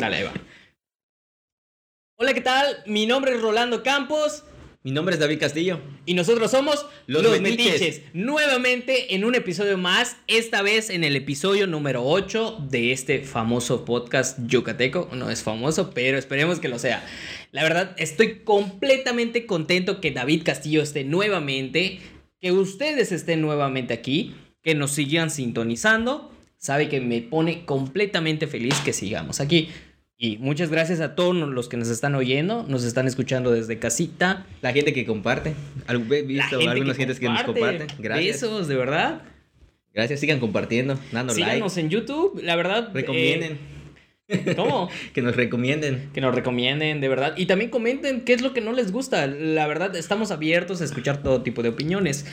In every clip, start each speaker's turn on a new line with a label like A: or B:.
A: Dale, ahí va. Hola, ¿qué tal? Mi nombre es Rolando Campos
B: Mi nombre es David Castillo.
A: y nosotros somos
B: Los Metiches.
A: Nuevamente en un episodio más, esta vez en el episodio número 8 de este famoso podcast yucateco. No es famoso, pero esperemos que lo sea. La verdad, estoy completamente contento que David Castillo esté nuevamente, que ustedes estén nuevamente aquí, que nos sigan sintonizando. Sabe que me pone completamente feliz que sigamos aquí. Y muchas gracias a todos los que nos están oyendo, nos están escuchando desde casita.
B: La gente que comparte. He
A: La
B: visto
A: gente
B: algunas
A: que
B: gentes que nos
A: comparte.
B: comparten. Gracias.
A: Besos, de verdad.
B: Gracias, sigan compartiendo, dando
A: Síganos
B: like.
A: en YouTube, la verdad.
B: Recomienden.
A: eh, ¿Cómo?
B: Que nos recomienden.
A: Que nos recomienden, de verdad. Y también comenten qué es lo que no les gusta. La verdad, estamos abiertos a escuchar todo tipo de opiniones.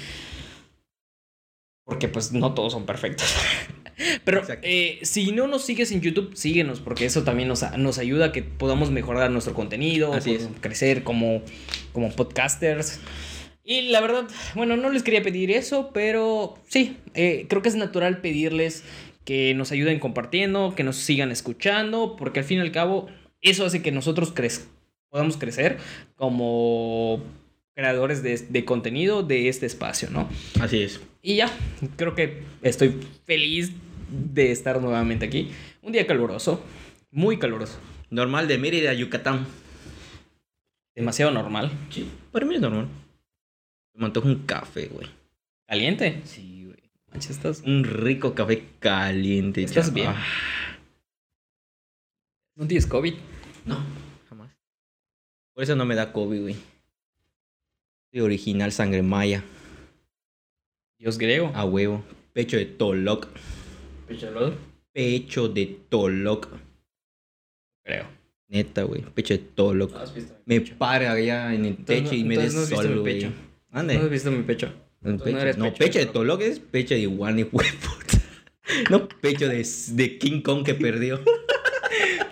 A: Porque pues no todos son perfectos. Pero eh, si no nos sigues en YouTube, síguenos, porque eso también nos, nos ayuda a que podamos mejorar nuestro contenido,
B: Así es.
A: podamos crecer como, como podcasters. Y la verdad, bueno, no les quería pedir eso, pero sí, eh, creo que es natural pedirles que nos ayuden compartiendo, que nos sigan escuchando, porque al fin y al cabo eso hace que nosotros crez podamos crecer como creadores de, de contenido de este espacio, ¿no?
B: Así es.
A: Y ya, creo que estoy feliz de estar nuevamente aquí. Un día caluroso, muy caluroso,
B: Normal de Mérida, Yucatán.
A: demasiado normal.
B: Sí, para mí es normal. Me antoja un café, güey.
A: Caliente.
B: Sí, güey.
A: Manches, estás-
B: Un rico café caliente.
A: ¿Estás bien? ¿No tienes COVID?
B: No, jamás. Por eso no me da COVID, güey. Soy original sangre maya.
A: Dios griego.
B: A huevo. Pecho de Toloc.
A: Pecholodro.
B: Pecho de Toloc.
A: Creo.
B: Neta, güey. Pecho de Toloc.
A: has visto
B: Me para allá en el pecho
A: no-
B: y me
A: entonces no has visto
B: desolo,
A: mi
B: güey.
A: pecho. ¿No has visto mi pecho? No
B: pecho. No,
A: pecho
B: pecho,
A: de
B: de Toloc es pecho de iguana y hueputa. No pecho de, de King Kong que perdió.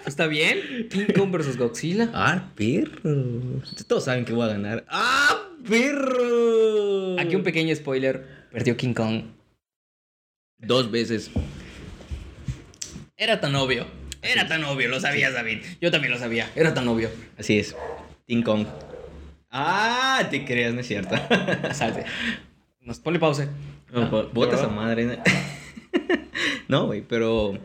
A: ¿Está bien? King Kong versus Godzilla.
B: ¡Ah, perro! Todos saben que voy a ganar. ¡Ah, perro!
A: Aquí un pequeño spoiler. Perdió King Kong.
B: Dos veces.
A: Era tan obvio. Era tan obvio, lo sabías, David. Yo también lo sabía. Era tan obvio.
B: Así es. King Kong. ¡Ah! Te creas, no es cierto.
A: Salte. Nos pone pausa.
B: No, bo- Bota esa madre. No, güey, pero.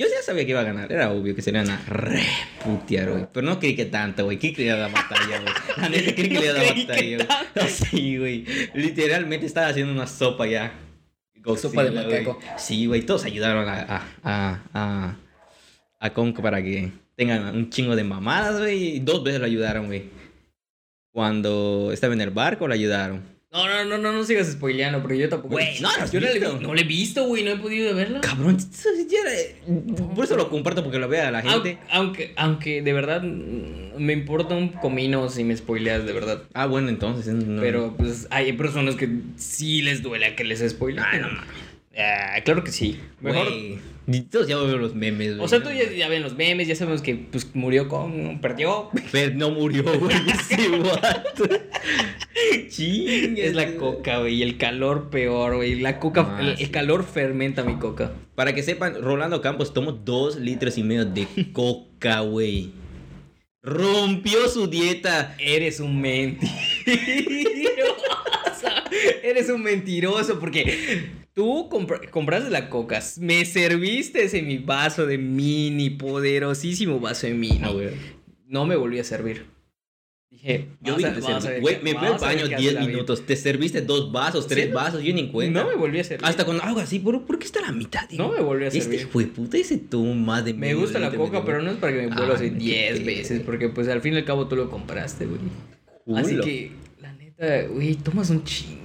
B: Yo ya sabía que iba a ganar. Era obvio que se le iban a reputear, güey. Pero no creí que tanto, güey. ¿Qué creía la batalla, güey? La neta creí que le iba a dar batalla, güey.
A: tanto.
B: Sí, güey. Literalmente estaba haciendo una sopa ya.
A: Sopa de macaco.
B: Sí, güey. Todos ayudaron a, a, a, a, a Kong para que tengan un chingo de mamadas, güey. Dos veces lo ayudaron, güey. Cuando estaba en el barco, lo ayudaron.
A: No, no, no, no, no sigas spoileando, porque yo tampoco.
B: Güey, no, ¿lo has
A: yo no
B: visto?
A: no le he visto, güey, no he podido verla.
B: Cabrón, era- por eso lo comparto porque lo vea la gente.
A: Aunque, aunque, de verdad me importa un comino si me spoileas, de verdad.
B: Ah, bueno, entonces. no.
A: Pero pues hay personas que sí les duele a que les spoilen.
B: Ay, no mames.
A: Ah, claro que sí. Mejor.
B: Todos ya veo los memes, güey.
A: O sea, tú ya, ya ven los memes, ya sabemos que pues murió con. perdió.
B: Pero no murió, güey. Ese vato. Chingue.
A: Es la coca, güey. Y el calor peor, güey. La coca,
B: Ah,
A: el, el
B: sí.
A: calor fermenta mi coca.
B: Para que sepan, Rolando Campos tomó dos litros y medio de coca, güey. Rompió su dieta.
A: Eres un mentiroso. Eres un mentiroso porque tú compra- compraste la coca, me serviste ese mi vaso de mini, poderosísimo vaso de mini.
B: Güey.
A: No me volví a servir. Dije,
B: Yo
A: a- a
B: Güey, me fui al
A: a
B: baño
A: qué hace
B: 10
A: David.
B: minutos. Te serviste dos vasos, tres
A: ¿Sí?
B: vasos. Yo ni en cuenta.
A: No me volví a servir.
B: Hasta cuando hago así, ¿por, ¿por qué está a la mitad? Digo,
A: No me volví a
B: Este
A: servir.
B: hijo de puta, ese tuvo más de
A: Me gusta la coca, pero no es para que me vuelva
B: Ah,
A: así
B: qué
A: 10
B: pedo.
A: veces, porque pues al fin y al cabo tú lo compraste, güey. Así que, la neta, güey, tomas un chingo.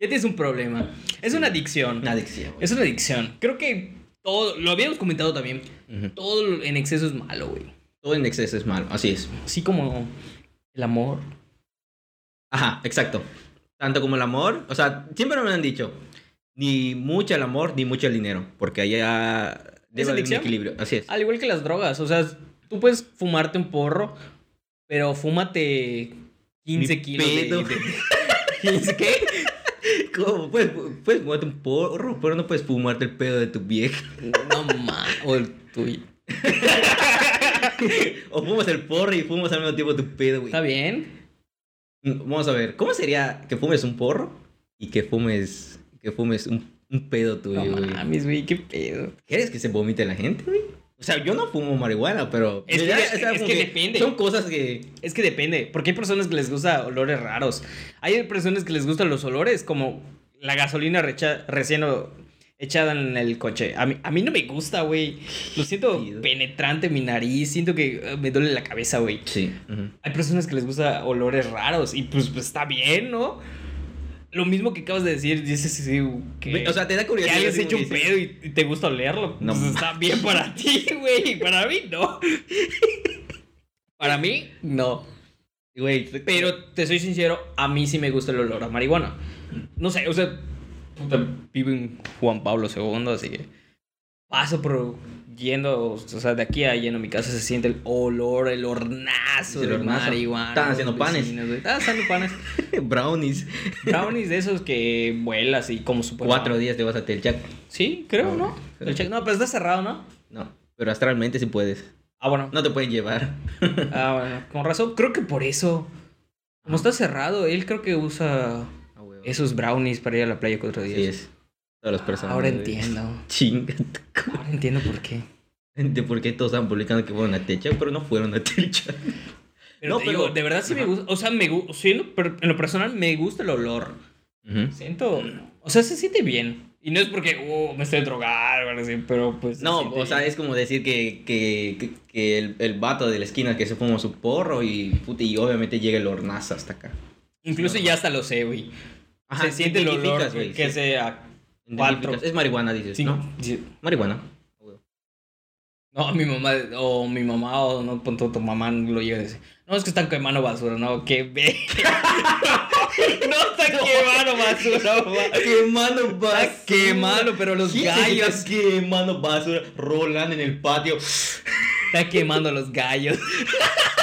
A: Ya tienes un problema. Es
B: Sí.
A: una adicción.
B: Una adicción. güey.
A: Es una adicción. Creo que todo, lo habíamos comentado también, todo en exceso es malo, güey.
B: Todo en exceso es malo, así es.
A: Así como el amor.
B: Ajá, exacto. Tanto como el amor, o sea, siempre me han dicho, ni mucho el amor, ni mucho el dinero, porque allá debe haber un
A: adicción?
B: equilibrio, así es.
A: Al igual que las drogas, o sea, tú puedes fumarte un porro, pero fúmate 15
B: Mi
A: kilos de-
B: pedo.
A: de... ¿15 qué?
B: ¿Cómo? Puedes, puedes fumarte un porro, pero no puedes fumarte el pedo de tu vieja.
A: No, ma. O el tuyo.
B: o fumas el porro y fumas al mismo tiempo tu pedo, güey.
A: ¿Está bien?
B: Vamos a ver, ¿cómo sería que fumes un porro y que fumes, que fumes un, un pedo tuyo,
A: No mames, güey, qué pedo.
B: ¿Quieres que se vomite la gente, güey? O sea, yo no fumo marihuana, pero...
A: Es que-
B: Ya,
A: es
B: como
A: que depende.
B: Son cosas que...
A: Es que depende, porque hay personas que les gusta olores raros. Hay personas que les gustan los olores como la gasolina recha- recién echada en el coche. A mí, a mí no me gusta, güey. Lo siento
B: Sí.
A: penetrante en mi nariz, siento que eh, me duele la cabeza, güey.
B: Sí.
A: Hay personas que les gusta olores raros y pues, pues, está bien, ¿no? Lo mismo que acabas de decir, dices sí, que,
B: O sea, te da
A: que
B: curiosidad.
A: alguien se
B: así
A: echa un pedo y, y te gusta olerlo.
B: No
A: pues está bien para ti, güey. Para mí, no. para mí, no.
B: Güey,
A: Pero te soy sincero, a mí sí me gusta el olor a marihuana. No sé, o sea, puta, vivo en Juan Pablo II, así que paso por yendo, o sea, de aquí a yendo a mi casa se siente el olor, el hornazo
B: El
A: de
B: hornazo.
A: marihuana.
B: Estaban haciendo panes.
A: Estaban haciendo panes.
B: brownies.
A: Brownies de esos que vuelas y como super.
B: Cuatro días te vas a Telchac.
A: Sí, creo, ¿no? El check- No, pero está cerrado, ¿no?
B: No, pero astralmente sí puedes.
A: Ah, bueno.
B: No te pueden llevar.
A: Ah, bueno. Con razón, creo que por eso. Como está cerrado, él creo que usa
B: Ah,
A: esos brownies para ir a la playa cuatro días.
B: Sí es. Todas las personas.
A: Ahora entiendo.
B: Chinga.
A: Ahora entiendo por qué.
B: De por qué todos estaban publicando que fueron a Telchac, pero no fueron a Telchac.
A: Pero
B: No,
A: te
B: pero-
A: digo, de verdad sí me gusta. O sea, me gusta. En lo personal me gusta el olor.
B: Ujú.
A: Siento. O sea, se siente bien. Y no es porque oh, me estoy drogando pero pues. se
B: No,
A: siente
B: o sea,
A: bien.
B: es como decir que, que, que, que el, el vato de la esquina que se fuma su porro y, puta, y obviamente llega el hornazo hasta acá.
A: Incluso ya hasta lo sé, güey.
B: Ajá,
A: se siente el olor güey, que
B: sí.
A: sea. Cuatro.
B: Es marihuana, dices,
A: Sí,
B: ¿no?
A: sí.
B: Marihuana.
A: No, mi mamá, o mi mamá, o no, punto, tu mamá lo llega a decir. No, es que están quemando basura, no, que ve. no están quemando basura, mamá.
B: Quemando basura.
A: Está quemando, pero los
B: ¿Quién
A: gallos.
B: está quemando basura, rolan en el patio.
A: Está quemando los gallos.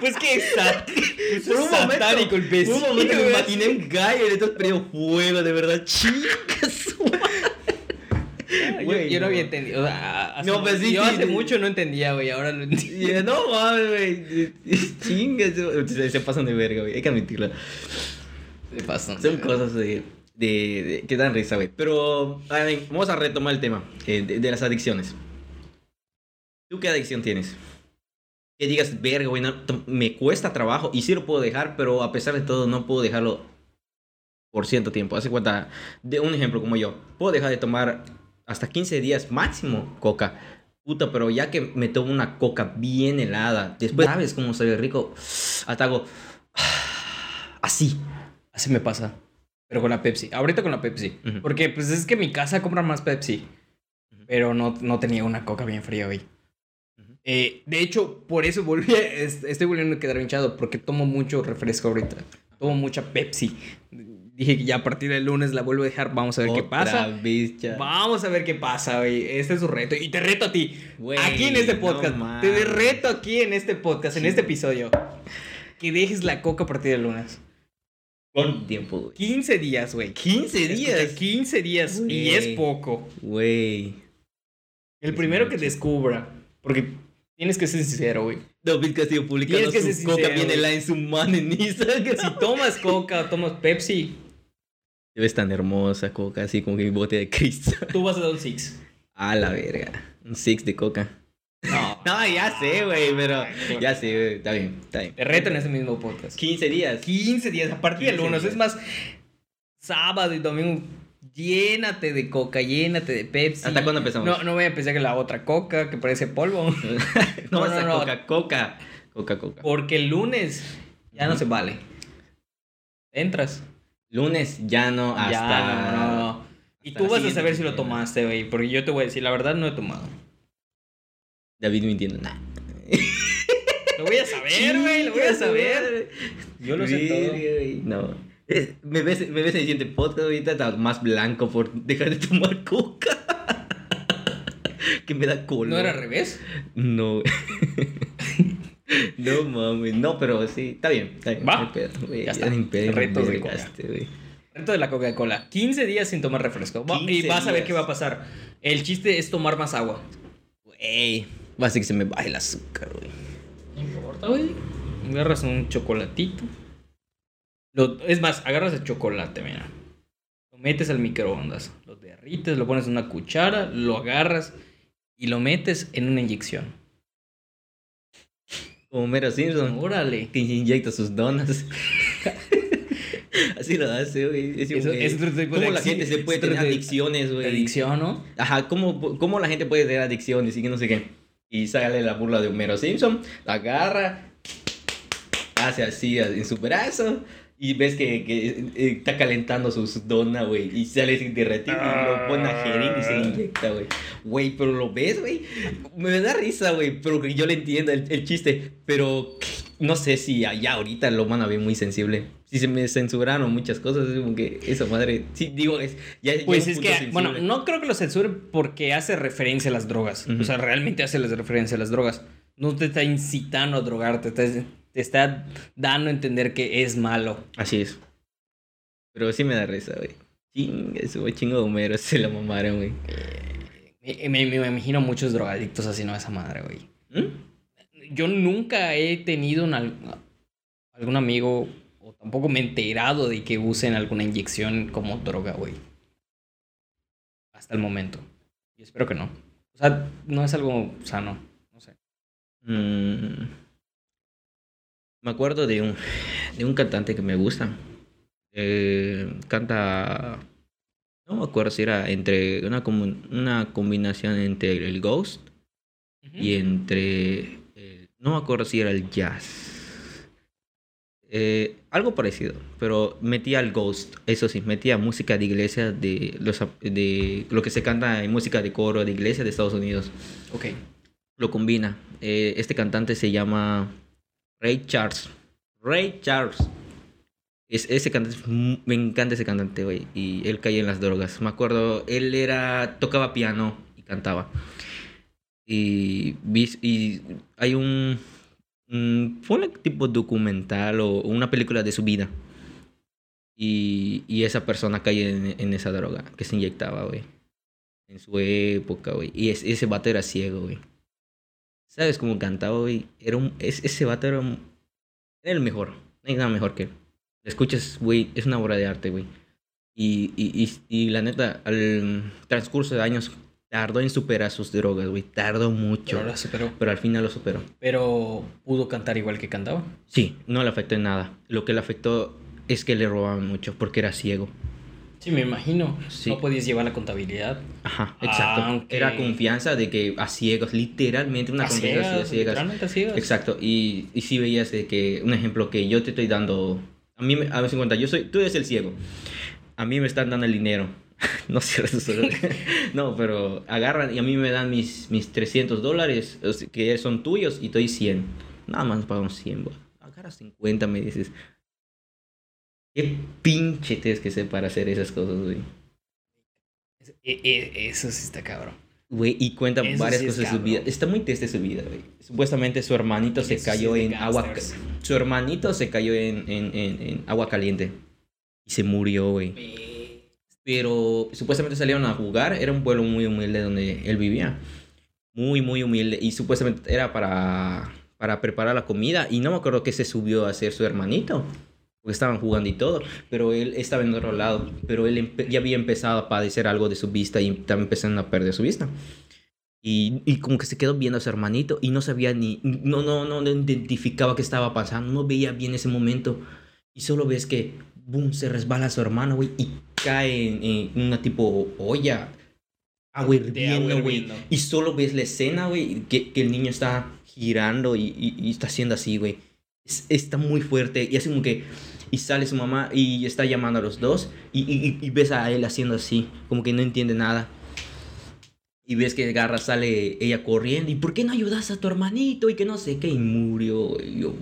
A: pues que es, pues
B: Por un momento,
A: satánico el
B: por
A: vecino.
B: un momento me imaginé un gallo y le estás prendiendo fuego, de verdad. Madre.
A: Yo, yo no
B: no.
A: había entendido. o sea, hace,
B: No, pues sí,
A: yo
B: sí,
A: hace
B: sí.
A: mucho no entendía, güey. Ahora lo entiendo.
B: No mames, güey. Chinga, su- se, se pasan de verga, güey. Hay que admitirlo.
A: Se pasan.
B: Son cosas de, de, de- que dan risa, güey. Pero, a ver, vamos a retomar el tema eh, de, de las adicciones. ¿Tú qué adicción tienes? Que digas, verga, güey, no, me cuesta trabajo y sí lo puedo dejar, pero a pesar de todo no puedo dejarlo por cierto tiempo. Hace cuenta, de un ejemplo como yo, puedo dejar de tomar hasta 15 días máximo coca. Puta, pero ya que me tomo una coca bien helada, después sabes cómo sabe rico, hasta hago así.
A: Así me pasa. Pero con la Pepsi. Ahorita con la Pepsi. Porque pues es que en mi casa compran más Pepsi. Pero no, no tenía una coca bien fría hoy. Eh, de hecho, por eso volví, estoy volviendo a quedar hinchado. Porque tomo mucho refresco ahorita. Tomo mucha Pepsi. Dije que ya a partir del lunes la vuelvo a dejar. Vamos a ver qué pasa. Vamos a ver qué pasa, güey. Este es su reto. Y te reto a ti. Aquí en este
B: no
A: podcast. te reto aquí en este podcast, en este episodio. Que dejes la coca a partir del lunes.
B: Con tiempo, güey.
A: 15 días, güey.
B: 15 días.
A: Escucha, 15 días. Y es poco.
B: Güey.
A: El primero que descubra. Porque tienes que ser sincero, güey.
B: David Castillo publicando
A: Tienes que
B: su coca
A: sincero,
B: bien
A: güey.
B: helada en su mano en Instagram.
A: Si tomas coca o tomas Pepsi,
B: Te ves tan hermosa, coca, así como que mi bote de Cristo.
A: tú vas a dar un six.
B: A la verga. Un six de coca.
A: No.
B: No, ya sé, güey, pero. Ya sé, güey. Está bien, está bien.
A: Te reto en ese mismo podcast.
B: 15 días.
A: 15 días, a partir del
B: 15
A: lunes. Es más, sábado y domingo, llénate de coca, llénate de Pepsi.
B: ¿Hasta cuándo empezamos?
A: No, no voy a empezar con la otra coca que parece polvo.
B: no,
A: No, no, no.
B: coca, coca. Coca, coca.
A: Porque el lunes ya no se vale. Entras.
B: Lunes ya no hasta.
A: Ya, no, no. Y tú vas a saber si lo tomaste, güey. Porque yo te voy a decir, la verdad no he tomado.
B: David mintiendo. Nah.
A: Lo voy a saber, güey. Lo voy a saber. Yo lo sé todo.
B: No. Eh, Me ves, me ves en el siguiente podcast ahorita está más blanco por dejar de tomar coca. que me da color.
A: ¿No era al revés?
B: No. no mames. No, pero sí. Está bien. Está bien.
A: Va.
B: güey,
A: Ya está.
B: pedo,
A: Retos de coca.
B: güey.
A: Reto de la Coca-Cola. 15 días sin tomar refresco. Y
B: 15
A: vas a ver
B: días.
A: qué va a pasar. El chiste es tomar más agua.
B: Ey, va a ser que se me baje el azúcar, güey.
A: No importa, güey. Agarras un chocolatito. Lo- es más, agarras el chocolate, mira. Lo metes al microondas. Lo derrites, lo pones en una cuchara, lo agarras y lo metes en una inyección.
B: Como Mero Simpson,
A: Órale.
B: que inyecta sus donas. Así lo hace, güey. Es como
A: Eso-
B: que-
A: es otro tipo
B: ¿Cómo
A: de
B: la gente se puede tener
A: de-
B: adicciones, güey?
A: Adicción, ¿no?
B: Ajá, ¿cómo, ¿cómo la gente puede tener adicciones y que no sé qué? Y sale la burla de Homero Simpson, la agarra, hace así en su brazo y ves que, que, eh, está calentando sus donas, güey, y sale sin derretir y lo pone a jeringa y se le inyecta, güey. Güey, pero lo ves, güey. Me da risa, güey, pero que yo le entiendo el, el chiste, pero no sé si allá ahorita lo van a ver muy sensible. Si se me censuraron muchas cosas, es como que esa madre, sí, digo, es, ya, ya
A: Pues
B: un
A: es que,
B: sensible.
A: bueno, no creo que lo censuren porque hace referencia a las drogas.
B: Ujú.
A: O sea, realmente hace referencia a las drogas. No te está incitando a drogarte, te, te está dando a entender que es malo.
B: Así es. Pero sí me da risa, güey. Chinga, güey chingo de Homero, se la mamaron, güey.
A: Me, me- me imagino muchos drogadictos así, ¿no? Esa madre, güey.
B: ¿Mm?
A: Yo nunca he tenido un al- algún amigo o tampoco me he enterado de que usen alguna inyección como droga, güey. Hasta el momento. Y espero que no. O sea, no es algo sano. No sé.
B: Mm. Me acuerdo de un, de un cantante que me gusta. Eh, canta. No me acuerdo si era entre una, una combinación entre el Ghost y entre. eh, no me acuerdo si era el jazz. Eh, algo parecido, pero metía el Ghost, eso sí, metía música de iglesia de, los, de lo que se canta en música de coro de iglesia de Estados Unidos.
A: Ok.
B: Lo combina. Eh, este cantante se llama Ray Charles. Ray Charles. Es, ese cantante, me encanta ese cantante, güey. Y él caía en las drogas. Me acuerdo, él era, tocaba piano y cantaba. Y, y hay un, fue un tipo documental o una película de su vida. Y, y esa persona cae en, esa droga que se inyectaba, güey. En su época, güey. Y es- ese vato era ciego, güey. ¿Sabes cómo cantaba, güey? Era un, es- ese vato era, un- era el mejor. No hay nada mejor que él. Lo escuchas, güey, es una obra de arte, güey. Y, y, y, y la neta, al transcurso de años, tardó en superar sus drogas, güey. Tardó mucho.
A: Pero superó.
B: Pero al final lo superó.
A: Pero pudo cantar igual que cantaba.
B: Sí, no le afectó en nada. Lo que le afectó es que le robaban mucho porque era ciego.
A: Sí, me imagino.
B: Sí.
A: No podías llevar la contabilidad.
B: Ajá, exacto.
A: Aunque-
B: Era confianza de que a ciegos, literalmente una
A: A
B: confianza
A: ciegas,
B: a ciegas.
A: literalmente a ciegas.
B: Exacto, y, y si veías de que, un ejemplo que yo te estoy dando, a mí, a veces cuenta, yo soy, tú eres el ciego, a mí me están dando el dinero, no cierres no, pero agarran y a mí me dan mis, mis 300 dólares, que son tuyos, y te doy 100, nada más pagamos 100, güey. agarras 50, me dices, qué pinche tienes que ser para hacer esas cosas, güey.
A: E- e- Eso sí está cabrón.
B: Güey, y cuenta
A: Eso
B: varias
A: sí
B: cosas de su vida. Está muy triste su vida, güey. Supuestamente su hermanito se cayó en agua. Su hermanito se cayó en, en, en, en agua caliente. Y se murió, güey. Pero supuestamente salieron a jugar. Era un pueblo muy humilde donde él vivía. Muy, muy humilde. Y supuestamente era para, para preparar la comida. Y no me acuerdo qué se subió a hacer su hermanito. Porque estaban jugando y todo. Pero él estaba en otro lado. Pero él ya había empezado a padecer algo de su vista. Y también empezando a perder su vista. Y, y como que se quedó viendo a su hermanito. Y no sabía ni... No, no, no, no identificaba qué estaba pasando. No veía bien ese momento. Y solo ves que... Boom, se resbala su hermano, güey. Y cae en, en una tipo olla. Agua hirviendo, güey. Y solo ves la escena, güey, que, que el niño está girando y, y- y está haciendo así, güey. Es- está muy fuerte. Y así como que... Y sale su mamá y está llamando a los dos. Y, y- y- y ves a él haciendo así. Como que no entiende nada. Y ves que Garra sale ella corriendo. ¿Y por qué no ayudas a tu hermanito? Y que no sé qué. Y murió, güey. Yo,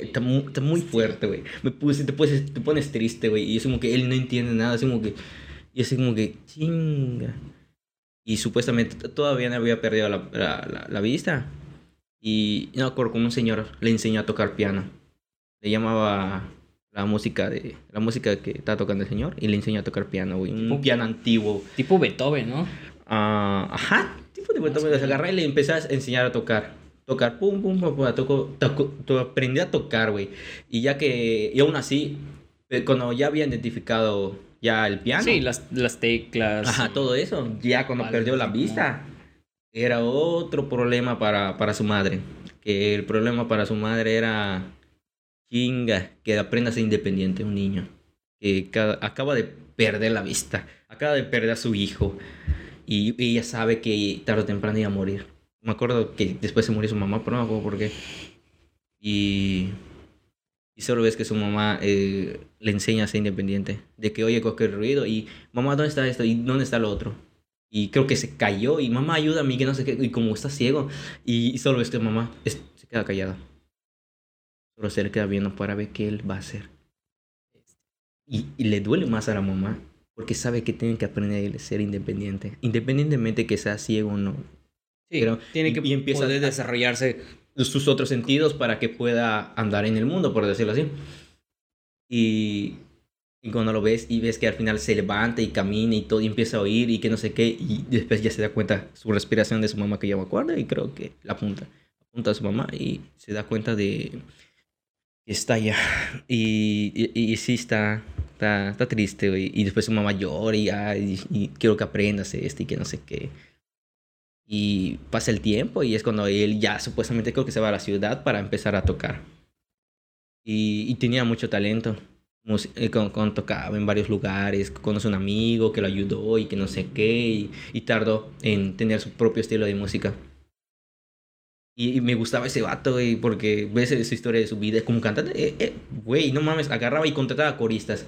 B: está, muy, está muy fuerte, güey. Me puse, te, pones, te pones triste, güey. Y es como que él no entiende nada. Es como que... Y así como que... Chinga. Y supuestamente todavía no había perdido la, la, la- la vista. Y no me acuerdo como un señor le enseñó a tocar piano. Le llamaba la música de la música que está tocando el señor y le enseñó a tocar piano, güey. Un
A: Tipo-
B: piano antiguo.
A: Tipo Beethoven, ¿no?
B: Ah, ajá, tipo de vuelta, pues, agarré y le empecé a enseñar a tocar. Tocar, pum, pum, pum, pum, toco, toco, aprendí a tocar, güey. Y ya que, y aún así, eh, cuando ya había identificado ya el piano.
A: Sí, las, las teclas.
B: Ajá, todo eso. Ya cuando perdió la vista, era otro problema para, para su madre. Que el problema para su madre era chinga, que aprenda a ser independiente un niño. Que acaba de perder la vista, acaba de perder a su hijo. Y ella sabe que tarde o temprano iba a morir. Me acuerdo que después se murió su mamá, pero no me acuerdo por qué. Y, y solo ves que su mamá eh, le enseña a ser independiente. De que oye cualquier ruido y mamá, ¿dónde está esto? ¿Y dónde está lo otro? Y creo que se cayó y mamá, ayúdame, que no sé qué. Y como está ciego. Y, solo ves que mamá se queda callada. Solo se le queda viendo para ver qué él va a hacer. Y, y le duele más a la mamá porque sabe que tiene que aprender a ser independiente. Independientemente que sea ciego o no
A: pero, tiene que y, empieza a desarrollarse
B: sus otros sentidos para que pueda andar en el mundo, por decirlo así. Y, y, cuando lo ves y ves que al final se levanta y camina y todo y empieza a oír y que no sé qué, y después ya se da cuenta su respiración de su mamá que ya me acuerdo y creo que la apunta, apunta a su mamá y se da cuenta de está allá. Y, y, y sí está, está, está triste, y después su mamá llora y, y, quiero que aprendas esto y que no sé qué. Y pasa el tiempo y es cuando él ya supuestamente creo que se va a la ciudad para empezar a tocar. Y, tenía mucho talento. Eh, cuando, tocaba en varios lugares, conoce un amigo que lo ayudó y que no sé qué, y, tardó en tener su propio estilo de música. Y, me gustaba ese vato, güey, porque ves su historia de su vida como cantante. Eh, eh, güey, no mames, agarraba y contrataba coristas.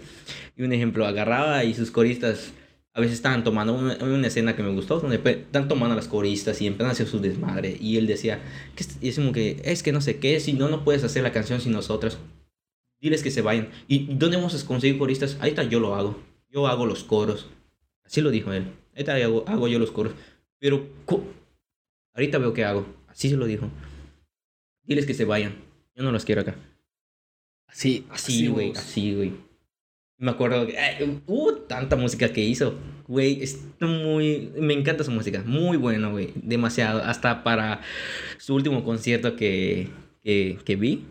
B: Y un ejemplo, agarraba y sus coristas a veces estaban tomando una, escena que me gustó, donde están tomando a las coristas y empiezan a hacer su desmadre. Y él decía, que es como que, es que no sé qué, si no, no puedes hacer la canción sin nosotras. Diles que se vayan. ¿Y dónde vamos a conseguir coristas? Ahí está, yo lo hago. Yo hago los coros. Así lo dijo él. Ahí está, hago, hago yo los coros. Pero, ahorita veo qué hago. Así se lo dijo. Diles que se vayan. Yo no los quiero acá.
A: Así,
B: así, güey. Así, güey. Me acuerdo que uh, tanta música que hizo. Güey, es muy. Me encanta su música. Muy bueno, güey. Demasiado. Hasta para su último concierto que, que, que vi.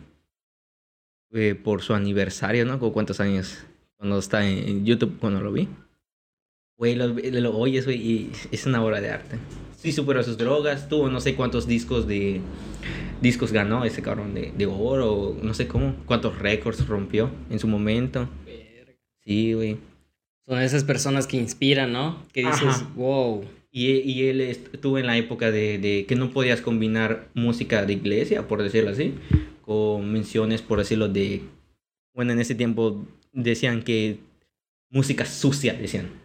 B: Eh, por su aniversario, ¿no? ¿Cuántos años? Cuando está en, YouTube, cuando lo vi. Güey, lo, lo oyes, güey, y es una obra de arte. Sí, superó sus drogas. Tuvo no sé cuántos discos de. Discos ganó ese cabrón de, de oro. No sé cómo. Cuántos récords rompió en su momento. Sí, güey.
A: Son esas personas que inspiran, ¿no? Que dices, wow.
B: Y, y, él estuvo en la época de, de, que no podías combinar música de iglesia, por decirlo así, con menciones, por decirlo, de... Bueno, en ese tiempo decían que música sucia, decían.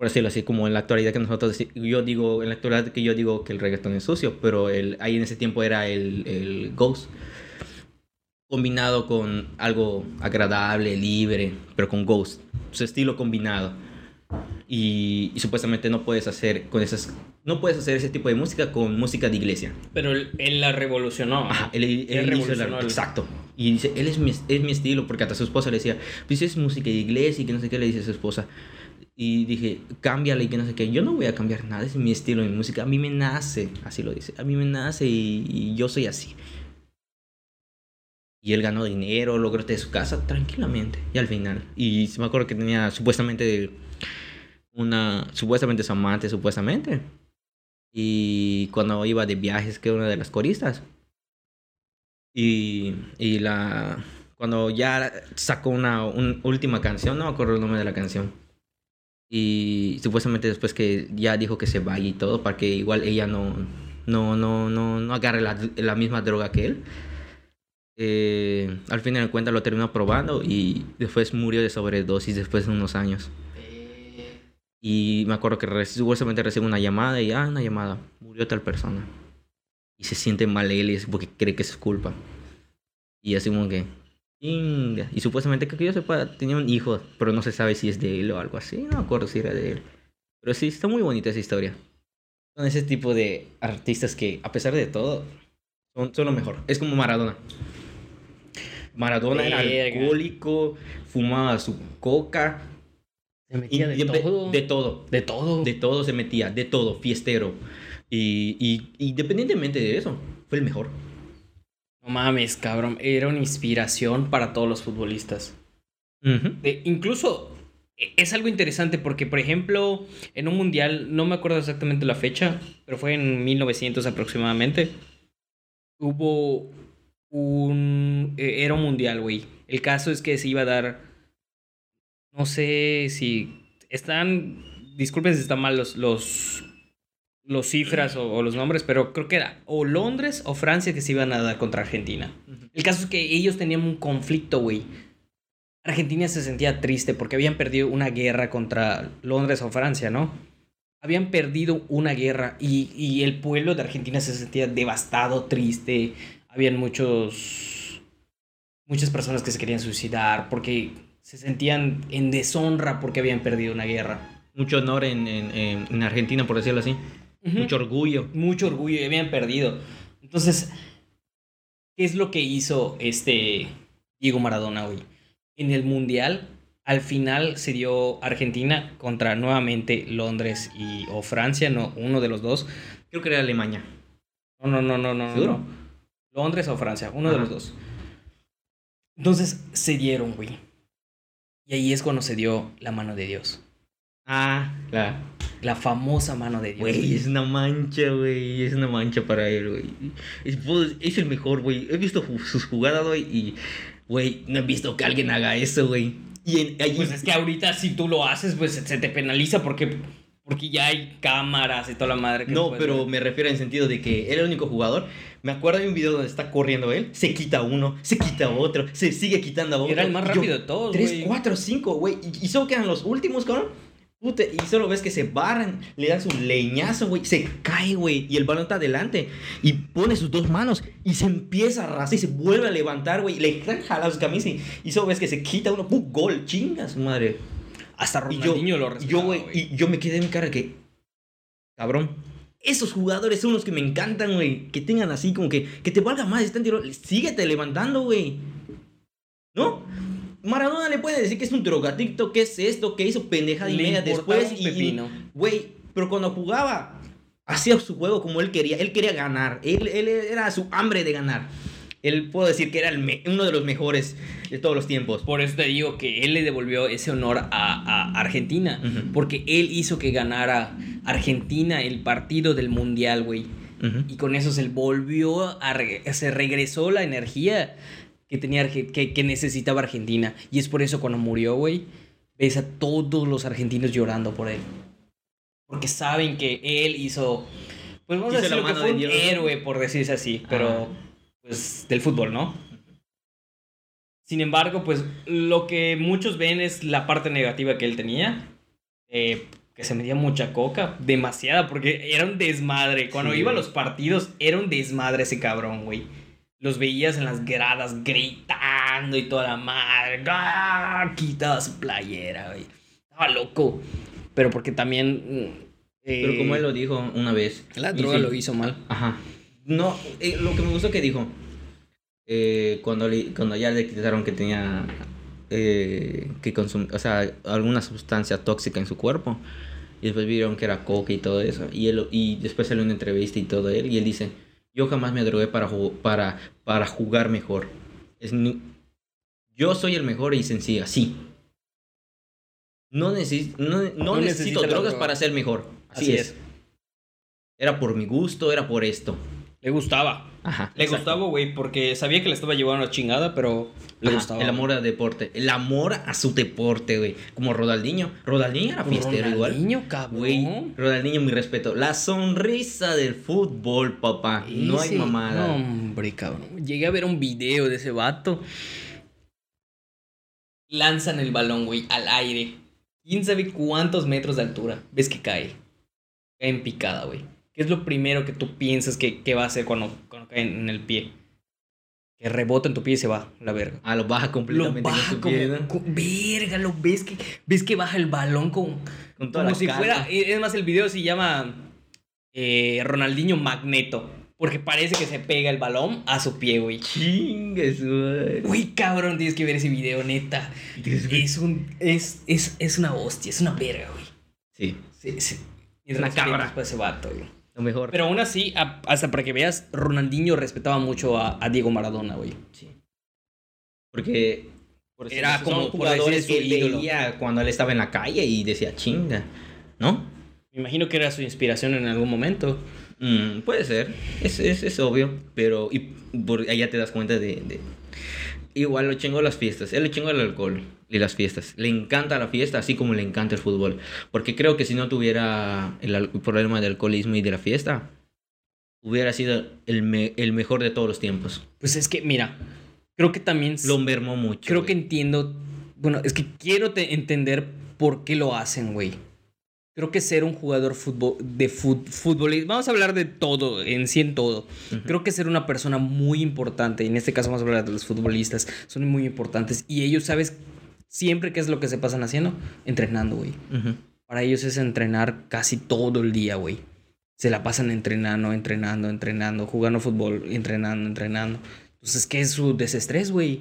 B: Por decirlo así, como en la actualidad que nosotros... Yo digo, en la actualidad que yo digo que el reggaetón es sucio, pero el, ahí en ese tiempo era el, el ghost combinado con algo agradable, libre, pero con Ghost, su estilo combinado. Y, supuestamente no puedes hacer con esas no puedes hacer ese tipo de música con música de iglesia.
A: Pero él, la revolucionó.
B: Ajá, él, revolucionó. Exacto. Y dice, él es mi, es mi estilo, porque hasta su esposa le decía, pues es música de iglesia y que no sé qué le dice a su esposa. Y dije, cámbiale y que no sé qué. Yo no voy a cambiar nada, es mi estilo de música. A mí me nace, así lo dice. A mí me nace y yo soy así. Y él ganó dinero, logró de su casa tranquilamente. Y al final. Y me acuerdo que tenía supuestamente una. Supuestamente su amante, supuestamente. Y cuando iba de viajes, que una de las coristas. Y, y la. Cuando ya sacó una, última canción, no me acuerdo el nombre de la canción. Y supuestamente después que ya dijo que se vaya y todo, para que igual ella no, no, no, no, no agarre la, la misma droga que él eh, al final de cuentas lo terminó probando y después murió de sobredosis después de unos años. Y me acuerdo que supuestamente recibe una llamada y, ah, una llamada, murió tal persona. Y se siente mal él porque cree que es culpa. Y así como que, Y supuestamente, que yo sepa, tenía un hijo, pero no se sabe si es de él o algo así. No me acuerdo si era de él. Pero sí, está muy bonita esa historia. Son ese tipo de artistas que, a pesar de todo, son, son lo mejor. Es como Maradona. Maradona era alcohólico, fumaba su coca,
A: Se metía de, todo.
B: De todo.
A: De todo.
B: De todo se metía, de todo, fiestero. Y, y independientemente de eso, fue el mejor.
A: Mames, cabrón. Era una inspiración para todos los futbolistas. De- incluso e- es algo interesante porque, por ejemplo, en un mundial, no me acuerdo exactamente la fecha, pero fue en 1900 aproximadamente. Hubo un. eh, Era un mundial, güey. El caso es que se iba a dar. No sé si. Están. Disculpen si están mal los. los los cifras o, o los nombres, pero creo que era o Londres o Francia que se iban a dar contra Argentina. El caso es que ellos tenían un conflicto, güey. Argentina se sentía triste porque habían perdido una guerra contra Londres o Francia, ¿no? Habían perdido una guerra y, y el pueblo de Argentina se sentía devastado, triste. Habían muchos. muchas personas que se querían suicidar porque se sentían en deshonra porque habían perdido una guerra.
B: Mucho honor en, en- en- en Argentina, por decirlo así. Mucho orgullo.
A: mucho orgullo y habían perdido. Entonces, ¿qué es lo que hizo este Diego Maradona, güey? En el Mundial, al final se dio Argentina contra nuevamente Londres y o Francia, no, uno de los dos.
B: Creo que era Alemania.
A: No, no, no, no, no.
B: ¿Seguro?
A: no. Londres o Francia, uno de los dos. Entonces se dieron, güey. Y ahí es cuando se dio la mano de Dios.
B: Ah, la.
A: La famosa mano de Dios.
B: Güey, es una mancha, güey. Es una mancha para él, güey. Es, pues, es el mejor, güey. He visto sus jugadas, güey, y. Güey, no he visto que alguien haga eso, güey. Y en, allí.
A: Pues es que ahorita si tú lo haces, pues se te penaliza porque, porque ya hay cámaras y toda la madre. que
B: No, pero
A: ver.
B: me refiero en sentido de que él era el único jugador. Me acuerdo de un video donde está corriendo él, se quita uno, se quita otro, se sigue quitando a otro.
A: Era el más
B: Y yo,
A: rápido de todos,
B: Tres,
A: güey.
B: cuatro, cinco, güey. Y, y solo quedan los últimos, cabrón. Puta, y solo ves que se barran, le dan su leñazo, güey. Se cae, güey. Y el balón está adelante. Y pone sus dos manos y se empieza a arrastrar y se vuelve a levantar, güey. y Le jala sus camisas y, y solo ves que se quita uno. ¡Pum! Gol, chingas, madre.
A: Hasta Ronaldinho lo
B: y
A: respetaba,
B: yo, güey, y yo me quedé en mi cara que. Cabrón. Esos jugadores son los que me encantan, güey. Que tengan así como que. Que te valga más. Están tiro. Síguete levantando, güey. ¿No? Maradona le puede decir que es un drogadicto, que es esto, que hizo pendejada y
A: Le
B: media después.
A: un
B: y-. Güey, pero cuando jugaba, hacía su juego como él quería. Él quería ganar. Él, él era su hambre de ganar. Él puedo decir que era el uno de los mejores de todos los tiempos.
A: Por eso te digo que él le devolvió ese honor a, a Argentina. Porque él hizo que ganara Argentina el partido del Mundial, güey. Y con eso se volvió a... re- se regresó la energía que tenía Arge- que, que necesitaba Argentina. Y es por eso cuando murió, güey, ves a todos los argentinos llorando por él. Porque saben que él hizo... Pues vamos a
B: Hizo la
A: decir que
B: mano
A: fue
B: de
A: un héroe, por decirse así. Pero,
B: Ajá.
A: pues, del fútbol, ¿no? Sin embargo, pues lo que muchos ven es la parte negativa que él tenía. eh, que se metía mucha coca, demasiada, porque era un desmadre. Cuando
B: Sí,
A: iba a los partidos, era un desmadre ese cabrón, güey. Los veías en las gradas gritando y toda la madre. ¡Ah! Quitaba su playera, güey. Estaba loco. Pero porque también. mm,
B: Pero
A: eh,
B: como él lo dijo una vez.
A: La droga
B: sí,
A: lo hizo mal.
B: Ajá. No, eh, lo que me gustó que dijo. eh, cuando, le- cuando ya le quitaron que tenía. eh, que consum o sea, alguna sustancia tóxica en su cuerpo. Y después vieron que era coca y todo eso. Y, él, y después salió una entrevista y todo él. Y él dice: Yo jamás me drogué para, para, para jugar mejor. Es yo soy el mejor y sencilla, sí. No, neces no, no
A: No necesita
B: necesito drogas
A: droga.
B: para ser mejor. Así,
A: Así
B: es.
A: es.
B: Era por mi gusto, era por esto.
A: Le gustaba.
B: Ajá.
A: Le
B: exacto.
A: gustaba, güey, porque sabía que le estaba llevando la chingada, pero le
B: Ajá,
A: gustaba.
B: El amor al deporte. El amor a su deporte, güey. Como Rodaldinho. Rodaldinho era fiestero igual.
A: Ronaldinho, cabrón.
B: Güey, Rodaldinho, mi respeto. La sonrisa del fútbol, papá. No hay mamada.
A: No, hombre, cabrón. Llegué a ver un video de ese vato. Lanzan el balón, güey, al aire. ¿Quién sabe cuántos metros de altura? Ves que cae. Cae en picada, güey. ¿Qué es lo primero que tú piensas que, que va a hacer cuando, cuando cae en el pie? Que rebota en tu pie y se va, la verga.
B: Ah, lo baja
A: Lo
B: completamente con
A: baja
B: su
A: como,
B: pie, ¿no?
A: co- verga, lo ves que ves que baja el balón con
B: Con toda
A: como
B: la
A: si fuera, es más el video se llama eh, Ronaldinho Magneto, Porque parece que se pega el balón a su pie, güey.
B: Chingues, güey.
A: Uy, cabrón, tienes que ver ese video, neta. Es un. Es, es, es una hostia, es una verga, güey.
B: Sí.
A: Sí, sí.
B: Es una cabra.
A: Para ese vato, güey.
B: Lo mejor.
A: Pero aún así, a- hasta para que veas, Ronaldinho respetaba mucho a, a Diego Maradona, güey.
B: Sí. Porque. por
A: Era como, por
B: jugadores
A: decir,
B: que
A: su
B: él
A: ídolo.
B: veía cuando él estaba en la calle y decía chinga. ¿No?
A: Me imagino que era su inspiración en algún momento.
B: Mm, puede ser, es, es, es obvio, pero y por allá te das cuenta de, de- Igual lo chingo las fiestas, él le chingo el alcohol y las fiestas. Le encanta la fiesta así como le encanta el fútbol. Porque creo que si no tuviera el, problema del alcoholismo y de la fiesta, hubiera sido el, me- el mejor de todos los tiempos.
A: Pues es que, mira, creo que también.
B: Lo mermó mucho.
A: creo que entiendo. Bueno, es que quiero te- entender por qué lo hacen, güey. Creo que ser un jugador fútbol, de fut, futbolista. Vamos a hablar de todo, en sí en todo.
B: Ujú.
A: Creo que ser una persona muy importante, y en este caso vamos a hablar de los futbolistas, son muy importantes. Y ellos, ¿sabes? Siempre qué es lo que se pasan haciendo? Entrenando, güey.
B: Ujú.
A: Para ellos es entrenar casi todo el día, güey. Se la pasan entrenando, entrenando, entrenando, jugando fútbol, entrenando, entrenando. Entonces, ¿qué es su desestrés, güey?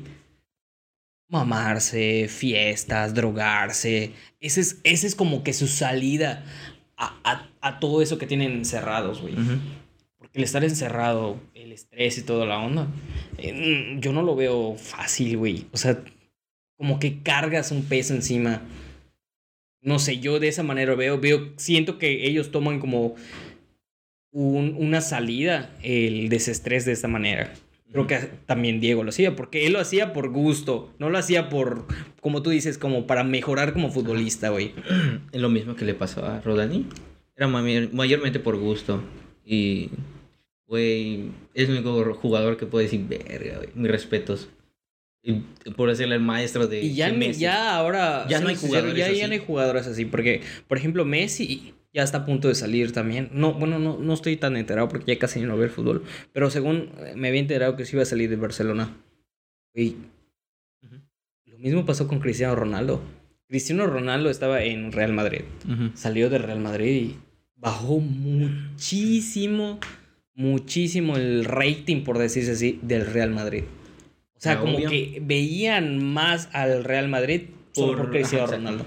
A: Mamarse, fiestas, drogarse. Ese es, ese es como que su salida a, a- a todo eso que tienen encerrados, güey. Porque el estar encerrado, el estrés y toda la onda, eh, yo no lo veo fácil, güey. O sea, como que cargas un peso encima. No sé, yo de esa manera veo, veo, siento que ellos toman como un- una salida, el desestrés de esta manera. Creo que también Diego lo hacía, porque él lo hacía por gusto, no lo hacía por, como tú dices, como para mejorar como futbolista, güey.
B: Es lo mismo que le pasó a Rodani. Era mayor- mayormente por gusto. Y, güey, es el único jugador que puede decir, verga, güey, mis respetos. Y por decirle el maestro de,
A: Y ya,
B: de Messi.
A: ya ahora.
B: Ya no hay jugadores
A: ya,
B: así.
A: ya no hay jugadores así. Porque, por ejemplo, Messi ya está a punto de salir también. No, bueno, no, no estoy tan enterado porque ya casi no veo el fútbol. Pero según eh, me había enterado que sí iba a salir de Barcelona. Y lo mismo pasó con Cristiano Ronaldo. Cristiano Ronaldo estaba en Real Madrid. Salió de Real Madrid y bajó muchísimo, muchísimo el rating, por decirse así, del Real Madrid. O sea,
B: Ah,
A: como
B: obvio.
A: que veían más al Real Madrid solo
B: Por-
A: Cristiano. Ronaldo.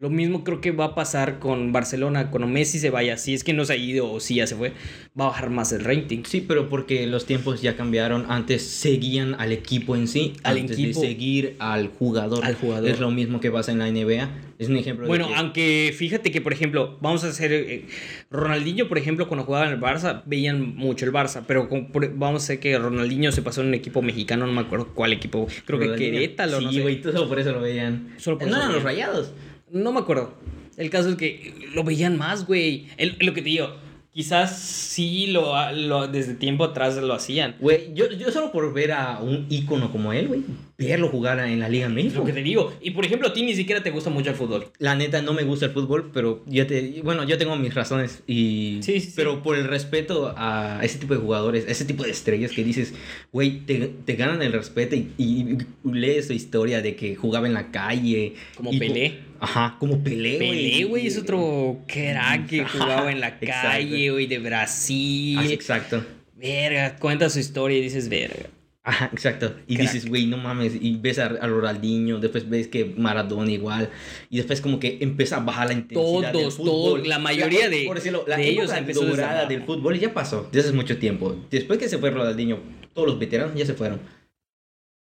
A: Lo mismo creo que va a pasar con Barcelona cuando Messi se vaya. Si es que no se ha ido o si ya se fue, va a bajar más el rating.
B: Sí, pero porque los tiempos ya cambiaron. Antes seguían al equipo en sí,
A: Al
B: antes
A: equipo.
B: de seguir al jugador.
A: Al jugador.
B: Es lo mismo que pasa en la NBA. Es un ejemplo
A: Bueno,
B: de que...
A: aunque fíjate que, por ejemplo, vamos a hacer. eh, Ronaldinho, por ejemplo, cuando jugaba en el Barça, veían mucho el Barça. Pero con- por- vamos a hacer que Ronaldinho se pasó en un equipo mexicano, no me acuerdo cuál equipo. Creo que no
B: Sí,
A: sé.
B: güey, solo por eso lo veían.
A: Solo por
B: no
A: eso
B: eran
A: lo
B: los rayados.
A: No me acuerdo. El caso es que lo veían más, güey. Lo que te digo, quizás sí lo, lo desde tiempo atrás lo hacían.
B: Güey, yo, yo solo por ver a un ícono como él, güey, verlo jugar en la Liga México.
A: lo que te digo. Y por ejemplo, a ti ni siquiera te gusta mucho el fútbol.
B: La neta no me gusta el fútbol, pero yo te, bueno, yo tengo mis razones y
A: Sí, sí, sí.
B: pero por el respeto a ese tipo de jugadores, a ese tipo de estrellas que dices, güey, te, te ganan el respeto y, y lees su historia de que jugaba en la calle,
A: Como
B: y-
A: Pelé.
B: Ajá, como Pelé, güey.
A: Pelé, güey, es otro crack que jugaba en la calle, güey, de Brasil.
B: Ah, exacto.
A: Verga, cuenta su historia y dices, verga.
B: Ajá, exacto. Y
A: Crack.
B: dices, güey, no mames. Y ves a, a Ronaldinho, después ves que Maradona igual. Y después como que empieza a bajar la intensidad del
A: Todos,
B: fútbol.
A: todos, la mayoría de-
B: por decirlo, la
A: de ellos empezó
B: dorada del fútbol ya pasó. Desde hace mucho tiempo. Después que se fue Ronaldinho, todos los veteranos ya se fueron.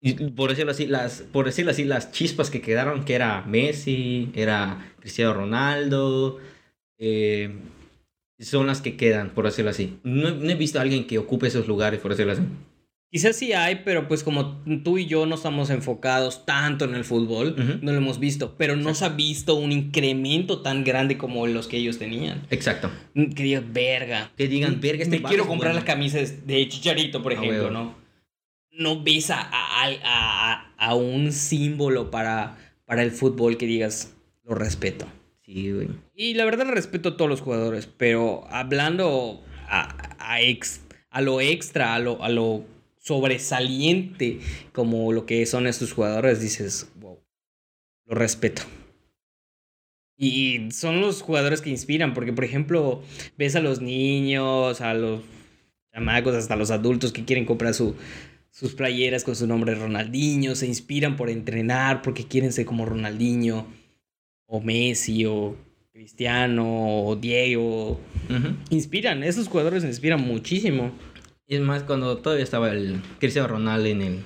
B: Y por decirlo así, las, por decirlo así, las chispas que quedaron, que era Messi, era Cristiano Ronaldo, eh, son las que quedan, por decirlo así. No, he- no he visto a alguien que ocupe esos lugares, por decirlo así.
A: Quizás sí hay, pero pues como tú y yo no estamos enfocados tanto en el fútbol, no lo hemos visto, pero no se ha visto un incremento tan grande como los que ellos tenían.
B: Exacto.
A: Que digas, verga.
B: Que digan, verga, este
A: Me quiero comprar
B: bueno".
A: las camisas de Chicharito, por ejemplo. ¿no? No ves a, a, a- a un símbolo para, para el fútbol que digas, lo respeto.
B: Sí, güey.
A: Y la verdad respeto a todos los jugadores, pero hablando a, a, ex- a lo extra, a lo, a lo sobresaliente como lo que son estos jugadores, dices, wow, lo respeto. Y son los jugadores que inspiran, porque por ejemplo, ves a los niños, a los chamacos, hasta los adultos que quieren comprar su, sus playeras con su nombre Ronaldinho, se inspiran por entrenar porque quieren ser como Ronaldinho, o Messi, o Cristiano, o Diego. Inspiran, esos jugadores inspiran muchísimo.
B: Y es más, cuando todavía estaba el Cristiano Ronaldo en el,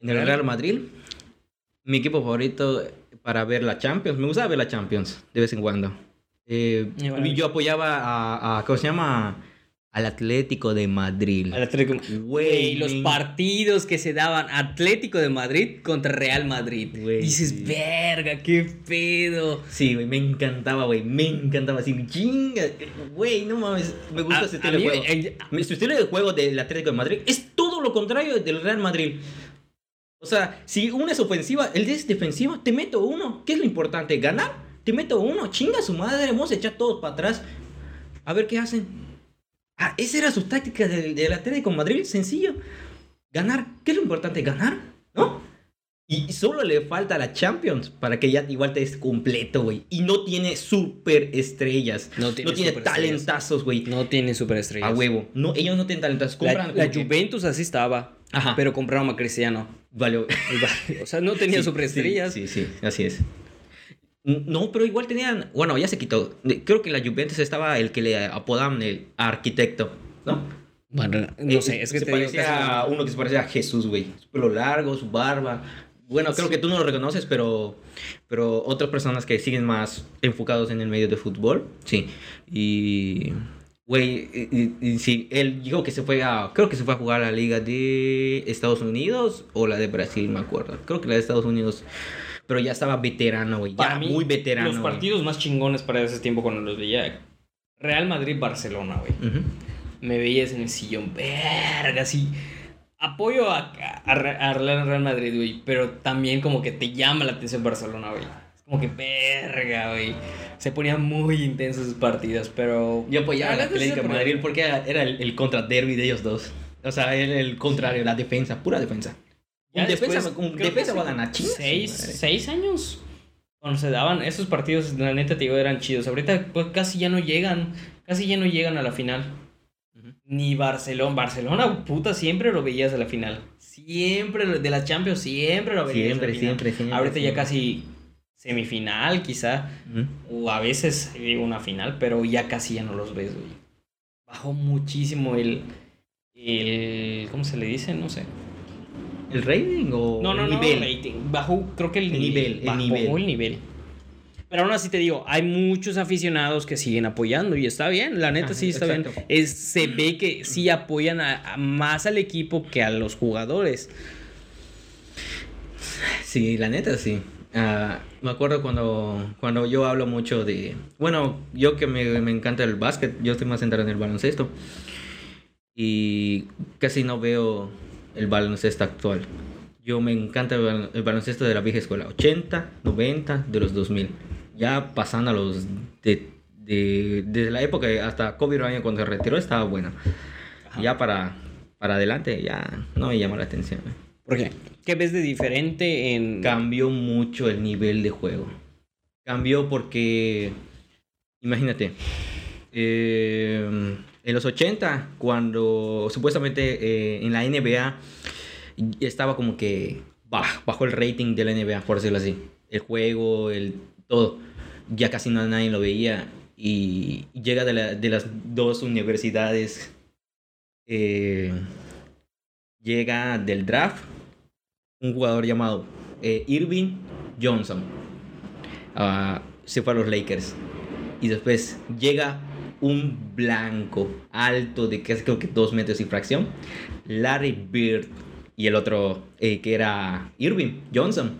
B: en el Real Madrid, mi equipo favorito para ver la Champions, me gustaba ver la Champions de vez en cuando. Eh, yo apoyaba a, a, ¿cómo se llama? Al Atlético de Madrid.
A: Al Atlético. Güey, los partidos que se daban Atlético de Madrid contra Real Madrid. Dices, verga, qué pedo.
B: Sí, güey, me encantaba, güey. Me encantaba así, chinga. Güey, no mames, me gusta ese estilo de juego. Su estilo de juego del Atlético de Madrid es todo lo contrario del Real Madrid. O sea, si una es ofensiva, el es defensivo, te meto uno. ¿Qué es lo importante? ¿Ganar? Te meto uno. Chinga su madre, vamos a echar todos para atrás. A ver qué hacen. Ah, esa era su táctica del, del Atlético Madrid, sencillo. Ganar. ¿Qué es lo importante? Ganar, ¿no? Y solo le falta la Champions para que ya igual te des completo, güey. Y no tiene super estrellas. No tiene, no tiene talentazos, güey.
A: No tiene super estrellas.
B: A huevo. No, ellos no tienen talentazos.
A: Compran la, Juventus así estaba. Ajá. Pero compraron a Cristiano.
B: Vale.
A: o sea, no tenía super estrellas.
B: Sí, sí, así es. No, pero igual tenían. Bueno, ya se quitó. Creo que la Juventus estaba el que le apodaban el arquitecto, ¿no?
A: Bueno, no
B: eh,
A: sé, es que
B: se te parecía a uno que se parecía a Jesús, güey. Su pelo largo, su barba. Bueno, creo que tú no lo reconoces, pero, pero otras personas que siguen más enfocados en el medio de fútbol, sí. Y, güey, y, sí, él dijo que se fue a, creo que se fue a jugar a la liga de Estados Unidos o la de Brasil, me acuerdo. Creo que la de Estados Unidos pero ya estaba veterano, güey. Ya muy veterano.
A: Los partidos más chingones para ese tiempo cuando los veía. Real Madrid-Barcelona, güey. Me veías en el sillón, verga, así. Apoyo a, a, Real Madrid, güey. Pero también como que te llama la atención Barcelona, güey. Es como que verga, güey. Se ponían muy intensos sus partidos, pero.
B: Yo apoyaba a la Atlético Madrid porque era, el, el contra derby de ellos dos. O sea, era el contrario, la defensa, pura defensa.
A: Un defensa, un defensa va a ganar seis, seis, años. Cuando se daban esos partidos, la neta te digo, eran chidos. Ahorita pues casi ya no llegan, casi ya no llegan a la final. Ni Barcelona. Barcelona, puta, siempre lo veías a la final. Siempre, de la Champions, siempre lo veías.
B: Siempre, siempre, siempre.
A: Ahorita ya casi semifinal, quizá. O a veces digo una final, pero ya casi ya no los ves, güey. Bajó muchísimo el. el ¿Cómo se le dice? No sé.
B: ¿El rating o
A: no, no, el nivel? No, rating. Bajó, creo que el, nivel. el nivel. el nivel. Pero aún así te digo, hay muchos aficionados que siguen apoyando y está bien, la neta sí está bien. Es, se ve que sí apoyan más al equipo que a los jugadores.
B: Sí, la neta sí. Ah, me acuerdo cuando, cuando yo hablo mucho de... Bueno, yo que me, me encanta el básquet, yo estoy más centrado en el baloncesto. Y casi no veo el baloncesto actual. Yo me encanta el, baloncesto de la vieja escuela, 80, 90, de los 2000. Ya pasando a los de, de desde la época hasta Kobe Bryant cuando se retiró estaba bueno. Ya para, para adelante ya no me llama la atención.
A: ¿Por qué? ¿Qué ves de diferente en...?
B: Cambió mucho el nivel de juego. Cambió porque, imagínate, eh, en los 80, cuando supuestamente eh, en la NBA estaba como que bajo el rating de la NBA, por decirlo así. El juego, el todo. Ya casi nadie lo veía. Y llega de, de las dos universidades. Eh, llega del draft un jugador llamado eh, Irving Johnson. Ah, se fue a los Lakers. Y después llega un blanco alto de casi creo que dos metros y fracción, Larry Bird y el otro eh, que era Irving Johnson,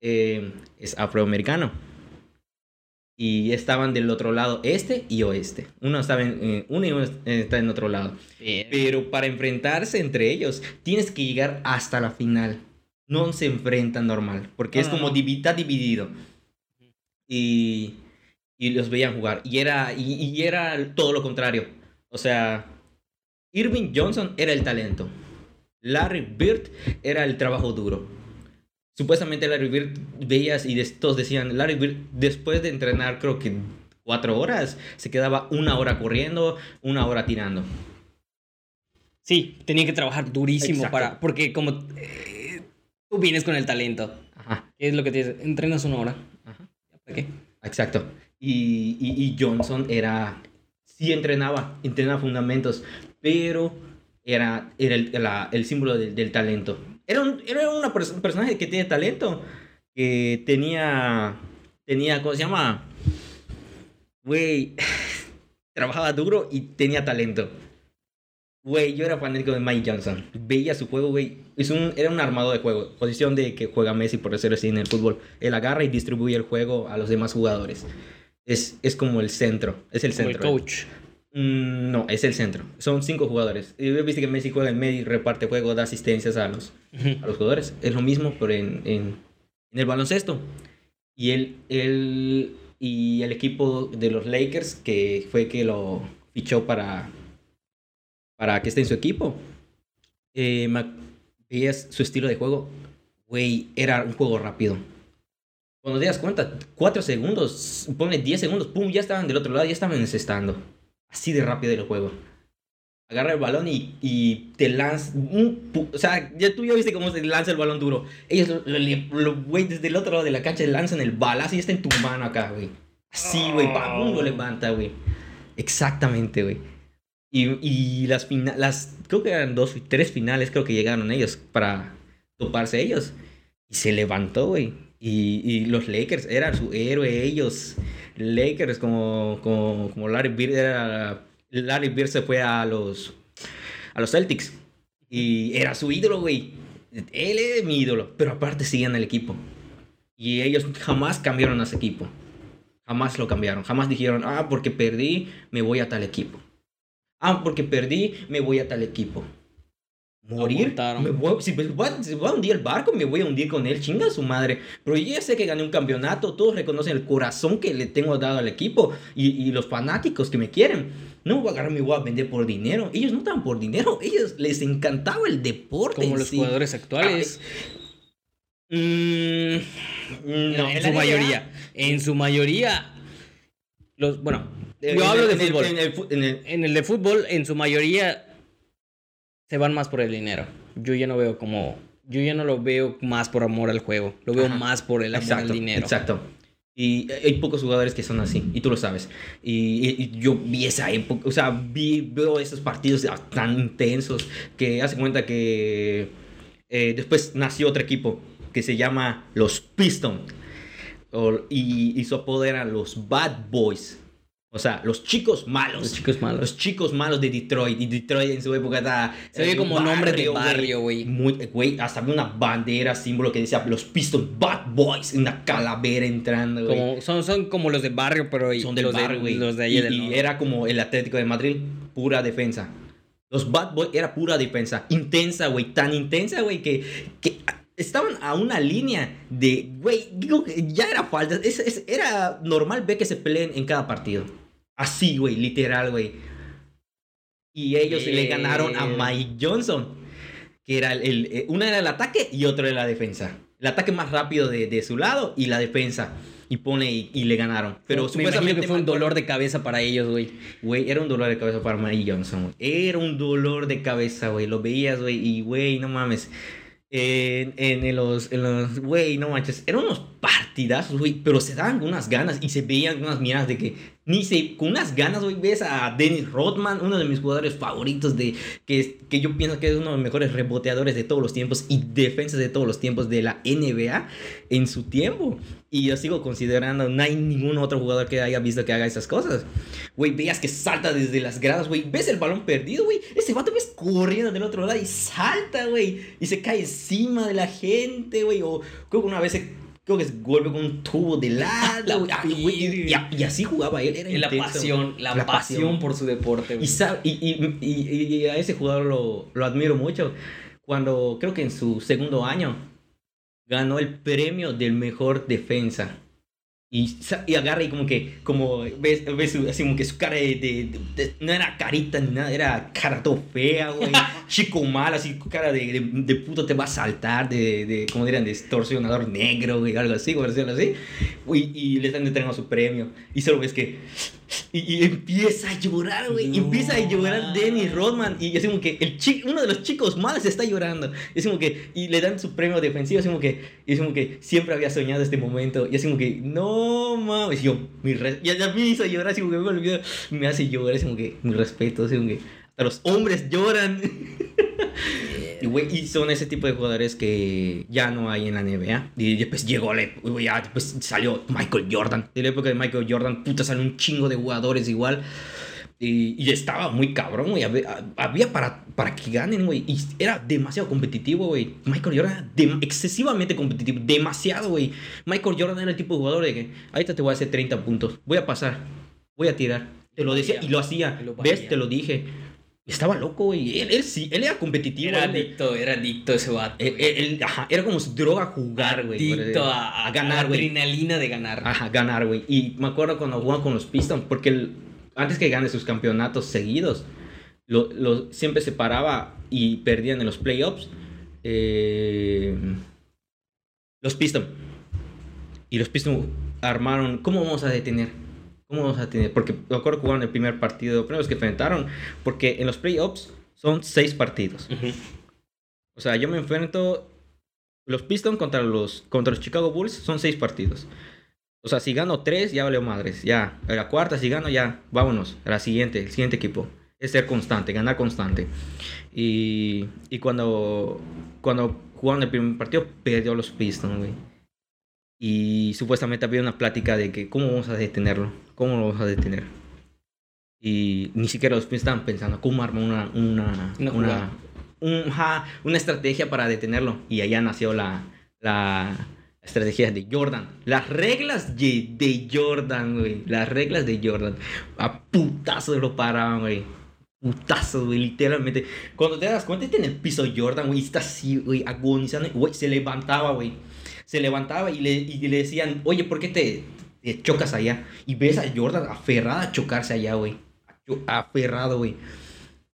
B: eh, es afroamericano. Y estaban del otro lado, este y oeste. Uno estaba en eh, uno y uno está en otro lado. Pero para enfrentarse entre ellos, tienes que llegar hasta la final. No se enfrentan normal, porque es como está dividido. Y y los veían jugar. Y era, y, era todo lo contrario. O sea, Irving Johnson era el talento. Larry Bird era el trabajo duro. Supuestamente Larry Bird veías y todos decían, Larry Bird después de entrenar creo que cuatro horas, se quedaba una hora corriendo, una hora tirando.
A: Sí, tenía que trabajar durísimo
B: Exacto.
A: para. Porque como eh, tú vienes con el talento.
B: Ajá,
A: ¿Qué es lo que te? Entrenas una hora.
B: ajá.
A: ¿Para qué?
B: Exacto. Y, y, y Johnson era. Sí entrenaba, entrenaba fundamentos, pero era, era el, la- el símbolo del, del talento. Era un, era una un personaje que tiene talento, que tenía. Tenía, ¿cómo se llama? Güey, trabajaba duro y tenía talento. Güey, yo era fanático de Mike Johnson. Veía su juego, güey. Un, era un armado de juego. Posición de que juega Messi, por decirlo así, en el fútbol. Él agarra y distribuye el juego a los demás jugadores. Es, es como el centro. Es el
A: Como el
B: centro.
A: coach.
B: Mm, no, es el centro. Son cinco jugadores. Viste que Messi juega en medio reparte juego, da asistencias a los, a los jugadores. Es lo mismo, pero en, en, en el baloncesto. Y él, él y el equipo de los Lakers, que fue que lo fichó para, para que esté en su equipo, eh, veías su estilo de juego, güey, era un juego rápido. Cuando te das cuenta, cuatro segundos, ponle 10 segundos, pum, ya estaban del otro lado, ya estaban encestando. Así de rápido el juego. Agarra el balón y, y te lanza. o sea, ya tú ya viste cómo se lanza el balón duro. Ellos, lo, lo- lo- güey, desde el otro lado de la cancha lanzan el balazo y está en tu mano acá, güey. Así, güey, pam, lo levanta, güey. Exactamente, güey. Y, y las finales, creo que eran dos, tres finales, creo que llegaron ellos para toparse ellos. Y se levantó, güey. Y, y los Lakers eran su héroe, ellos. Lakers, como, como, como Larry Bird era. Larry Bird se fue a los, a los Celtics. Y era su ídolo, güey. Él es mi ídolo. Pero aparte siguen el equipo. Y ellos jamás cambiaron a ese equipo. Jamás lo cambiaron. Jamás dijeron, ah, porque perdí, me voy a tal equipo. Ah, porque perdí, me voy a tal equipo. Morir. Me voy- si, me va a hundir el barco, me voy a hundir con él. Chinga su madre. Pero yo ya sé que gané un campeonato. Todos reconocen el corazón que le tengo dado al equipo. Y, y los fanáticos que me quieren. No voy a agarrar, me voy a vender por dinero. Ellos no estaban por dinero. Ellos les encantaba el deporte.
A: Como los
B: sí.
A: jugadores actuales.
B: Mm, no,
A: en su mayoría. En su mayoría. Los, bueno, yo
B: en
A: hablo
B: el-
A: de
B: en el-
A: fútbol.
B: en el fu- en el-
A: En el de fútbol, en su mayoría, se van más por el dinero. Yo ya no veo como. Yo ya no lo veo más por amor al juego. Lo veo
B: Ajá.
A: más por el amor al dinero.
B: Exacto. Y hay pocos jugadores que son así, y tú lo sabes. Y, y- y yo vi esa época, o sea, vi, veo esos partidos tan intensos que hace cuenta que eh, después nació otro equipo que se llama los Pistons. Y, y su apodo eran los Bad Boys. O sea, los chicos malos.
A: Los chicos malos.
B: Los chicos malos de Detroit. Y Detroit en su época estaba.
A: Se ve
B: era
A: como
B: un
A: nombre de barrio, güey.
B: Hasta había una bandera, símbolo que decía los Pistons Bad Boys. Una calavera entrando, güey.
A: Son, son como los de barrio, pero
B: Son del
A: los,
B: barrio, güey.
A: los de ahí
B: y,
A: del
B: y
A: norte.
B: era como el Atlético de Madrid, pura defensa. Los Bad Boys era pura defensa. Intensa, güey. Tan intensa, güey, que, que estaban a una línea de, güey, digo ya era falta. Es- es- era normal ver que se peleen en cada partido. Así, güey, literal, güey. Y ellos le ganaron a Mike Johnson. Que era el, el- eh, una era el ataque y otro era la defensa. El ataque más rápido de, de su lado y la defensa. Y pone y, y le ganaron. Pero
A: Me
B: supuestamente
A: que fue un dolor de cabeza para ellos, güey.
B: Güey, era un dolor de cabeza para Mike Johnson, güey. Era un dolor de cabeza, güey. Lo veías, güey. Y, güey, no mames. En, en los, en los, güey, no manches. Eran unos partidazos, güey. Pero se daban unas ganas y se veían unas miradas de que ni se, con unas ganas, güey, ves a Dennis Rodman, uno de mis jugadores favoritos de, que, que yo pienso que es uno de los mejores reboteadores de todos los tiempos y defensas de todos los tiempos de la NBA en su tiempo. Y yo sigo considerando, no hay ningún otro jugador que haya visto que haga esas cosas. Güey, veas que salta desde las gradas, güey. Ves el balón perdido, güey. Ese vato ves corriendo del otro lado y salta, güey. Y se cae encima de la gente, güey. O creo que una vez se, creo que se golpeó con un tubo de lado,
A: La
B: güey, y, y- y así jugaba él. Era
A: la
B: intenso,
A: pasión, la, pasión, por su deporte,
B: Y,
A: güey.
B: sa- y, y- y- y a ese jugador lo, lo admiro mucho. Cuando creo que en su segundo año ganó el premio del mejor defensa. Y, y agarra y como que, como ves, ves su- así como que su cara de, de- de- no era carita ni nada, era cara todo fea, güey. Chico mal, así cara de, de, puto te va a saltar, de, de como dirían, de extorsionador negro, güey, algo así, por decirlo así. Uy, y le están entregando su premio. Y solo ves que Y, empieza a llorar, güey. empieza a llorar Dennis Rodman. Y es como que el chico, uno de los chicos malos está llorando. Es como que, y le dan su premio defensivo. Es como que, es como que siempre había soñado este momento. Y es como que, no mames. yo, mi y a mí me hizo llorar. Así como que me, me hace llorar. Es como que, mi respeto. Es como que, hasta los hombres lloran. Y, son ese tipo de jugadores que ya no hay en la NBA. Y después llegó, ya después salió Michael Jordan. De la época de Michael Jordan, puta, salió un chingo de jugadores igual. Y, estaba muy cabrón, güey. Había, para, para que ganen, güey. Y era demasiado competitivo, güey. Michael Jordan era excesivamente competitivo. Demasiado, güey. Michael Jordan era el tipo de jugador de que ahorita te voy a hacer 30 puntos. Voy a pasar. Voy a tirar. Te lo decía y lo hacía. ¿Ves? Te lo dije. Estaba loco, güey. Él, él, sí, él era competitivo.
A: Era adicto, era adicto ese vato.
B: Él, ajá, era como su droga jugar, güey.
A: Adicto a, ganar, güey. Adrenalina de ganar.
B: Ajá, ganar, güey. Y me acuerdo cuando jugaba con los Pistons, porque antes que gane sus campeonatos seguidos, lo, lo, siempre se paraba y perdían en los playoffs. Eh, los Pistons. Y los Pistons armaron. ¿Cómo vamos a detener? ¿Cómo vamos a tener? Porque me acuerdo que jugaron el primer partido, primeros que enfrentaron, porque en los playoffs son seis partidos. O sea, yo me enfrento. Los Pistons contra los, contra los Chicago Bulls son seis partidos. O sea, si gano tres, ya vale madres. Ya, a la cuarta, si gano, ya, vámonos. A la siguiente, el siguiente equipo. Es ser constante, ganar constante. Y, y cuando, cuando jugaron el primer partido, perdió los Pistons, güey. Y supuestamente había una plática de que cómo vamos a detenerlo, cómo lo vamos a detener. Y ni siquiera los estaban pensando cómo armar una, una, una, una, estrategia para detenerlo. Y allá nació la, la estrategia de Jordan. Las reglas de, de Jordan, güey. Las reglas de Jordan. A putazos lo paraban, güey. Putazos, güey, literalmente. Cuando te das cuenta, está en el piso Jordan, güey. Está así, güey, agonizando. Güey, se levantaba, güey se levantaba y le, y le decían, oye, ¿por qué te, chocas allá? Y ves a Jordan aferrada a chocarse allá, güey. Aferrado, güey.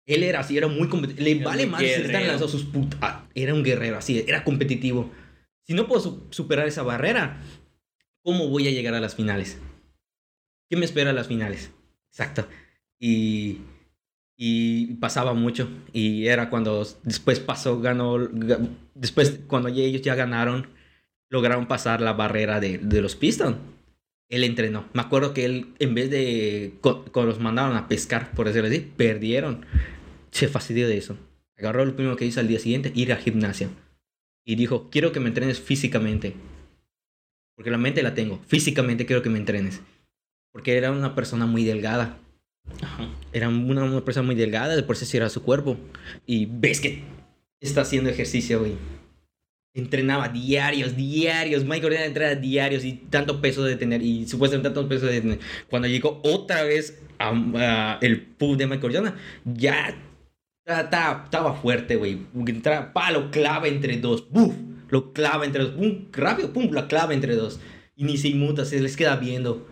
B: Él era así, era muy competitivo. Le vale más si le están lanzando sus putas. Ah, era un guerrero, así, era competitivo. Si no puedo superar esa barrera, ¿cómo voy a llegar a las finales? ¿Qué me espera a las finales? Exacto. Y, y pasaba mucho. Y era cuando después pasó, ganó. Después, cuando ellos ya ganaron, lograron pasar la barrera de, los Pistons. Él entrenó. Me acuerdo que él, en vez de. Cuando los mandaron a pescar, por decirlo así, perdieron. Se fastidió de eso. Agarró lo primero que hizo al día siguiente: ir a gimnasia. Y dijo: Quiero que me entrenes físicamente. Porque la mente la tengo. Físicamente quiero que me entrenes. Porque era una persona muy delgada. Era una, una persona muy delgada, de por sí era su cuerpo. Y ves que está haciendo ejercicio, güey entrenaba diarios, diarios. Michael Jordan entrenaba diarios y tanto peso de tener, y supuestamente tanto peso de tener. Cuando llegó otra vez a, el pub de Michael Jordan, ya estaba fuerte, güey. Entraba, pa, lo clava entre dos. ¡Buf! Lo clava entre dos. ¡Pum! Rápido, ¡pum! Lo clava entre dos. Y ni se inmuta, se les queda viendo.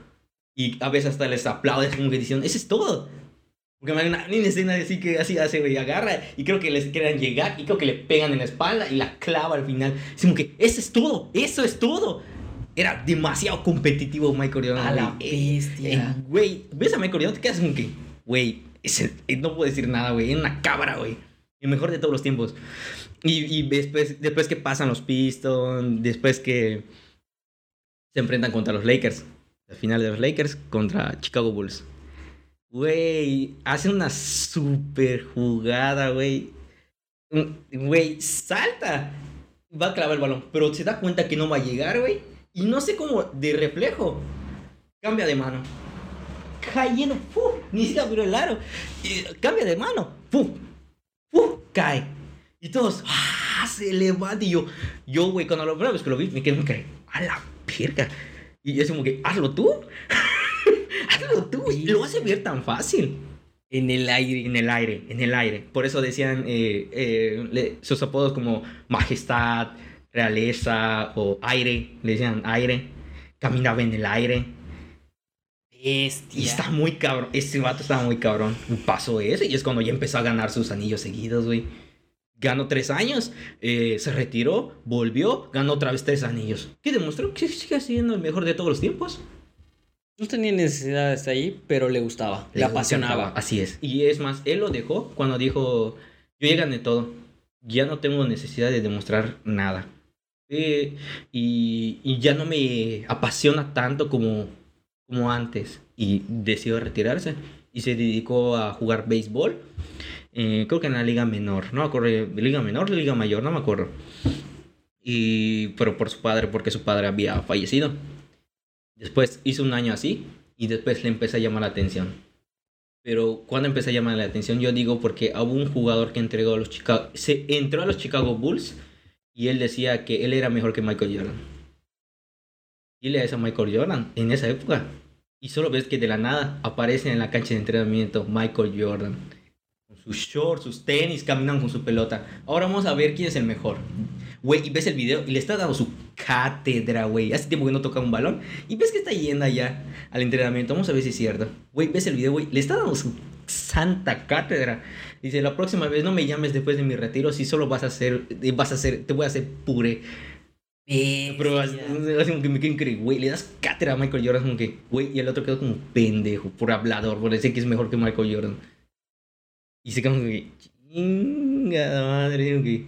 B: Y a veces hasta les aplaude como que diciendo, eso es todo. Porque hay una, escena así que así hace, güey, agarra y creo que les quieran llegar y creo que le pegan en la espalda y la clava al final. Es como que eso es todo, eso es todo. Era demasiado competitivo Michael Jordan.
A: A la bestia.
B: Güey, ves a Michael Jordan, te quedas como que, güey, no puedo decir nada, güey, es una cabra, güey. El mejor de todos los tiempos. Y, y después, después que pasan los Pistons, después que se enfrentan contra los Lakers. Al final de los Lakers contra Chicago Bulls. Güey, hace una super jugada, güey. Güey, salta. Va a clavar el balón, pero se da cuenta que no va a llegar, güey. Y no sé cómo, de reflejo, cambia de mano. Cayendo, ¡puf! Ni siquiera abrió el aro. cambia de mano, ¡puf! ¡puf! Cae. Y todos, ¡ah! Se levanta. Y yo, yo, güey, cuando lo primera que lo vi, me quedé, me quedé, a la verga. Y es como que, hazlo tú. Hazlo tú, Lo hace ver tan fácil.
A: En el aire.
B: En el aire, en el aire. Por eso decían eh, eh, sus apodos como majestad, realeza o aire. Le decían aire. Caminaba en el aire.
A: Bestia.
B: Y está muy cabrón. Este vato estaba muy cabrón. Pasó eso y es cuando ya empezó a ganar sus anillos seguidos, güey. Ganó tres años, eh, se retiró, volvió, ganó otra vez tres anillos. ¿Qué demostró que sigue siendo el mejor de todos los tiempos.
A: No tenía necesidad de estar ahí, pero le gustaba, le, apasionaba.
B: Así es. Y es más, él lo dejó cuando dijo, yo ya gané todo, ya no tengo necesidad de demostrar nada. Eh, y, y, ya no me apasiona tanto como, como antes. Y decidió retirarse y se dedicó a jugar béisbol. Eh, creo que en la liga menor, no me acuerdo, liga menor, liga mayor, no me acuerdo. Y, pero por su padre, porque su padre había fallecido. Después hizo un año así y después le empecé a llamar la atención. Pero cuando empecé a llamar la atención, yo digo porque hubo un jugador que entregó a los Chicago, se entró a los Chicago Bulls y él decía que él era mejor que Michael Jordan. Dile a eso a Michael Jordan en esa época. Y solo ves que de la nada aparece en la cancha de entrenamiento Michael Jordan. Con sus shorts, sus tenis, caminan con su pelota. Ahora vamos a ver quién es el mejor. Güey, y ves el video y le está dando su cátedra, güey. Hace tiempo que no toca un balón. Y ves que está yendo allá al entrenamiento. Vamos a ver si es cierto. Güey, ves el video, güey. Le está dando su santa cátedra. Dice, la próxima vez no me llames después de mi retiro si solo vas a hacer, vas a hacer, te voy a hacer pure. Pero así como que me quedé increíble, güey, le das cátedra a Michael Jordan como que, güey, y el otro quedó como pendejo, por hablador, por decir que es mejor que Michael Jordan. Y se quedó como que, chingada madre, que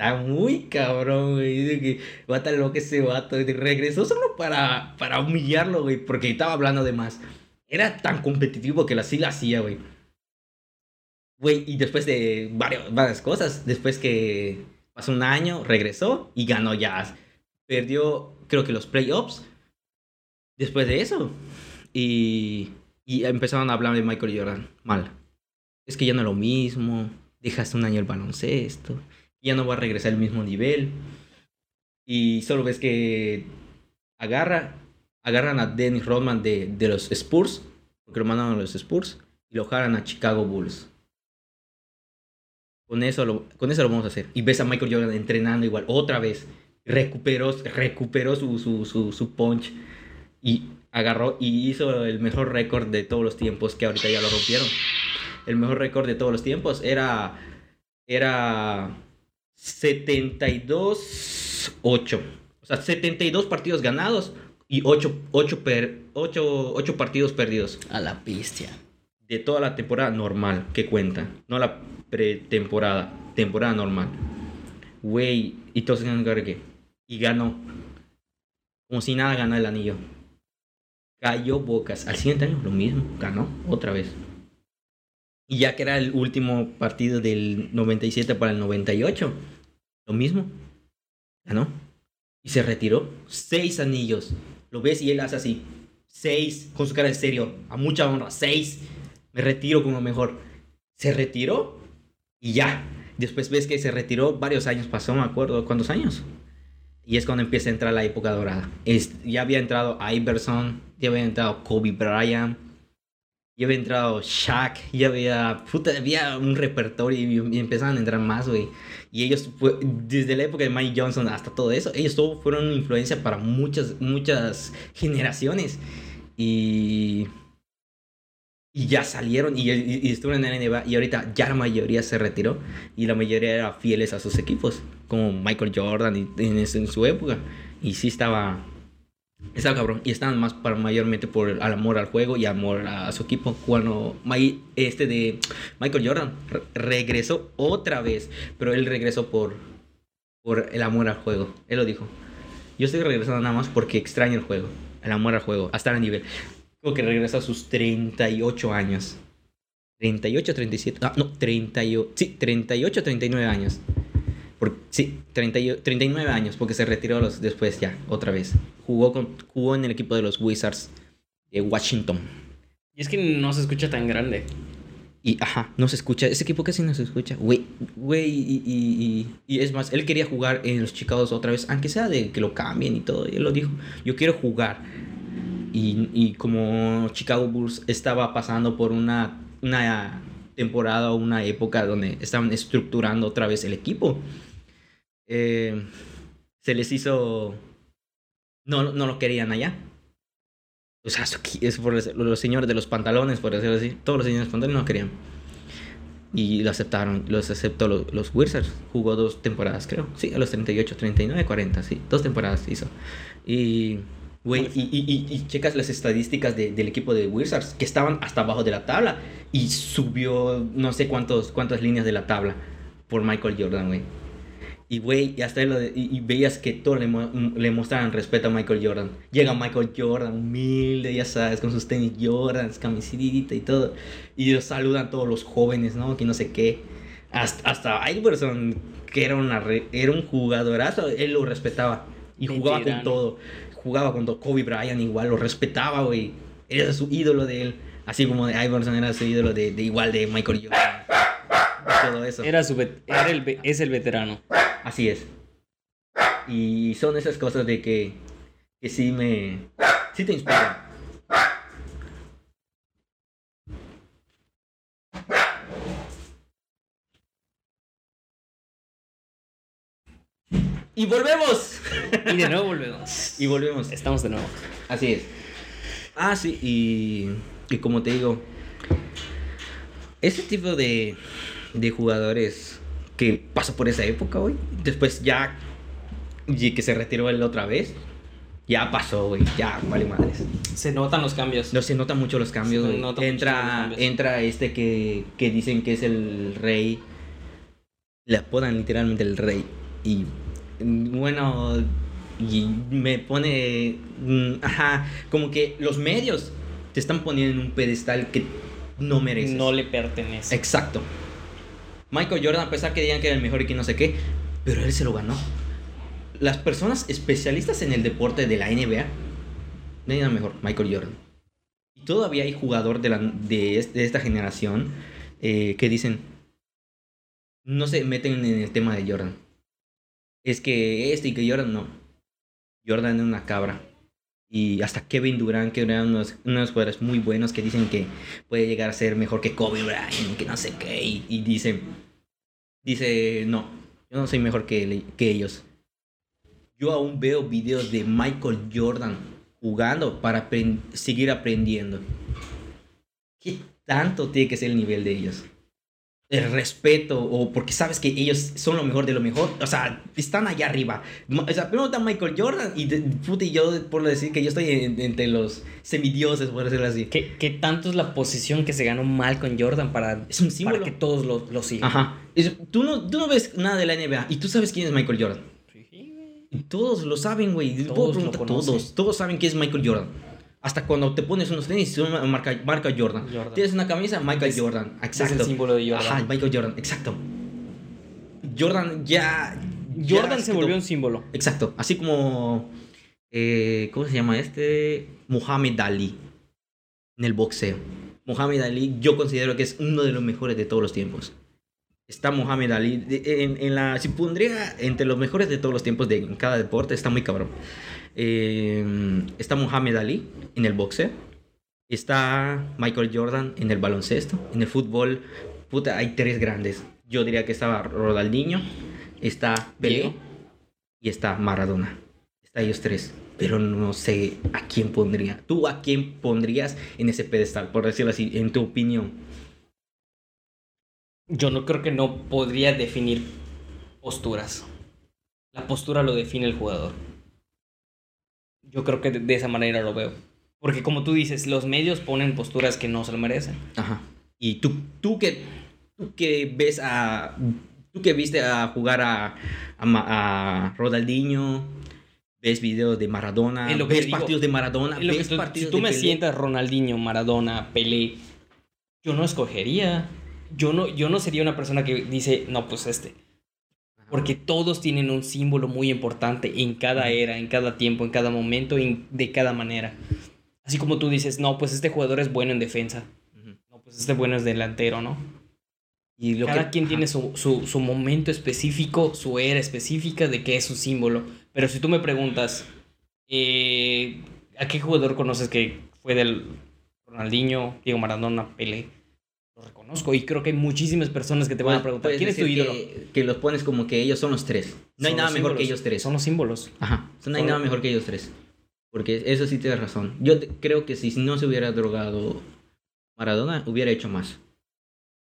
B: está muy cabrón, güey, dice que va a loco ese vato, y regresó solo para, para humillarlo, güey, porque estaba hablando de más. Era tan competitivo que así la hacía, güey. Güey, y después de varias, varias cosas, después que pasó un año, regresó y ganó ya. Perdió, creo que los playoffs. Después de eso. Y, y empezaron a hablar de Michael Jordan. Mal. Es que ya no es lo mismo. Dejaste un año el baloncesto. Ya no va a regresar al mismo nivel. Y solo ves que agarra, agarran a Dennis Rodman de, de los Spurs. Porque lo mandaron a los Spurs. Y lo jalan a Chicago Bulls. Con eso, lo, con eso lo vamos a hacer. Y ves a Michael Jordan entrenando igual, otra vez. Recuperó, recuperó su, su, su, su punch. Y agarró y hizo el mejor récord de todos los tiempos, que ahorita ya lo rompieron. El mejor récord de todos los tiempos era. Era. 72-8. O sea, 72 partidos ganados y 8, 8, per, 8, 8 partidos perdidos.
A: A la pistia.
B: De toda la temporada normal que cuenta. No la pretemporada, temporada normal. Güey, y todos que Y ganó. Como si nada ganó el anillo. Cayó bocas. Al siguiente año lo mismo, ganó otra vez. Y ya que era el último partido del 97 para el 98, lo mismo. Ganó. Y se retiró. Seis anillos. Lo ves y él hace así. Seis. Con su cara en serio. A mucha honra. Seis. Me retiro como mejor. Se retiró y ya. Después ves que se retiró, varios años pasó, me acuerdo cuántos años. Y es cuando empieza a entrar la época dorada. Es, ya había entrado Iverson, ya había entrado Kobe Bryant, ya había entrado Shaq, ya había, puta, había un repertorio y, empezaban a entrar más, güey. Y ellos, desde la época de Mike Johnson hasta todo eso, ellos todos fueron una influencia para muchas, muchas generaciones. Y y ya salieron y, y, estuvieron en la NBA y ahorita ya la mayoría se retiró y la mayoría era fieles a sus equipos, como Michael Jordan y, en, su época. Y sí estaba, estaba cabrón. Y estaban más para mayormente por el amor al juego y amor a su equipo. Cuando este de Michael Jordan regresó otra vez, pero él regresó por, por el amor al juego. Él lo dijo. Yo estoy regresando nada más porque extraño el juego, el amor al juego, hasta el nivel. Creo que regresa a sus 38 años. 38, 37. Ah, no, 38. Sí, 38, 39 años. Por, sí, 30, 39 años, porque se retiró los, después ya, otra vez. Jugó, con, jugó en el equipo de los Wizards de Washington.
A: Y es que no se escucha tan grande.
B: Y, ajá, no se escucha. Ese equipo casi no se escucha. Güey, güey, y, y, y, es más, él quería jugar en los Chicago otra vez, aunque sea de que lo cambien y todo. Y él lo dijo, yo quiero jugar y, como Chicago Bulls estaba pasando por una, una temporada o una época donde estaban estructurando otra vez el equipo, eh, se les hizo... No, no lo querían allá. O sea, es por los señores de los pantalones, por decirlo así. Todos los señores de los pantalones no querían. Y lo aceptaron, los aceptó los, los Wizards. Jugó dos temporadas, creo. Sí, a los 38, 39, 40, sí. Dos temporadas hizo. Y Güey, y, y, y, y checas las estadísticas de- del equipo de Wizards, que estaban hasta abajo de la tabla, y subió no sé cuántos, cuántas líneas de la tabla por Michael Jordan, güey. Y, güey, y hasta lo de- y, y veías que todos le, mo- le mostraban respeto a Michael Jordan. Llega Michael Jordan, humilde, ya sabes, con sus tenis Jordans, camisita y todo. Y los saludan todos los jóvenes, ¿no? Que no sé qué. Hasta, hasta Iverson, que era, una re- era un jugadorazo, él lo respetaba. Y jugaba con
A: Veterano.
B: todo. Jugaba con todo. Kobe Bryant igual, lo respetaba, güey. Era su ídolo de él. Así como de Iverson era su ídolo de, de igual de Michael Jordan. Todo eso.
A: Era su era el, es el veterano.
B: Así es. Y son esas cosas de que, que sí me... Sí te inspiran. Y volvemos.
A: Y de nuevo volvemos.
B: Y volvemos.
A: Estamos de nuevo.
B: Así es. Ah, sí, y, y como te digo, ese tipo de, de jugadores que pasó por esa época, güey, después ya, y que se retiró él otra vez, ya pasó, güey, ya, vale madres.
A: Se notan los cambios.
B: No se notan mucho los cambios, güey. Entra,
A: cambios.
B: entra este que, que dicen que es el rey, le apodan literalmente el rey, y bueno, y me pone, mm, ajá, como que los medios te están poniendo en un pedestal que no mereces.
A: No le pertenece.
B: Exacto. Michael Jordan, a pesar que digan que era el mejor y que no sé qué, pero él se lo ganó. Las personas especialistas en el deporte de la NBA, no hay nada mejor, Michael Jordan. Y todavía hay jugador de, la, de, es- de esta generación eh, que dicen, no se meten en el tema de Jordan. Es que este y que Jordan no. Jordan es una cabra. Y hasta Kevin Durant, que eran unos, unos jugadores muy buenos que dicen que puede llegar a ser mejor que Kobe Bryant, que no sé qué. Y, y dice, dice, no, yo no soy mejor que, que ellos. Yo aún veo videos de Michael Jordan jugando para apren- seguir aprendiendo. ¿Qué tanto tiene que ser el nivel de ellos? El respeto, o porque sabes que ellos son lo mejor de lo mejor. O sea, están allá arriba. O sea, primero está Michael Jordan y, de- puta, y yo por decir que yo estoy en- entre los semidioses, por decirlo así.
A: ¿Qué, qué tanto es la posición que se ganó mal con Jordan para,
B: Es un símbolo.
A: para que todos lo, lo sigan?
B: Ajá. Es- tú, no, tú no ves nada de la NBA y tú sabes quién es Michael Jordan.
A: Sí, güey.
B: Todos lo saben, güey.
A: Todos
B: todos. Todos saben quién es Michael Jordan. Hasta cuando te pones unos tenis, son marca, marca Jordan.
A: Jordan.
B: Tienes una camisa, Michael
A: Es-
B: Jordan.
A: es
B: Exacto.
A: el símbolo de Jordan.
B: Ajá, Michael Jordan, exacto. Jordan ya.
A: Jordan
B: ya
A: se
B: quedó-
A: volvió un símbolo.
B: Exacto. Así como. eh, ¿Cómo se llama este? Muhammad Ali. En el boxeo. Muhammad Ali, yo considero que es uno de los mejores de todos los tiempos. Está Muhammad Ali. en la, si pondría entre los mejores de todos los tiempos de en cada deporte, está muy cabrón. Eh, está Muhammad Ali en el boxeo. Está Michael Jordan en el baloncesto. En el fútbol, puta, hay tres grandes. Yo diría que estaba Ronaldinho, está Pelé y está Maradona. Está ellos tres. Pero no sé a quién pondría. ¿Tú a quién pondrías en ese pedestal? Por decirlo así, en tu opinión.
A: Yo no creo que no podría definir posturas. La postura lo define el jugador. Yo creo que de, de esa manera lo veo. Porque como tú dices, los medios ponen posturas que no se lo merecen.
B: Ajá. Y tú, tú que tú que ves a tú que viste a jugar a a, a Ronaldinho, ves videos de Maradona,
A: lo que
B: ves
A: digo.
B: partidos de Maradona,
A: lo que
B: ves
A: si
B: partidos
A: tú
B: de
A: me
B: Pelé.
A: sientas Ronaldinho, Maradona, Pelé, yo no escogería. Yo no, yo no sería una persona que dice, no, pues este. Porque todos tienen un símbolo muy importante en cada era, en cada tiempo, en cada momento, en- de cada manera. Así como tú dices, no, pues este jugador es bueno en defensa. No, pues este bueno es delantero, ¿no?
B: Y lo
A: Cada
B: que-
A: quien tiene su, su, su momento específico, su era específica de qué es su símbolo. Pero si tú me preguntas, eh, ¿a qué jugador conoces que fue del Ronaldinho, Diego Maradona, Pelé? Lo reconozco y creo que hay muchísimas personas que te van a preguntar, ¿quién es tu ídolo?
B: Que, que los pones como que ellos son los tres. No hay nada mejor que
A: símbolos,
B: ellos tres.
A: Son los símbolos.
B: Ajá. No hay
A: Son-
B: nada mejor que ellos tres. Porque eso sí tienes razón. Yo te- creo que si no se hubiera drogado Maradona, hubiera hecho más.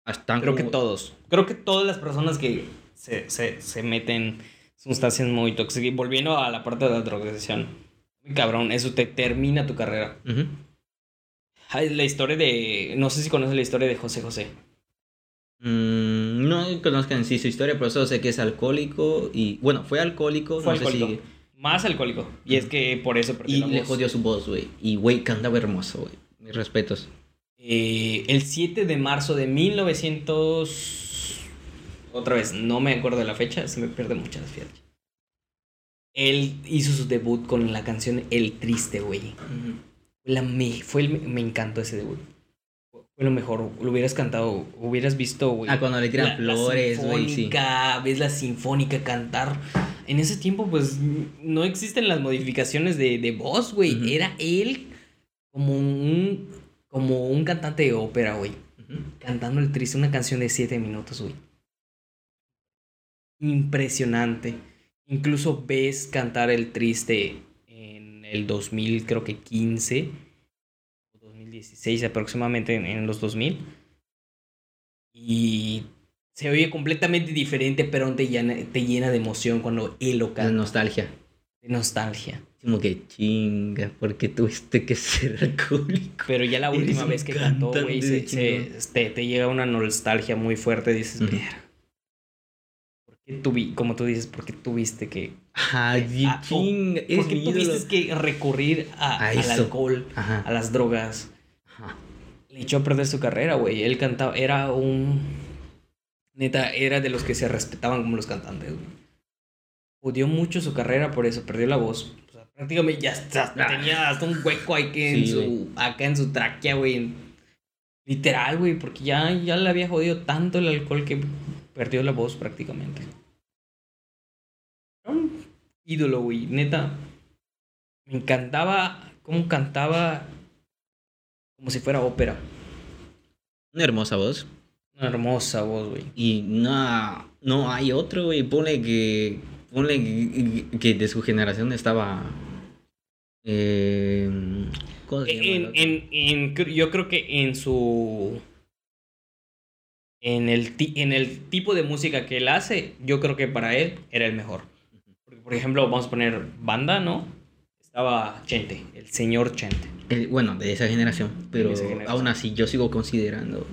B: Hasta
A: Creo que
B: como-
A: todos. Creo que todas las personas que se, se, se meten sustancias muy tóxicas. Y volviendo a la parte de la drogación. Cabrón, eso te termina tu carrera.
B: Ujú.
A: Ay, La historia de. No sé si conoces la historia de José José.
B: Mm, no conozco en sí su historia, pero solo sé que es alcohólico y... Bueno, fue alcohólico,
A: Fue
B: no sé
A: alcohólico.
B: si...
A: Más alcohólico. Y es que por eso
B: Y le jodió su voz, güey. Y, güey, cantaba hermoso, güey. Mis respetos.
A: Eh, el 7 de marzo de 1900. Otra vez, no me acuerdo de la fecha, se me pierde muchas fechas. Él hizo su debut con la canción El Triste, güey. La me, fue el- me encantó ese debut. Fue lo mejor. Lo hubieras cantado, hubieras visto, güey.
B: Ah, cuando le tiran
A: la-
B: flores, güey, sí.
A: sinfónica, ves la sinfónica cantar. En ese tiempo, pues, no existen las modificaciones de, de voz, güey. Era él como un, como un cantante de ópera, güey. Cantando el triste, una canción de 7 minutos, güey. Impresionante. Incluso ves cantar el triste el 2000, creo que 15, o 2016 aproximadamente, en, en los 2000. Y se oye completamente diferente, pero te llena, te llena de emoción cuando él lo canta.
B: nostalgia.
A: De nostalgia.
B: Como que chinga, porque tuviste que ser alcohólico.
A: Pero ya la última vez que cantó, güey, te, te llega una nostalgia muy fuerte. Dices,
B: Ujú.
A: "Verga, ¿por qué tuvi- como tú dices, ¿por qué tuviste que...
B: Ay,
A: Ah, o-
B: chinga. Es
A: ¿Por qué
B: mi ídolo.
A: tuviste que recurrir a-
B: A
A: al alcohol,
B: Ajá.
A: a las drogas?
B: Ajá.
A: Le echó a perder su carrera, güey. Él cantaba, era un... Neta, era de los que se respetaban como los cantantes, güey. Odió mucho su carrera por eso, perdió la voz. O sea, prácticamente ya hasta-
B: Ah.
A: tenía hasta un hueco ahí que en su, acá en su tráquea, güey. Literal, güey, porque ya, ya le había jodido tanto el alcohol que perdió la voz prácticamente. Ídolo, güey, neta. Me encantaba cómo cantaba como si fuera ópera.
B: Una hermosa voz.
A: Una hermosa voz, güey.
B: Y no, no hay otro, güey. Ponle que. Ponle que, que de su generación estaba. Eh, ¿Cómo se llama
A: En, en, en- yo creo que en su. En el, en el tipo de música que él hace, yo creo que para él era el mejor. Por ejemplo, vamos a poner banda, ¿no? Estaba Chente, el señor Chente.
B: El- bueno, de esa generación. Pero
A: esa generación.
B: aún así, yo sigo considerando.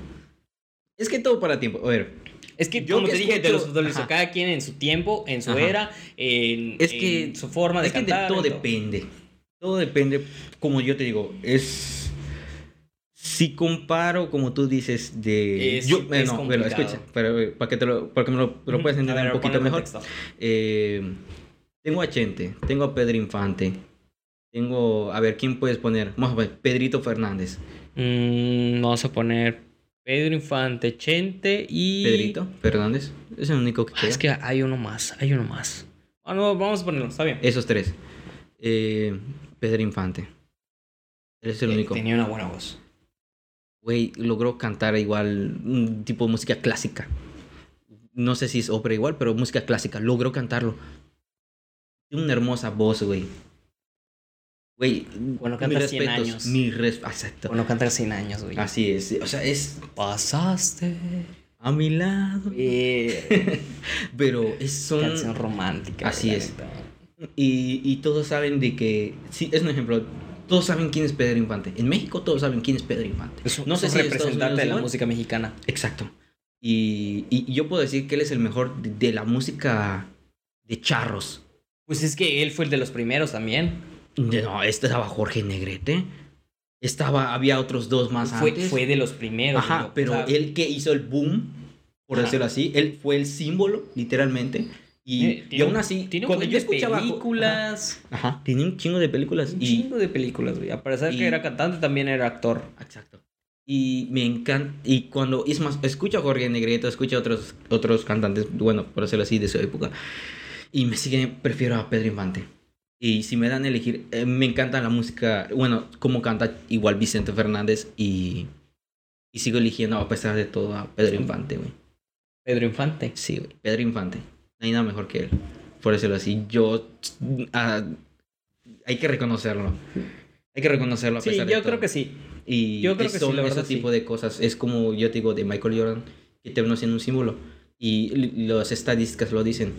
B: Es que todo para tiempo. A ver,
A: Es que,
B: Yo
A: como
B: que
A: te dije, de
B: escucho-
A: los
B: ajá.
A: cada quien en su tiempo, en su
B: Ajá.
A: era, en,
B: Es que-
A: en su forma de
B: es que de
A: cantar.
B: todo
A: en todo.
B: depende. Todo depende, como yo te digo, es... Si comparo, como tú dices, de...
A: Es-
B: yo,
A: es
B: no, pero escucha, eh, para que, te lo, para que me lo, lo puedas
A: A
B: entender
A: ver,
B: un poquito mejor. Eh, tengo a Chente, tengo a Pedro Infante, tengo... A ver, ¿quién puedes poner? Vamos a poner Pedrito Fernández.
A: Mm, vamos a poner Pedro Infante, Chente y.
B: Pedrito Fernández, es el único que
A: Ah,
B: queda.
A: Es que hay uno más, hay uno más. Ah, no, vamos a ponerlo, está bien.
B: Esos tres. Eh, Pedro Infante. Él es el
A: Eh,
B: único.
A: Tenía una buena voz.
B: Güey, logró cantar igual un tipo de música clásica. No sé si es ópera igual, pero música clásica. Logró cantarlo. Tiene una hermosa voz, güey. Güey,
A: Bueno,
B: mis
A: canta 100
B: respetos.
A: años.
B: Mi res- Exacto.
A: Bueno, cantar 100 años, güey.
B: Así es. O sea, es
A: Pasaste.
B: a mi lado. Pero es son...
A: canción romántica.
B: Así es. Y, y todos saben de que... Sí, es un ejemplo. Todos saben quién es Pedro Infante. En México todos saben quién es Pedro Infante.
A: Es un,
B: no sé si
A: representante de la música mexicana.
B: Exacto. Y, y yo puedo decir que él es el mejor de, de la música de charros.
A: Pues es que él fue el de los primeros también.
B: No, este estaba Jorge Negrete. Estaba, había otros dos más
A: Fue,
B: antes.
A: fue de los primeros.
B: Ajá,
A: digo,
B: pero él que hizo el boom, por
A: Ajá.
B: decirlo así, él fue el símbolo, literalmente. Y, y aún así,
A: Tiene
B: cuando yo escuchaba...
A: películas.
B: Ajá, ajá, tiene un chingo de películas.
A: Un
B: y,
A: chingo de películas, güey. A pesar de
B: y-
A: que era cantante, también era actor.
B: Exacto. Y me encanta. Y cuando. Es más, escucho a Jorge Negrete, escucho a otros, otros cantantes, bueno, por decirlo así, de su época. Y me sigue, prefiero a Pedro Infante. Y si me dan a elegir, eh, me encanta la música. Bueno, como canta igual Vicente Fernández. Y. Y sigo eligiendo, a pesar de todo, a Pedro Infante, güey.
A: Pedro Infante.
B: Sí, güey. Pedro Infante. No hay nada mejor que él. Por decirlo así. Yo. ah, hay que reconocerlo. Hay que reconocerlo a
A: Sí,
B: pesar
A: yo
B: de
A: creo
B: todo.
A: que sí.
B: Y
A: Yo creo que sí,
B: son
A: la
B: ese tipo
A: sí.
B: de cosas. Es como yo te digo de Michael Jordan, que terminó siendo un símbolo. Y las estadísticas lo dicen.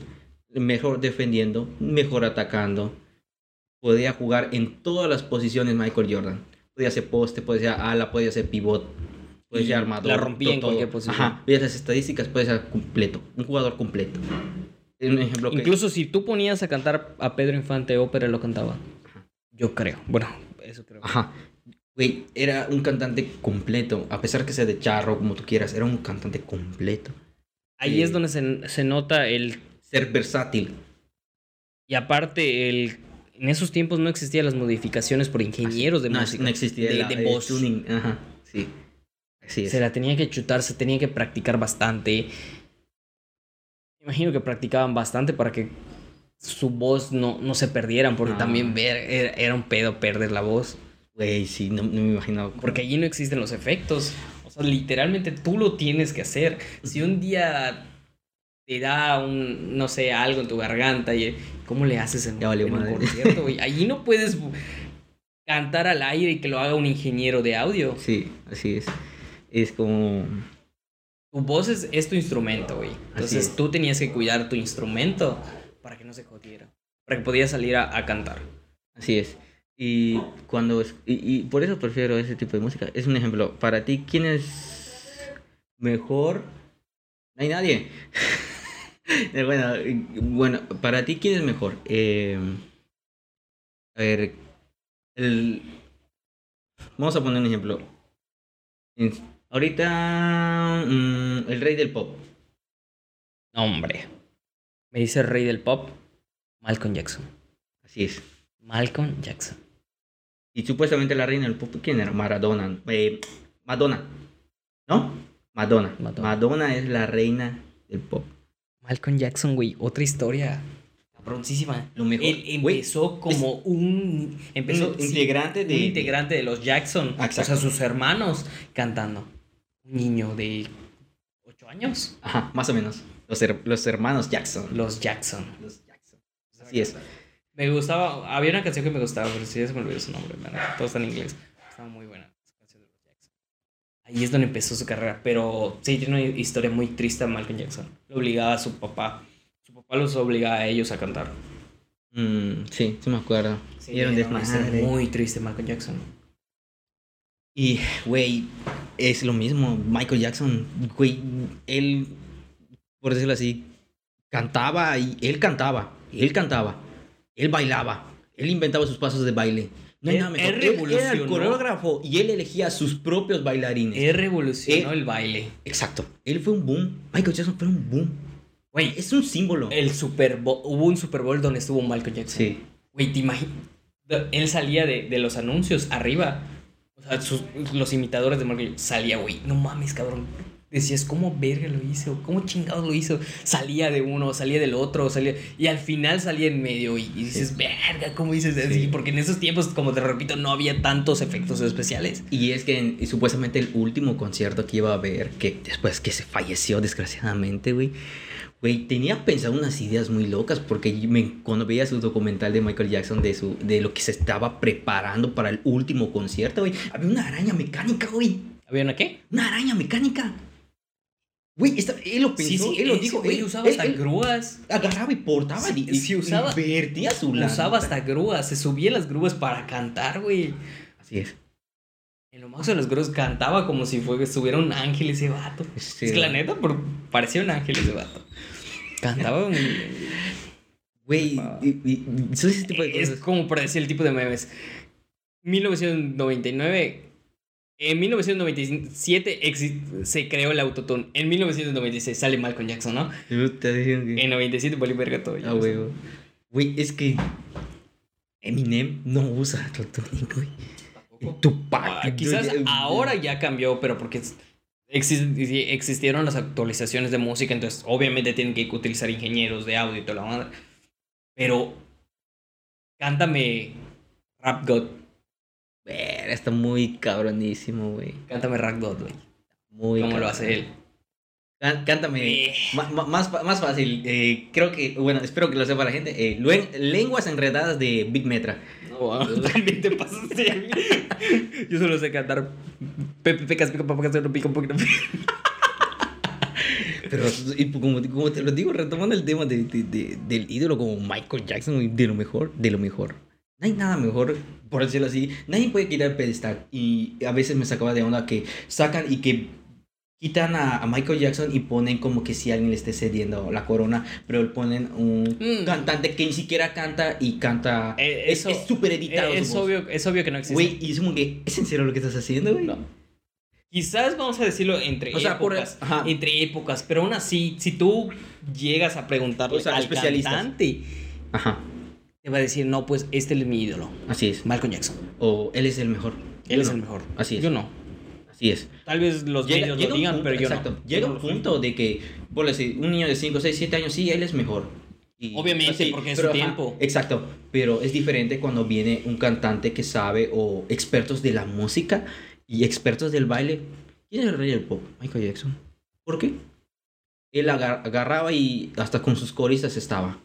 B: Mejor defendiendo, mejor atacando. podía jugar en todas las posiciones Michael Jordan. Podía ser poste, podía ser ala, podía ser pivot, podía ser armador.
A: La rompía en cualquier posición.
B: Ajá, veías las estadísticas, puede ser completo, un jugador completo. Un ejemplo que...
A: Incluso si tú ponías a cantar a Pedro Infante ópera, lo cantaba. Yo creo. Bueno, eso creo.
B: Ajá. Güey, era un cantante completo. A pesar que sea de charro, como tú quieras, era un cantante completo.
A: Ahí es donde se, se nota el...
B: Ser versátil.
A: Y aparte, el... En esos tiempos no existían las modificaciones por ingenieros de
B: no,
A: música.
B: No existía
A: de,
B: la-
A: de voz.
B: tuning. Ajá, sí. Así es.
A: Se la tenía que chutar, se tenía que practicar bastante. Imagino que practicaban bastante para que su voz no, no se perdieran, porque
B: No.
A: también ver, era, era un pedo perder la voz.
B: Güey, sí, no, no me imaginaba. cómo-
A: Porque allí no existen los efectos. O sea, literalmente tú lo tienes que hacer. Si un día te da un, no sé, algo en tu garganta, y ¿cómo le haces en,
B: Ya valió
A: en un
B: madre.
A: concierto, güey? Allí no puedes cantar al aire y que lo haga un ingeniero de audio.
B: Sí, así es. Es como.
A: Tu voz es, es tu instrumento, güey. Entonces
B: es.
A: tú tenías que cuidar tu instrumento para que no se jodiera. Para que podías salir a, a cantar.
B: Así es. Y cuando. es- Y, y por eso prefiero ese tipo de música. Es un ejemplo. Para ti, ¿quién es mejor? No hay nadie. Eh, bueno, eh, bueno, para ti, ¿quién es mejor? Eh, a ver. El, vamos a poner un ejemplo. Ahorita. mm, el rey del pop.
A: Hombre. Me dice el rey del pop, Malcolm Jackson.
B: Así es.
A: Malcolm Jackson.
B: Y supuestamente la reina del pop, ¿quién era? Maradona. Eh, Madonna. ¿No? Madonna.
A: Madonna.
B: Madonna. es la reina del pop.
A: Malcolm Jackson, güey, otra historia cabroncísima.
B: Lo mejor.
A: Él empezó como un empezó
B: un
A: sí,
B: integrante de-
A: un integrante de los Jackson,
B: Exacto.
A: o sea, sus hermanos cantando. Un niño de 8 años,
B: Ajá, más o menos. Los, her- los hermanos Jackson.
A: los Jackson.
B: Los Jackson. Así es.
A: Me gustaba, había una canción que me gustaba, pero sí ya se me olvidó su nombre, neta, todo está en inglés. Estaba muy buena esa canción de los Jackson. Ahí es donde empezó su carrera, pero sí tiene una historia muy triste a Malcolm Jackson. Lo obligaba a su papá. Su papá los obligaba a ellos a cantar.
B: Mm, sí, sí me acuerdo. y era un desmadre.
A: muy triste Malcolm Jackson.
B: Y, güey, es lo mismo. Michael Jackson, güey, él, por decirlo así, cantaba y él cantaba. Él cantaba. Él bailaba. Él inventaba sus pasos de baile. No
A: Él-
B: era el coreógrafo y él elegía sus propios bailarines.
A: Él revolucionó el baile.
B: Exacto. Él fue un boom. Michael Jackson fue un boom.
A: Güey,
B: Es un símbolo.
A: el Super Bowl, hubo un Super Bowl donde estuvo Malcolm Jackson.
B: Sí.
A: Güey, te imaginas. Él salía de, de los anuncios arriba. O sea, sus- los imitadores de Malcolm Jackson. Salía, güey. No mames, cabrón. Decías, ¿cómo verga lo hizo? ¿Cómo chingados lo hizo? Salía de uno, salía del otro, salía. Y al final salía en medio. Y, y dices, verga, ¿cómo dices así?
B: Sí.
A: Porque en esos tiempos, como te repito, no había tantos efectos especiales.
B: Y es que en- y supuestamente el último concierto que iba a ver, que después que se falleció desgraciadamente, güey, güey, tenía pensado unas ideas muy locas porque me- cuando veía su documental de Michael Jackson de, su, de lo que se estaba preparando para el último concierto, güey, había una araña mecánica, güey,
A: ¿Había una qué?
B: una araña mecánica. Güey, esta- él lo pensó,
A: Sí, sí,
B: él lo dijo,
A: güey
B: él,
A: usaba
B: él-
A: hasta
B: él
A: grúas.
B: agarraba y portaba
A: Sí,
B: y,
A: sí, usaba-
B: invertía su lana.
A: Usaba hasta grúas. Se subía a las grúas para cantar, güey.
B: Así es.
A: En lo más de las grúas cantaba como si fue, estuviera un ángel ese vato. Es que la neta, por- parecía un ángel ese vato. Cantaba muy
B: Güey,
A: Ah.
B: ese tipo de
A: Es como para decir el tipo de memes. 1999. En 1997 exi- se creó el autotune. En 1996 sale Malcolm Jackson, ¿no?
B: Yo
A: En 97 valió verga todo.
B: Ah, güey. Güey, es que Eminem no usa autotune, güey. Tupac.
A: Ah, quizás
B: yo-
A: ahora ya cambió, pero porque exi- existieron las actualizaciones de música, entonces obviamente tienen que utilizar ingenieros de audio y toda la madre. Pero cántame Rap God,
B: Ver, está muy cabronísimo, güey.
A: cántame God, güey.
B: Muy
A: ¿Cómo lo hace él?
B: Cá- Cántame. Más, más fácil. eh, creo que, bueno, espero que lo sepa la gente. eh, lenguas enredadas de Big Metra.
A: No, también te pasaste. Yo solo sé cantar Pepe Pecas, pico, papacas, pico, pico, pico.
B: Pero y como, como te lo digo, retomando el tema de, de- de- del ídolo como Michael Jackson, de lo mejor, de lo mejor. No hay nada mejor, por decirlo así, nadie puede quitar el pedestal. Y a veces me sacaba de onda que sacan y que quitan a, a Michael Jackson y ponen como que si alguien le esté cediendo la corona, pero ponen un
A: Mm.
B: cantante que ni siquiera canta y canta.
A: Eh,
B: es
A: eso-
B: es súper editado.
A: Es,
B: su voz.
A: obvio, es obvio que no existe.
B: Güey, y es como que, ¿es en serio lo que estás haciendo, güey?
A: No. Quizás vamos a decirlo entre
B: O sea, por-
A: épocas.
B: ajá.
A: Entre épocas. Pero aún así, si tú llegas a preguntarle
B: O sea,
A: al cantante,
B: Ajá,
A: te va a decir, no, pues este es mi ídolo.
B: así es.
A: Malcolm Jackson.
B: O él es el mejor.
A: Él
B: Yo
A: es
B: no.
A: el mejor.
B: Así es.
A: Yo no.
B: Así es.
A: Tal vez los
B: Llega,
A: medios
B: llega
A: lo digan,
B: punto,
A: pero yo
B: exacto.
A: no.
B: Llega un punto de que, por decir, un niño de 5, 6, 7 años, sí, él es mejor. Y-
A: Obviamente, porque es su
B: pero, ajá,
A: tiempo.
B: Exacto, pero es diferente cuando viene un cantante que sabe o expertos de la música y expertos del baile. ¿Quién es el rey del pop? Michael Jackson. ¿Por qué? Él agar- agarraba y hasta con sus coristas estaba.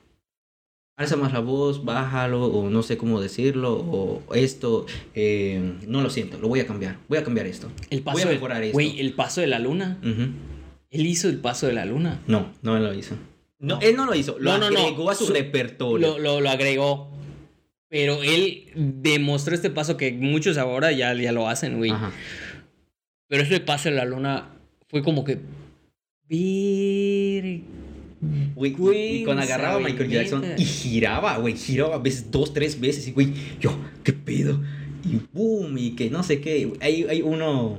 B: Alza más la voz, bájalo, o no sé cómo decirlo, o esto, eh, no lo siento, lo voy a cambiar, voy a cambiar esto.
A: El paso
B: voy a
A: de-
B: mejorar esto.
A: Güey, el paso de la luna. Él hizo el paso de la luna.
B: No, no lo hizo. No,
A: No.
B: él no lo hizo, lo
A: No, no, no.
B: agregó a su,
A: Su-
B: repertorio.
A: Lo, lo, lo agregó. Pero él demostró este paso que muchos ahora ya, ya lo hacen, güey.
B: Ajá.
A: Pero ese paso de la luna fue como que.
B: Güey, y- y cuando agarraba a Michael Jackson y giraba, güey, giraba a veces dos, tres veces y güey, yo, ¿qué pedo? Y boom, y que no sé qué. Hay, hay uno.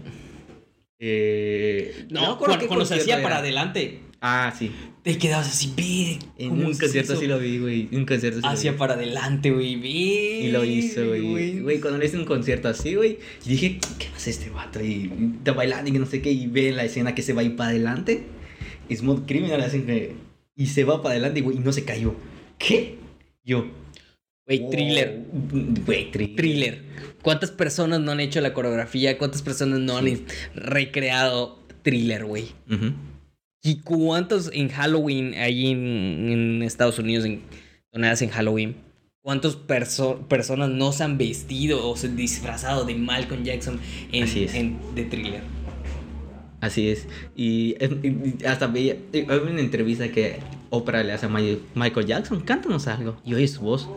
B: Eh,
A: No, cuando, cuando se hacía para adelante,
B: Ah, sí.
A: te quedabas así, vir.
B: En
A: ¿cómo
B: un concierto
A: eso?
B: sí lo vi, güey. Un concierto sí lo
A: Hacia para adelante, güey.
B: Y lo hizo, güey. Güey, cuando le hice un concierto así, güey, y dije, ¿qué hace este vato? Y está bailando y que no sé qué, y ve la escena que se va a ir para adelante. Smooth Criminal hacen que. Y se va para adelante, güey, y no se cayó. ¿Qué? Yo.
A: Güey,
B: wow.
A: thriller.
B: Güey, thriller.
A: Thriller. ¿Cuántas personas no han hecho la coreografía? ¿Cuántas personas no han recreado thriller, güey? ¿Y cuántos en Halloween, ahí en, en Estados Unidos, en, donde hacen Halloween, cuántas perso- personas no se han vestido o se han disfrazado de Malcolm Jackson en,
B: Así es.
A: en de thriller?
B: Así es. Y, y- hasta veía. Hay una entrevista que Oprah le hace a Michael Jackson. Cántanos algo. Y oye su voz.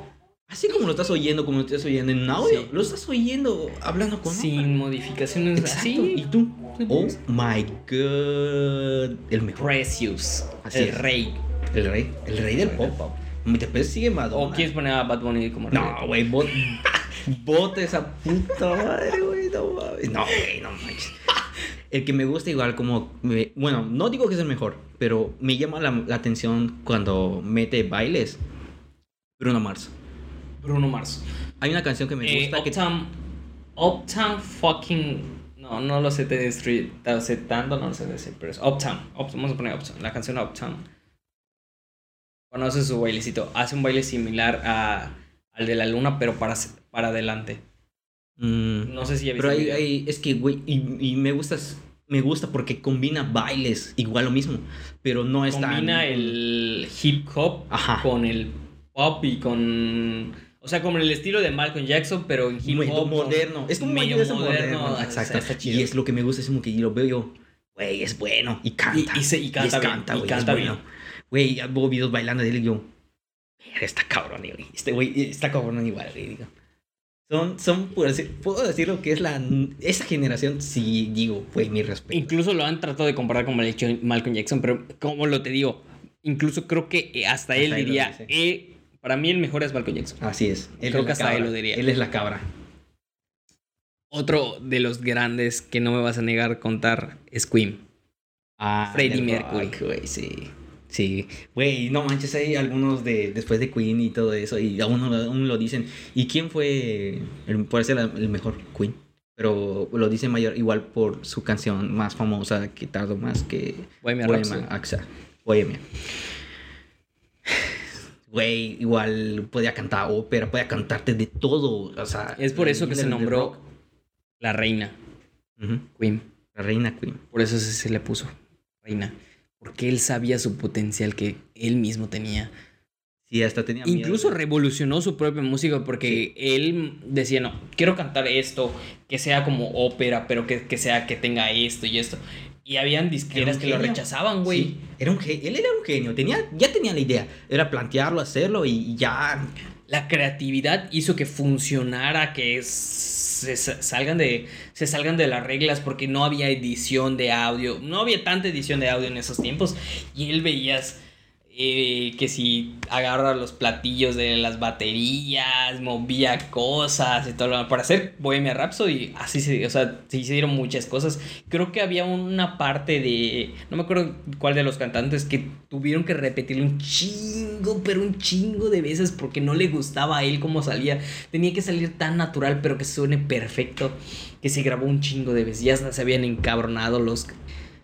B: Así como lo estás oyendo, como lo estás oyendo en audio.
A: Sí.
B: Lo estás oyendo hablando con Oprah.
A: Sin modificaciones
B: Exacto.
A: así.
B: ¿Y tú? Oh my god. El mejor.
A: Precious.
B: Así
A: el
B: es.
A: rey.
B: El rey. El rey del pop. Después sigue Madonna.
A: ¿O quieres poner a Bad Bunny como rey?
B: No, güey. Bot, bota esa puta madre, güey. No mames. No, güey, no manches. El que me gusta igual como... me- bueno, no digo que es el mejor, pero me llama la, la atención cuando mete bailes. Bruno Mars.
A: Bruno Mars.
B: Hay una canción que me
A: Eh,
B: gusta que...
A: Uptown, Uptown fucking. No, no lo sé de street, no sé tanto, no lo sé decir, pero es Uptown. Up- vamos a poner Uptown, la canción Uptown. Cuando hace su bailecito, hace un baile similar a, al de la luna, pero para, para adelante.
B: Mm,
A: No sé si ya viste
B: pero hay, hay- es que, güey, y, y me gusta... Me gusta porque combina bailes, igual lo mismo, pero no es tan-
A: Combina el hip hop
B: Ajá.
A: con el pop y con. O sea, como el estilo de Malcolm Jackson, pero en hip hop.
B: moderno. Es como
A: medio
B: moderno.
A: moderno,
B: Exacto.
A: está
B: y es lo que me gusta, es como que lo veo yo, güey, es bueno. Y canta.
A: Y- y se- y canta
B: es
A: bien,
B: canta,
A: y
B: güey,
A: canta
B: es
A: bien.
B: bueno. Güey, veo videos bailando de él y yo, "Verga, está cabrón, güey. Este güey está cabrón igual, güey. Son, son, puedo decir, lo que es la, esa generación, sí, digo, güey, mi respeto.
A: Incluso lo han tratado de comparar con Mal- Malcolm Jackson, pero como lo te digo, incluso creo que eh, hasta,
B: Hasta
A: él diría, eh, para mí el mejor es Malcolm Jackson.
B: Así es. Él
A: Creo
B: es
A: que hasta
B: cabra.
A: él lo diría.
B: Él es la cabra.
A: Otro de los grandes que no me vas a negar contar es Queen.
B: Ah,
A: Freddie Mercury.
B: rock, sí. Sí, güey, no manches, hay algunos de después de Queen y todo eso, y aún, aún lo dicen. ¿Y quién fue, el, puede ser el mejor Queen? Pero lo dicen mayor igual por su canción más famosa que tardó más que
A: Bohemian Rhapsody.
B: Axa. Bohemian. Güey, igual podía cantar ópera, podía cantarte de todo, o sea...
A: Es por eso que se nombró la reina,
B: Ujú,
A: Queen.
B: La reina Queen.
A: Por eso se, se le puso reina. Porque él sabía su potencial que él mismo tenía.
B: Sí, hasta tenía miedo.
A: Incluso revolucionó su propia música porque él decía, no, quiero cantar esto, que sea como ópera, pero que, que sea que tenga esto y esto. Y habían disqueras que lo rechazaban, güey.
B: Sí, era un él era un genio, tenía, ya tenía la idea, era plantearlo, hacerlo y ya
A: La creatividad hizo que funcionara, que se sa- salgan de se salgan de las reglas porque no había edición de audio, no había tanta edición de audio en esos tiempos y él veías eh, que si agarra los platillos de las baterías, movía cosas y todo lo para hacer Bohemia Rhapsody, así se, o sea, se hicieron muchas cosas. Creo que había una parte de, no me acuerdo cuál de los cantantes que tuvieron que repetirlo un chingo, pero un chingo de veces porque no le gustaba a él cómo salía. Tenía que salir tan natural, pero que suene perfecto, que se grabó un chingo de veces. Ya se habían encabronado los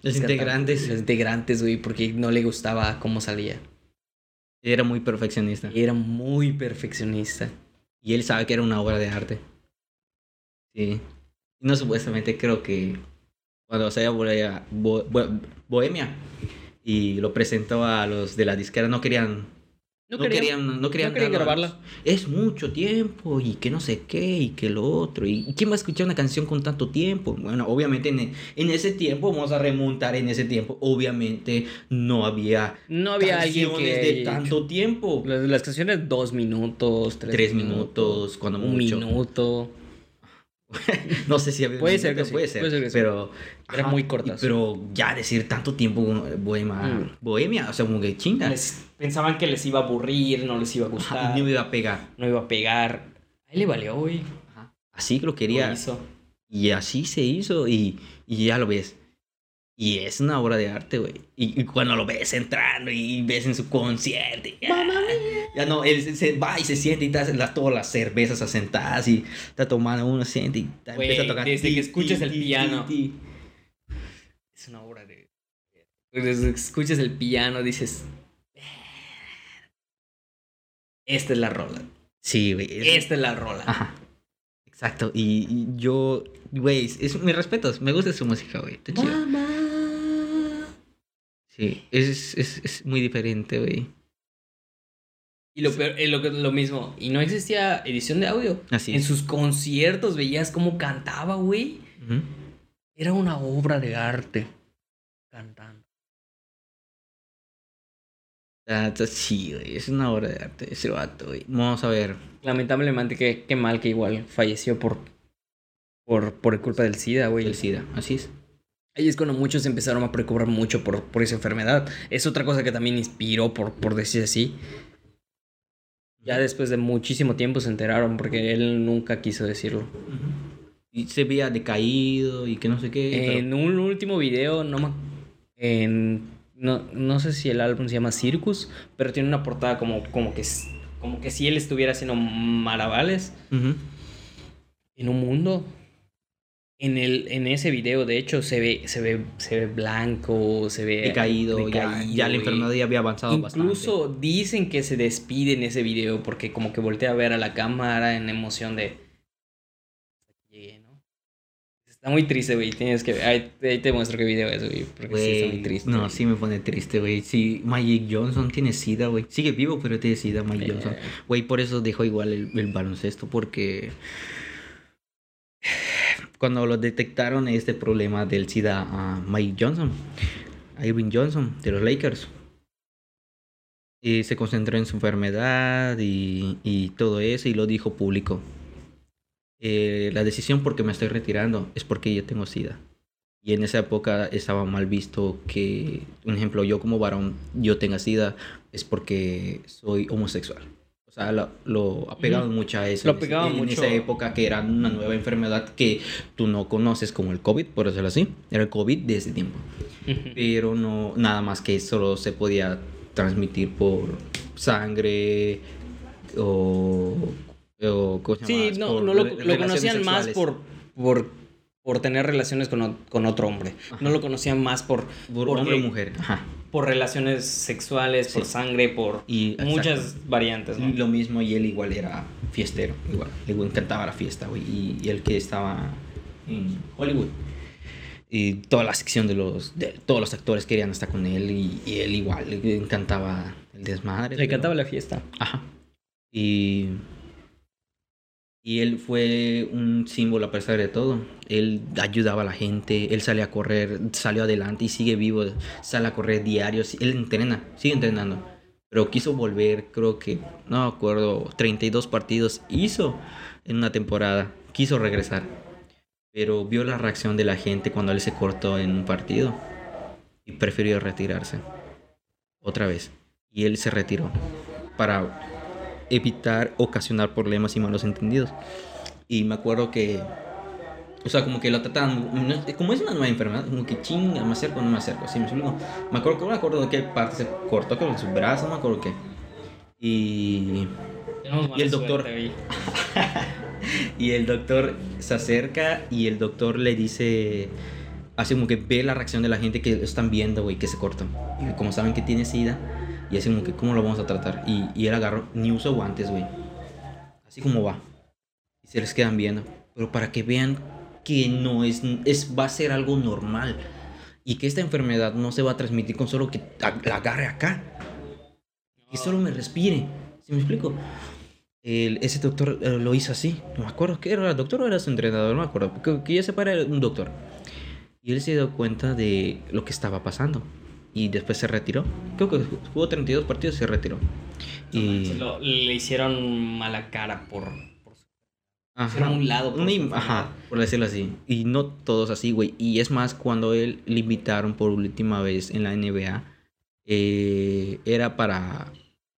B: los integrantes
A: los integrantes, güey, porque no le gustaba cómo salía.
B: era muy perfeccionista
A: Era muy perfeccionista.
B: y él sabe que era una obra de arte. Sí. Y no supuestamente creo que cuando se Bohemia, Bo- Bo- Bohemia y lo presentó a los de la disquera no querían
A: No,
B: no
A: querían,
B: querían no querían
A: no querían grabarla.
B: Es mucho tiempo y que no sé qué y que lo otro. ¿Y quién va a escuchar una canción con tanto tiempo? Bueno, obviamente en, en ese tiempo, vamos a remontar en ese tiempo, obviamente no había
A: No había alguien
B: canciones
A: que
B: de tanto tiempo.
A: Las, las canciones dos minutos, tres,
B: Tres minutos, cuando
A: un minuto.
B: No sé si
A: Puede ser que sí,
B: puede ser,
A: puede ser que sí.
B: pero
A: Eran muy cortas.
B: Pero ya decir tanto tiempo bohemia,
A: Mm.
B: bohemia, o sea, como que chinga.
A: Pensaban que les iba a aburrir, no les iba a
B: Ajá,
A: gustar,
B: y no iba a pegar.
A: no iba a pegar. A él le valió, güey.
B: Ajá. Así lo
A: Lo
B: quería.
A: hizo.
B: Y así se hizo y, y ya lo ves. Y es una obra de arte, güey. Y, y cuando lo ves entrando y ves en su concierto. Ya, ya no, él se, se va y se siente y está las, todas las cervezas asentadas y está tomando uno, siente y está-
A: Güey,
B: empieza a tocar.
A: desde
B: ti,
A: que escuchas el piano. Es una obra de. Desde que escuchas el piano, dices. Esta es la rola.
B: Sí, güey. es-
A: Esta es la rola.
B: Ajá. Exacto. Y, y yo, güey, es, mis respetos. Me gusta su música, güey. Está chido.
A: Mamá.
B: Sí, es, es, es muy diferente, güey.
A: Y lo, peor, eh, lo, lo mismo, y no existía edición de audio.
B: Así
A: En sus conciertos veías cómo cantaba, güey. Era una obra de arte. Cantando.
B: Ah, Sí, güey. Es una obra de arte ese vato, güey. Vamos a ver.
A: Lamentablemente, qué, qué mal que igual falleció por, por, por culpa del SIDA, güey.
B: El SIDA. Así es.
A: Ahí es cuando muchos empezaron a preocupar mucho por, por esa enfermedad. Es otra cosa que también inspiró, por, por decir así. Ya después de muchísimo tiempo se enteraron porque él nunca quiso decirlo.
B: Y se veía decaído y que no sé qué.
A: En un último video, no, me- en, no, no sé si el álbum se llama Circus, pero tiene una portada como, como, que, como que si él estuviera haciendo maravales en un mundo. En, el, en ese video, de hecho, se ve, se ve, se ve blanco, se ve
B: Decaído, ya,
A: decaído,
B: ya la enfermedad ya había avanzado
A: Incluso dicen que se despide en ese video porque como que voltea a ver a la cámara en emoción de... Llegué, ¿no? Está muy triste, güey. Tienes que... Ahí, ahí te muestro qué video es, güey. Porque sí está muy triste.
B: no, sí me pone triste, güey. Sí, Magic Johnson tiene sida, güey. Sigue vivo, pero tiene sida, Magic
A: Eh,
B: Johnson. Güey, por eso dejó igual el, el baloncesto, porque cuando lo detectaron este problema del SIDA a Mike Johnson, a Irving Johnson de los Lakers, se concentró en su enfermedad y, y todo eso y lo dijo público. Eh, la decisión porque me estoy retirando es porque yo tengo SIDA. Y en esa época estaba mal visto que, un ejemplo, yo como varón, yo tenga SIDA, es porque soy homosexual. O sea, lo, lo apegaban mucho a eso.
A: Lo
B: en
A: apegaban
B: en
A: mucho.
B: esa época que era una nueva enfermedad que tú no conoces como el COVID, por decirlo así. Era el COVID de ese tiempo. Pero no, nada más que solo se podía transmitir por sangre o... o ¿cómo se?
A: Sí, no, no lo, conocían más por, por, por tener relaciones con, con otro hombre. No lo conocían más por,
B: Por hombre o mujer. Ajá.
A: por relaciones sexuales, por sangre, por
B: Y,
A: muchas variantes, ¿no?
B: Lo mismo y él igual era fiestero, igual. Le encantaba la fiesta, güey. Y, y el que estaba en Hollywood. Y toda la sección de los... De, todos los actores querían estar con él y, y él igual. Le encantaba el desmadre.
A: Le
B: pero-
A: encantaba la fiesta.
B: Ajá. Y... Y él fue un símbolo a pesar de todo. Él ayudaba a la gente, él sale a correr, salió adelante y sigue vivo, sale a correr diarios, él entrena, sigue entrenando. Pero quiso volver, creo que, no acuerdo, 32 partidos hizo en una temporada. Quiso regresar. Pero vio la reacción de la gente cuando él se cortó en un partido y prefirió retirarse. Otra vez. Y él se retiró para evitar ocasionar problemas y malos entendidos. Y me acuerdo que, o sea, como que lo trataban, como es una nueva enfermedad, como que chinga, me acerco, no me acerco, ¿sí me explico? Me acuerdo que no me acuerdo de qué parte se cortó con su brazo, no me acuerdo qué. Y, y el doctor... y el doctor se acerca y el doctor le dice, así como que ve la reacción de la gente que están viendo, güey, que se corta. Y como saben que tiene sida, y así como que, ¿cómo lo vamos a tratar? Y, y él agarró, ni usa guantes, güey. Así como va. Y se les quedan viendo. Pero para que vean que no es, es, va a ser algo normal. Y que esta enfermedad no se va a transmitir con solo que la agarre acá. Que solo me respire. ¿Sí me explico? El, ese doctor eh, lo hizo así. No me acuerdo que era doctor o era su entrenador, no me acuerdo. Que, que ya se para un doctor. Y él se dio cuenta de lo que estaba pasando y después se retiró. Creo que jugó 32 partidos y se retiró. Y...
A: le hicieron mala cara por... por ajá, un lado. Por
B: ajá, por decirlo así. Y no todos así, güey. Y es más, cuando él le invitaron por última vez en la NBA, eh, era para,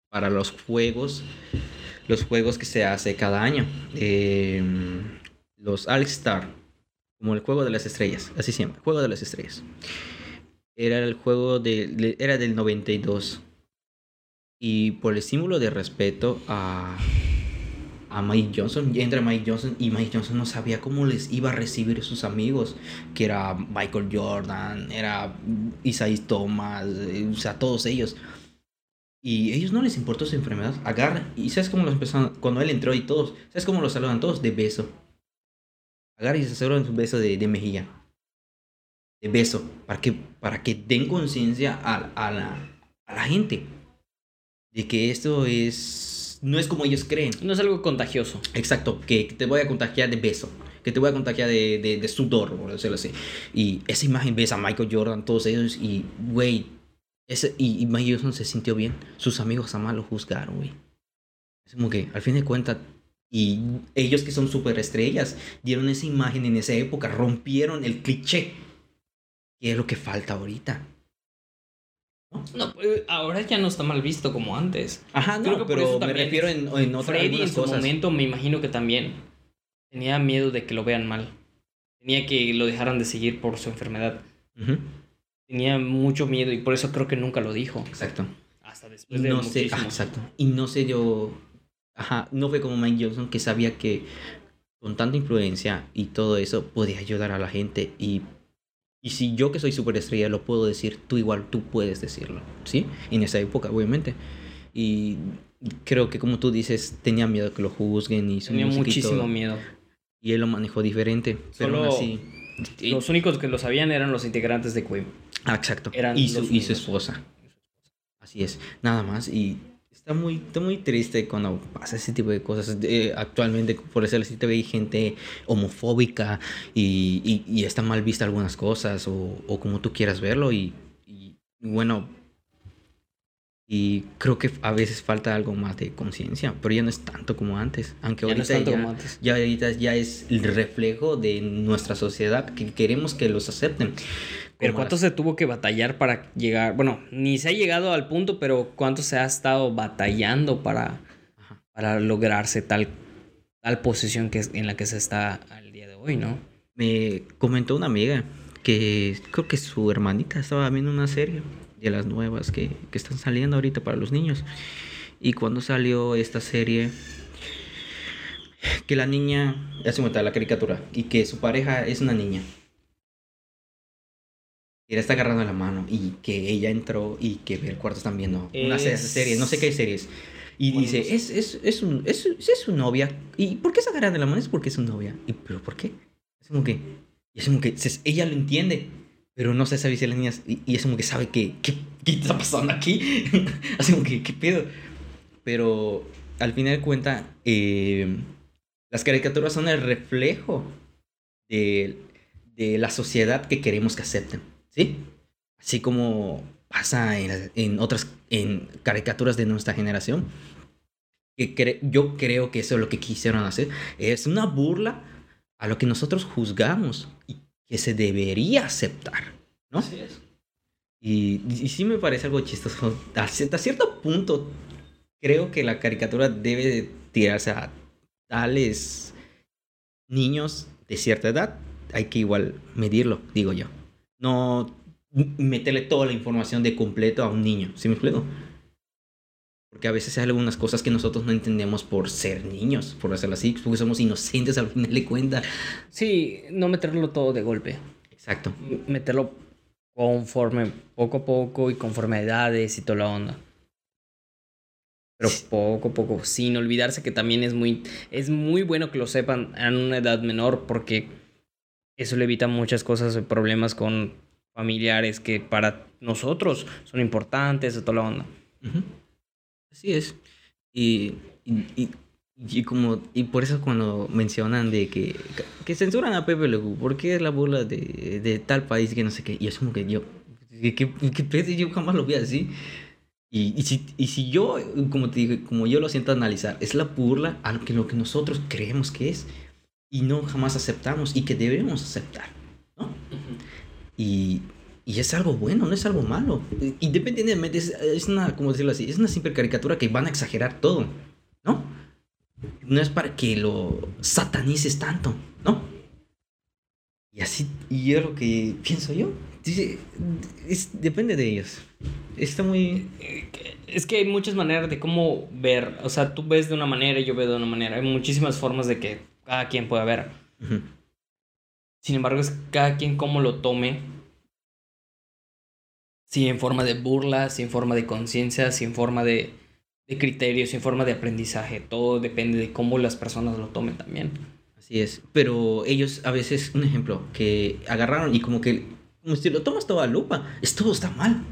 B: para los juegos, los juegos que se hace cada año. Eh, los All-Star, como el juego de las estrellas, así siempre, juego de las estrellas. Era el juego de, era del 92. Y por el estímulo de respeto a, a Mike Johnson, entra Mike Johnson y Mike Johnson no sabía cómo les iba a recibir sus amigos, que era Michael Jordan, era Isaiah Thomas, eh, o sea, todos ellos. Y ellos no les importó su enfermedad. Agarra y ¿sabes cómo los empezaron? Cuando él entró y todos, ¿sabes cómo los saludan todos? De beso. Agarra y se saludan un beso de, de mejilla de beso, para que, para que den conciencia a, a, la, a la gente de que esto es no es como ellos creen.
A: No es algo contagioso.
B: Exacto, que te voy a contagiar de beso, que te voy a contagiar de, de, de sudor, por decirlo así. Y esa imagen ves a Michael Jordan, todos ellos, y, güey, y, y Michael Jordan se sintió bien. Sus amigos jamás lo juzgaron, güey. Es como que, al fin de cuentas, y ellos que son súper estrellas, dieron esa imagen en esa época, rompieron el cliché ¿Qué es lo que falta ahorita?
A: ¿No? Pues, ahora ya no está mal visto como antes.
B: Ajá, no, pero me refiero en, en otras
A: Freddy en su momento me imagino que también tenía miedo de que lo vean mal. Tenía que lo dejaran de seguir por su enfermedad. Tenía mucho miedo y por eso creo que nunca lo dijo.
B: Exacto.
A: Hasta después de no
B: sé, ah, exacto. Y no sé yo, ajá, no fue como Mike Johnson que sabía que con tanta influencia y todo eso podía ayudar a la gente y y si yo que soy superestrella lo puedo decir, tú igual, tú puedes decirlo, ¿sí? En esa época, obviamente. Y creo que como tú dices, tenía miedo que lo juzguen y
A: Tenía muchísimo miedo.
B: Y él lo manejó diferente, pero así...
A: Los únicos que lo sabían eran los integrantes de Queen.
B: Ah, exacto. Eran y, su, y su esposa. Así es, nada más. Y está muy, está muy triste cuando pasa ese tipo de cosas. actualmente, por eso sí te ve gente homofóbica y, y, y, está mal vista algunas cosas o, o como tú quieras verlo. Y, y, bueno, y creo que a veces falta algo más de conciencia, pero ya no es tanto como antes. Aunque ahorita, ya, ya, ahorita ya es el reflejo de nuestra sociedad que queremos que los acepten.
A: Pero ¿cuánto se tuvo que batallar para llegar? Bueno, ni se ha llegado al punto, pero ¿cuánto se ha estado batallando para, para lograrse tal, tal posición que, en la que se está al día de hoy, ¿no?
B: Me comentó una amiga que creo que su hermanita estaba viendo una serie de las nuevas que, que están saliendo ahorita para los niños. Y cuando salió esta serie, que la niña, ya se la caricatura, y que su pareja es una niña y está agarrando la mano y que ella entró y que el cuarto están viendo una serie, no sé qué series. Y dice, es, es, es, un, es, es, su novia. ¿Y por qué se agarran de la mano? Es porque es su novia. ¿Y pero por qué? Es como que, es como que ella lo entiende, pero no se sabe si las niñas, y, y, es como que sabe que, ¿qué, qué está pasando aquí? Así como que, ¿qué pedo? Pero al final de cuenta, eh, Las caricaturas son el reflejo de, de la sociedad que queremos que acepten, ¿sí? Así como pasa en, en otras en caricaturas de nuestra generación. Que yo creo que eso es lo que quisieron hacer. Es una burla a lo que nosotros juzgamos y que se debería aceptar, ¿no?
A: Así es.
B: Y, y sí me parece algo chistoso. Hasta cierto punto, creo que la caricatura debe de tirarse a tales niños de cierta edad. Hay que igual medirlo, digo yo. No meterle toda la información de completo a un niño, ¿sí me explico? Porque a veces hay algunas cosas que nosotros no entendemos por ser niños, por hacerlo así, porque somos inocentes al final de cuentas.
A: Sí, no meterlo todo de golpe.
B: Exacto.
A: Meterlo conforme, poco a poco y conforme a edades y toda la onda. Pero poco a poco, sin olvidarse que también es muy, es muy bueno que lo sepan en una edad menor porque eso le evita muchas cosas y problemas con familiares que para nosotros son importantes de toda la onda.
B: Así es. Y, y, y, como, y por eso cuando mencionan de que, que censuran a Pepe Legu, porque es la burla de, de tal país que no sé qué, y es como que yo, que, que, yo jamás lo vi así. Y, y, si, y si yo, como te digo, como yo lo siento analizar, es la burla a lo que, lo que nosotros creemos que es y no jamás aceptamos y que debemos aceptar, ¿no? Y, y es algo bueno, no es algo malo. Independientemente, es, es, una, como decirlo así, es una simple caricatura que van a exagerar todo, ¿no? No es para que lo satanices tanto, ¿no? Y así, y es lo que pienso yo. Dice, es, depende de ellos. Está muy...
A: Es que hay muchas maneras de cómo ver. O sea, tú ves de una manera y yo veo de una manera. Hay muchísimas formas de que cada quien pueda ver. Sin embargo, es cada quien cómo lo tome. Si en forma de burla, si en forma de conciencia, si en forma de, de criterios, si en forma de aprendizaje. Todo depende de cómo las personas lo tomen también.
B: Así es. Pero ellos a veces, un ejemplo, que agarraron y como que, como si lo tomas toda lupa, es todo está mal.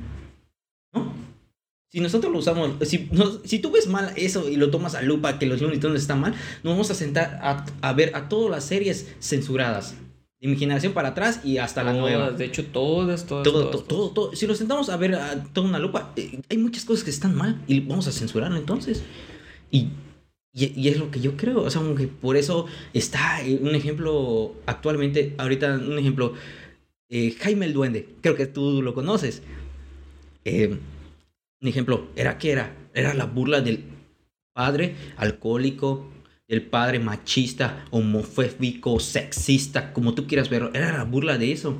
B: Si nosotros lo usamos, si, si tú ves mal eso y lo tomas a lupa que los Looney Tunes están mal, nos vamos a sentar a, a ver a todas las series censuradas de mi generación para atrás y hasta la nueva.
A: De hecho, todas, todas.
B: Todo, todo, todo, Si lo sentamos a ver a toda una lupa, eh, hay muchas cosas que están mal y vamos a censurarlo entonces. Y, y, es lo que yo creo. O sea, que por eso está eh, un ejemplo actualmente, ahorita un ejemplo, eh, Jaime el Duende, creo que tú lo conoces. Un ejemplo, ¿era qué era? Era la burla del padre alcohólico el padre machista, homofóbico, sexista, como tú quieras verlo. Era la burla de eso.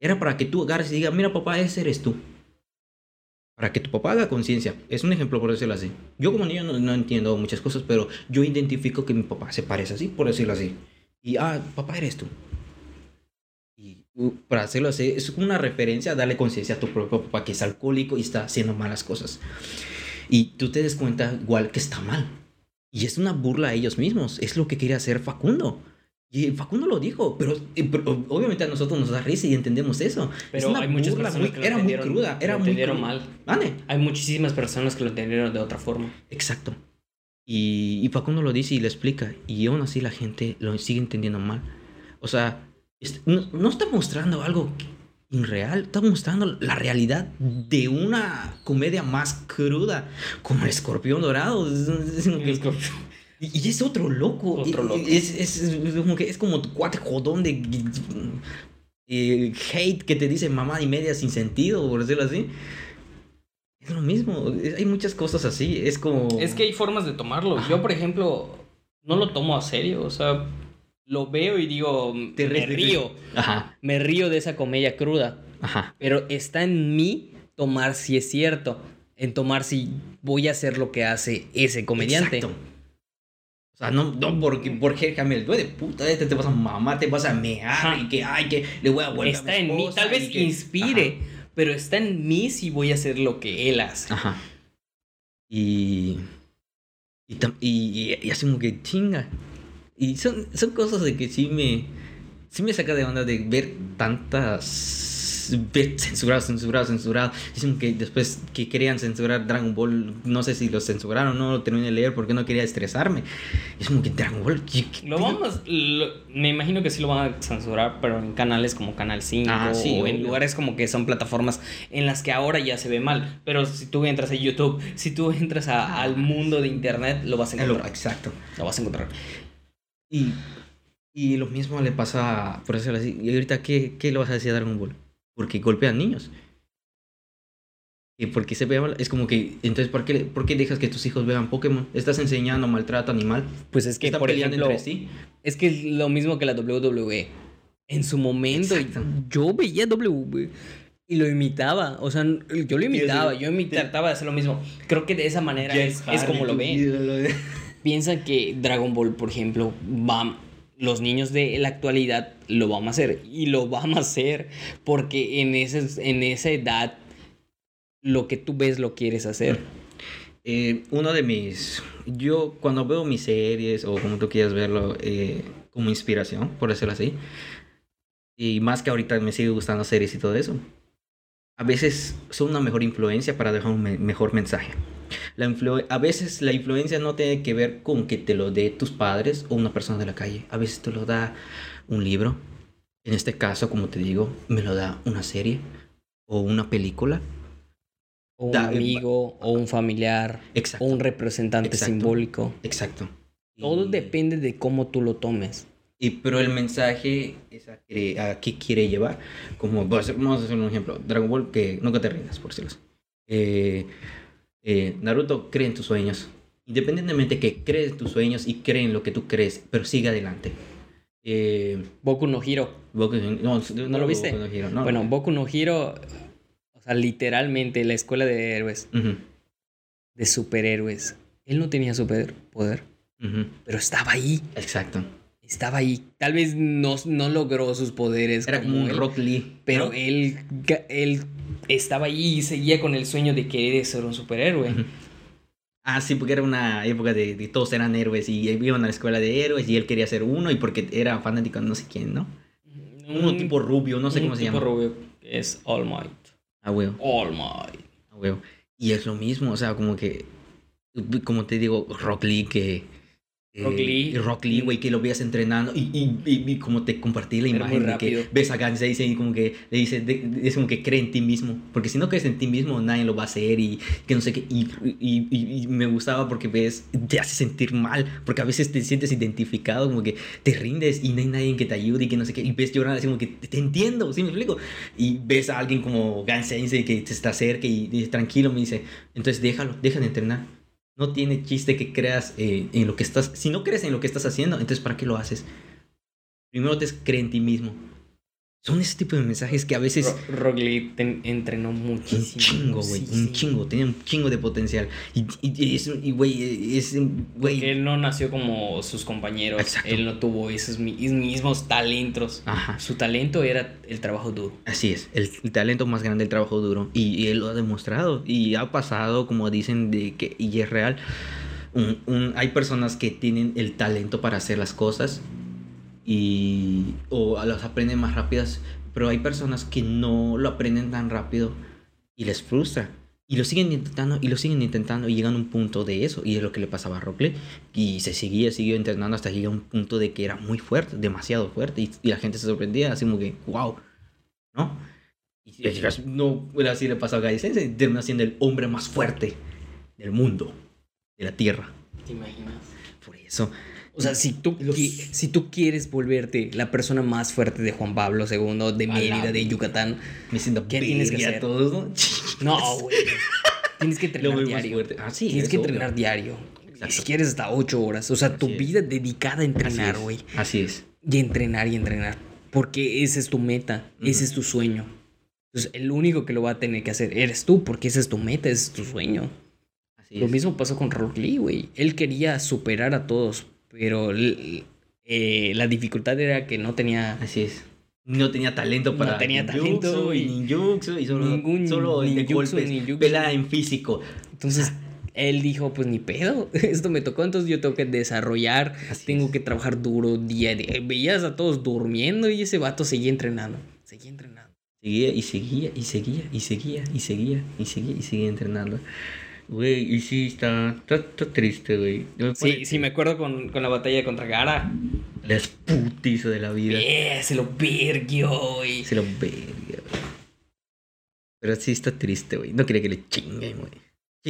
B: Era para que tú agarres y digas, mira papá, ese eres tú. Para que tu papá haga conciencia. Es un ejemplo por decirlo así. Yo como niño no, entiendo muchas cosas, pero yo identifico que mi papá se parece así, por decirlo así. Y, ah, papá eres tú. Para hacerlo así, es una referencia a darle conciencia a tu propio papá que es alcohólico y está haciendo malas cosas. Y tú te des cuenta igual que está mal y es una burla a ellos mismos. Es lo que quería hacer Facundo. Y Facundo lo dijo, pero, eh, obviamente a nosotros nos da risa y entendemos eso.
A: Pero hay muchas personas que
B: era muy cruda, era muy
A: entendieron mal.
B: ¿Vale?
A: Hay muchísimas personas que lo entendieron de otra forma.
B: Exacto. Y, y Facundo lo dice y lo explica. Y aún así la gente lo sigue entendiendo mal. O sea, no, no está mostrando algo irreal, está mostrando la realidad de una comedia más cruda, como el escorpión dorado. Y es otro loco. Es, es, como que es como tu cuate jodón de eh, hate que te dice mamá y media sin sentido, por decirlo así. Es lo mismo. Hay muchas cosas así. Es como.
A: Es que hay formas de tomarlo. Yo, por ejemplo, no lo tomo a serio. O sea, lo veo y digo, Te me río. Ajá. Me río de esa comedia cruda. Ajá. Pero está en mí tomar si es cierto. En tomar si voy a hacer lo que hace ese comediante. Exacto.
B: O sea, no, no porque, porque Jamel, de puta, este te vas a mamar, te vas a mear y que, ay, que le voy a volver
A: Está a en mí, tal vez inspire, pero está en mí si voy a hacer lo que él hace.
B: Ajá. Y. Y, y, y, así como que chinga. Y son, son cosas de que sí me, sí me saca de onda de ver tantas censurado, censurado, censurado. Dicen que después que querían censurar Dragon Ball, no sé si lo censuraron o no, lo terminé de leer porque no quería estresarme. Es como que Dragon Ball...
A: Lo vamos, me imagino que sí lo van a censurar, pero en canales como Canal 5 ah, o en lugares como que son plataformas en las que ahora ya se ve mal. Pero si tú entras a YouTube, si tú entras al mundo de Internet, lo vas a encontrar.
B: Exacto.
A: Lo vas a encontrar.
B: Y y lo mismo le pasa, por decirlo así. ¿Y ahorita qué, qué le vas a decir a Dragon Ball? Porque golpean niños. Y porque se ve Es como que. Entonces, ¿por qué, ¿por qué dejas que tus hijos vean Pokémon? ¿Estás enseñando maltrato animal?
A: Pues es que, por ejemplo. sí? Es que es lo mismo que la WWE. En su momento, yo veía WWE y lo imitaba. O sea, yo lo imitaba. Yo trataba de hacer lo mismo. Creo que de esa manera es, es, como lo ven. Piensan que Dragon Ball, por ejemplo, va los niños de la actualidad lo vamos a hacer y lo vamos a hacer porque en, ese, en esa edad lo que tú ves lo quieres hacer.
B: Eh, uno de mis... Yo cuando veo mis series o como tú quieras verlo eh, como inspiración, por decirlo así, y más que ahorita me sigue gustando series y todo eso, a veces son una mejor influencia para dejar un mejor mensaje. La a veces la influencia no tiene que ver con que te lo dé tus padres o una persona de la calle. A veces te lo da un libro. En este caso, como te digo, me lo da una serie o una película.
A: O un amigo, o un familiar, o un representante simbólico.
B: Exacto.
A: Todo depende de cómo tú lo tomes.
B: Y, pero el mensaje es a, qué quiere llevar. Como vamos a hacer un ejemplo. Dragon Ball, que nunca te rindas, por decirlo así. Eh, eh, Naruto cree en tus sueños. Independientemente que crees en tus sueños y cree en lo que tú crees, pero sigue adelante.
A: Eh, Boku no Hiro.
B: no,
A: no, lo viste? Bueno, Boku no Hiro, o sea, literalmente la escuela de héroes, de superhéroes. Él no tenía superpoder, pero estaba ahí.
B: Exacto.
A: Estaba ahí. Tal vez no, no logró sus poderes.
B: Era como, un Rock Lee.
A: Pero él, él estaba ahí y seguía con el sueño de querer ser un superhéroe.
B: Ah, sí, porque era una época de, todos eran héroes y iban a la escuela de héroes y él quería ser uno y porque era fanático de no sé quién, ¿no? uno tipo rubio, no sé cómo se llama.
A: tipo rubio es All Might.
B: Ah, huevo.
A: All Might.
B: Ah, huevo. Y es lo mismo, o sea, como que, como te digo, Rock Lee que Rock eh, Lee. Rock Lee, güey, que lo veas entrenando y, y, y, como te compartí la imagen de que ves a Gans y como que le dice, es como que cree en ti mismo, porque si no crees en ti mismo nadie lo va a hacer y que no sé qué, y, y, me gustaba porque ves, te hace sentir mal, porque a veces te sientes identificado, como que te rindes y no hay nadie que te ayude y que no sé qué, y ves llorar así como que te entiendo, ¿sí me explico? Y ves a alguien como Gans que te está cerca y dice, tranquilo, me dice, entonces déjalo, deja de entrenar no tiene chiste que creas eh, en lo que estás. Si no crees en lo que estás haciendo, entonces ¿para qué lo haces? Primero te crees en ti mismo. Son ese tipo de mensajes que a veces.
A: Lee entrenó muchísimo.
B: Un chingo, güey. Un chingo. Tenía un chingo de potencial. Y, y, güey, es. Güey.
A: él no nació como sus compañeros. Exacto. Él no tuvo esos mismos talentos. Ajá. Su talento era el trabajo duro.
B: Así es. El, talento más grande, el trabajo duro. Y, él lo ha demostrado. Y ha pasado, como dicen, de que. Y es real. un, hay personas que tienen el talento para hacer las cosas y o las aprenden más rápidas, pero hay personas que no lo aprenden tan rápido y les frustra. Y lo siguen intentando y lo siguen intentando y llegan a un punto de eso. Y es lo que le pasaba a Rockley. Y se seguía, siguió entrenando hasta llegar a un punto de que era muy fuerte, demasiado fuerte. Y, la gente se sorprendía, así como que, wow, ¿no? Y no, así le pasó a Gai Sensei. Terminó siendo el hombre más fuerte del mundo, de la Tierra.
A: ¿Te imaginas?
B: Por eso.
A: O sea, si tú, si tú quieres volverte la persona más fuerte de Juan Pablo II, de Mérida, de Yucatán,
B: me siento ¿qué tienes que hacer? Todos, ¿no?
A: no, güey. Tienes que entrenar diario. Ah, sí, tienes que entrenar diario. Si quieres hasta ocho horas. O sea, tu vida dedicada a entrenar, güey.
B: Así, es.
A: Y entrenar y entrenar. Porque esa es tu meta, ese es tu sueño. Entonces, el único que lo va a tener que hacer eres tú, porque esa es tu meta, ese es tu sueño. Así lo mismo pasó con Rock Lee, güey. Él quería superar a todos, pero eh, la dificultad era que no tenía...
B: Así es. No tenía talento para
A: no tenía talento
B: y ninjutsu y solo, ningún solo golpes, en físico.
A: Entonces él dijo, pues ni pedo, esto me tocó, entonces yo tengo que desarrollar, tengo que trabajar duro día a día. Veías a todos durmiendo y ese vato seguía entrenando, seguía entrenando.
B: Seguía y seguía y seguía y seguía y seguía y seguía y seguía entrenando. Güey, y sí, está, está, está triste, güey.
A: Sí, sí, me acuerdo con, con la batalla contra Gara.
B: Las putizo de la vida.
A: Eh, se lo verguió, güey.
B: Se lo güey. Pero sí está triste, güey. No quería que le chinguen, güey.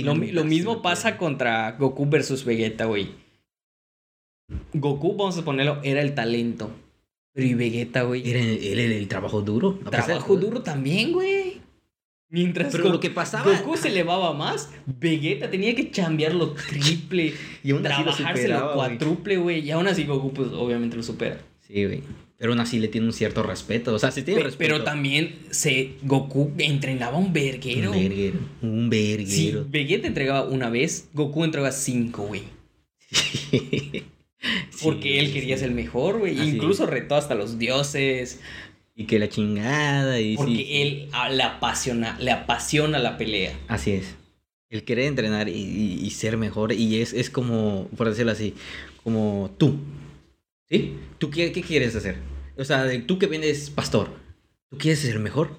A: Lo, mismo pasa contra Goku versus Vegeta, güey. Goku, vamos a ponerlo, era el talento. Pero y Vegeta, güey.
B: Era el, era el trabajo duro. pesar
A: Trabajo duro también, güey. Mientras
B: Pero
A: Go-
B: lo que pasaba.
A: Goku se elevaba más, Vegeta tenía que chambearlo triple,
B: Y aún así lo
A: trabajárselo
B: superaba, güey.
A: cuádruple, güey. Y aún así Goku, pues obviamente lo supera.
B: Sí, güey. Pero aún así le tiene un cierto respeto. O sea, sí tiene
A: Pe-
B: respeto.
A: pero también se Goku entrenaba un verguero.
B: Un verguero. Un verguero.
A: Vegeta entregaba una vez, Goku entregaba cinco, güey. Porque
B: Sí,
A: él quería ser el mejor, güey. Incluso retó hasta los dioses.
B: Y que la chingada. Y
A: Porque
B: sí,
A: él ah, le apasiona, le apasiona la pelea.
B: Así es. El querer entrenar y, y- y ser mejor. Y es, es como, por decirlo así, como tú. ¿Sí? ¿Tú qué, qué quieres hacer? O sea, de- tú que vienes pastor. ¿Tú quieres ser el mejor?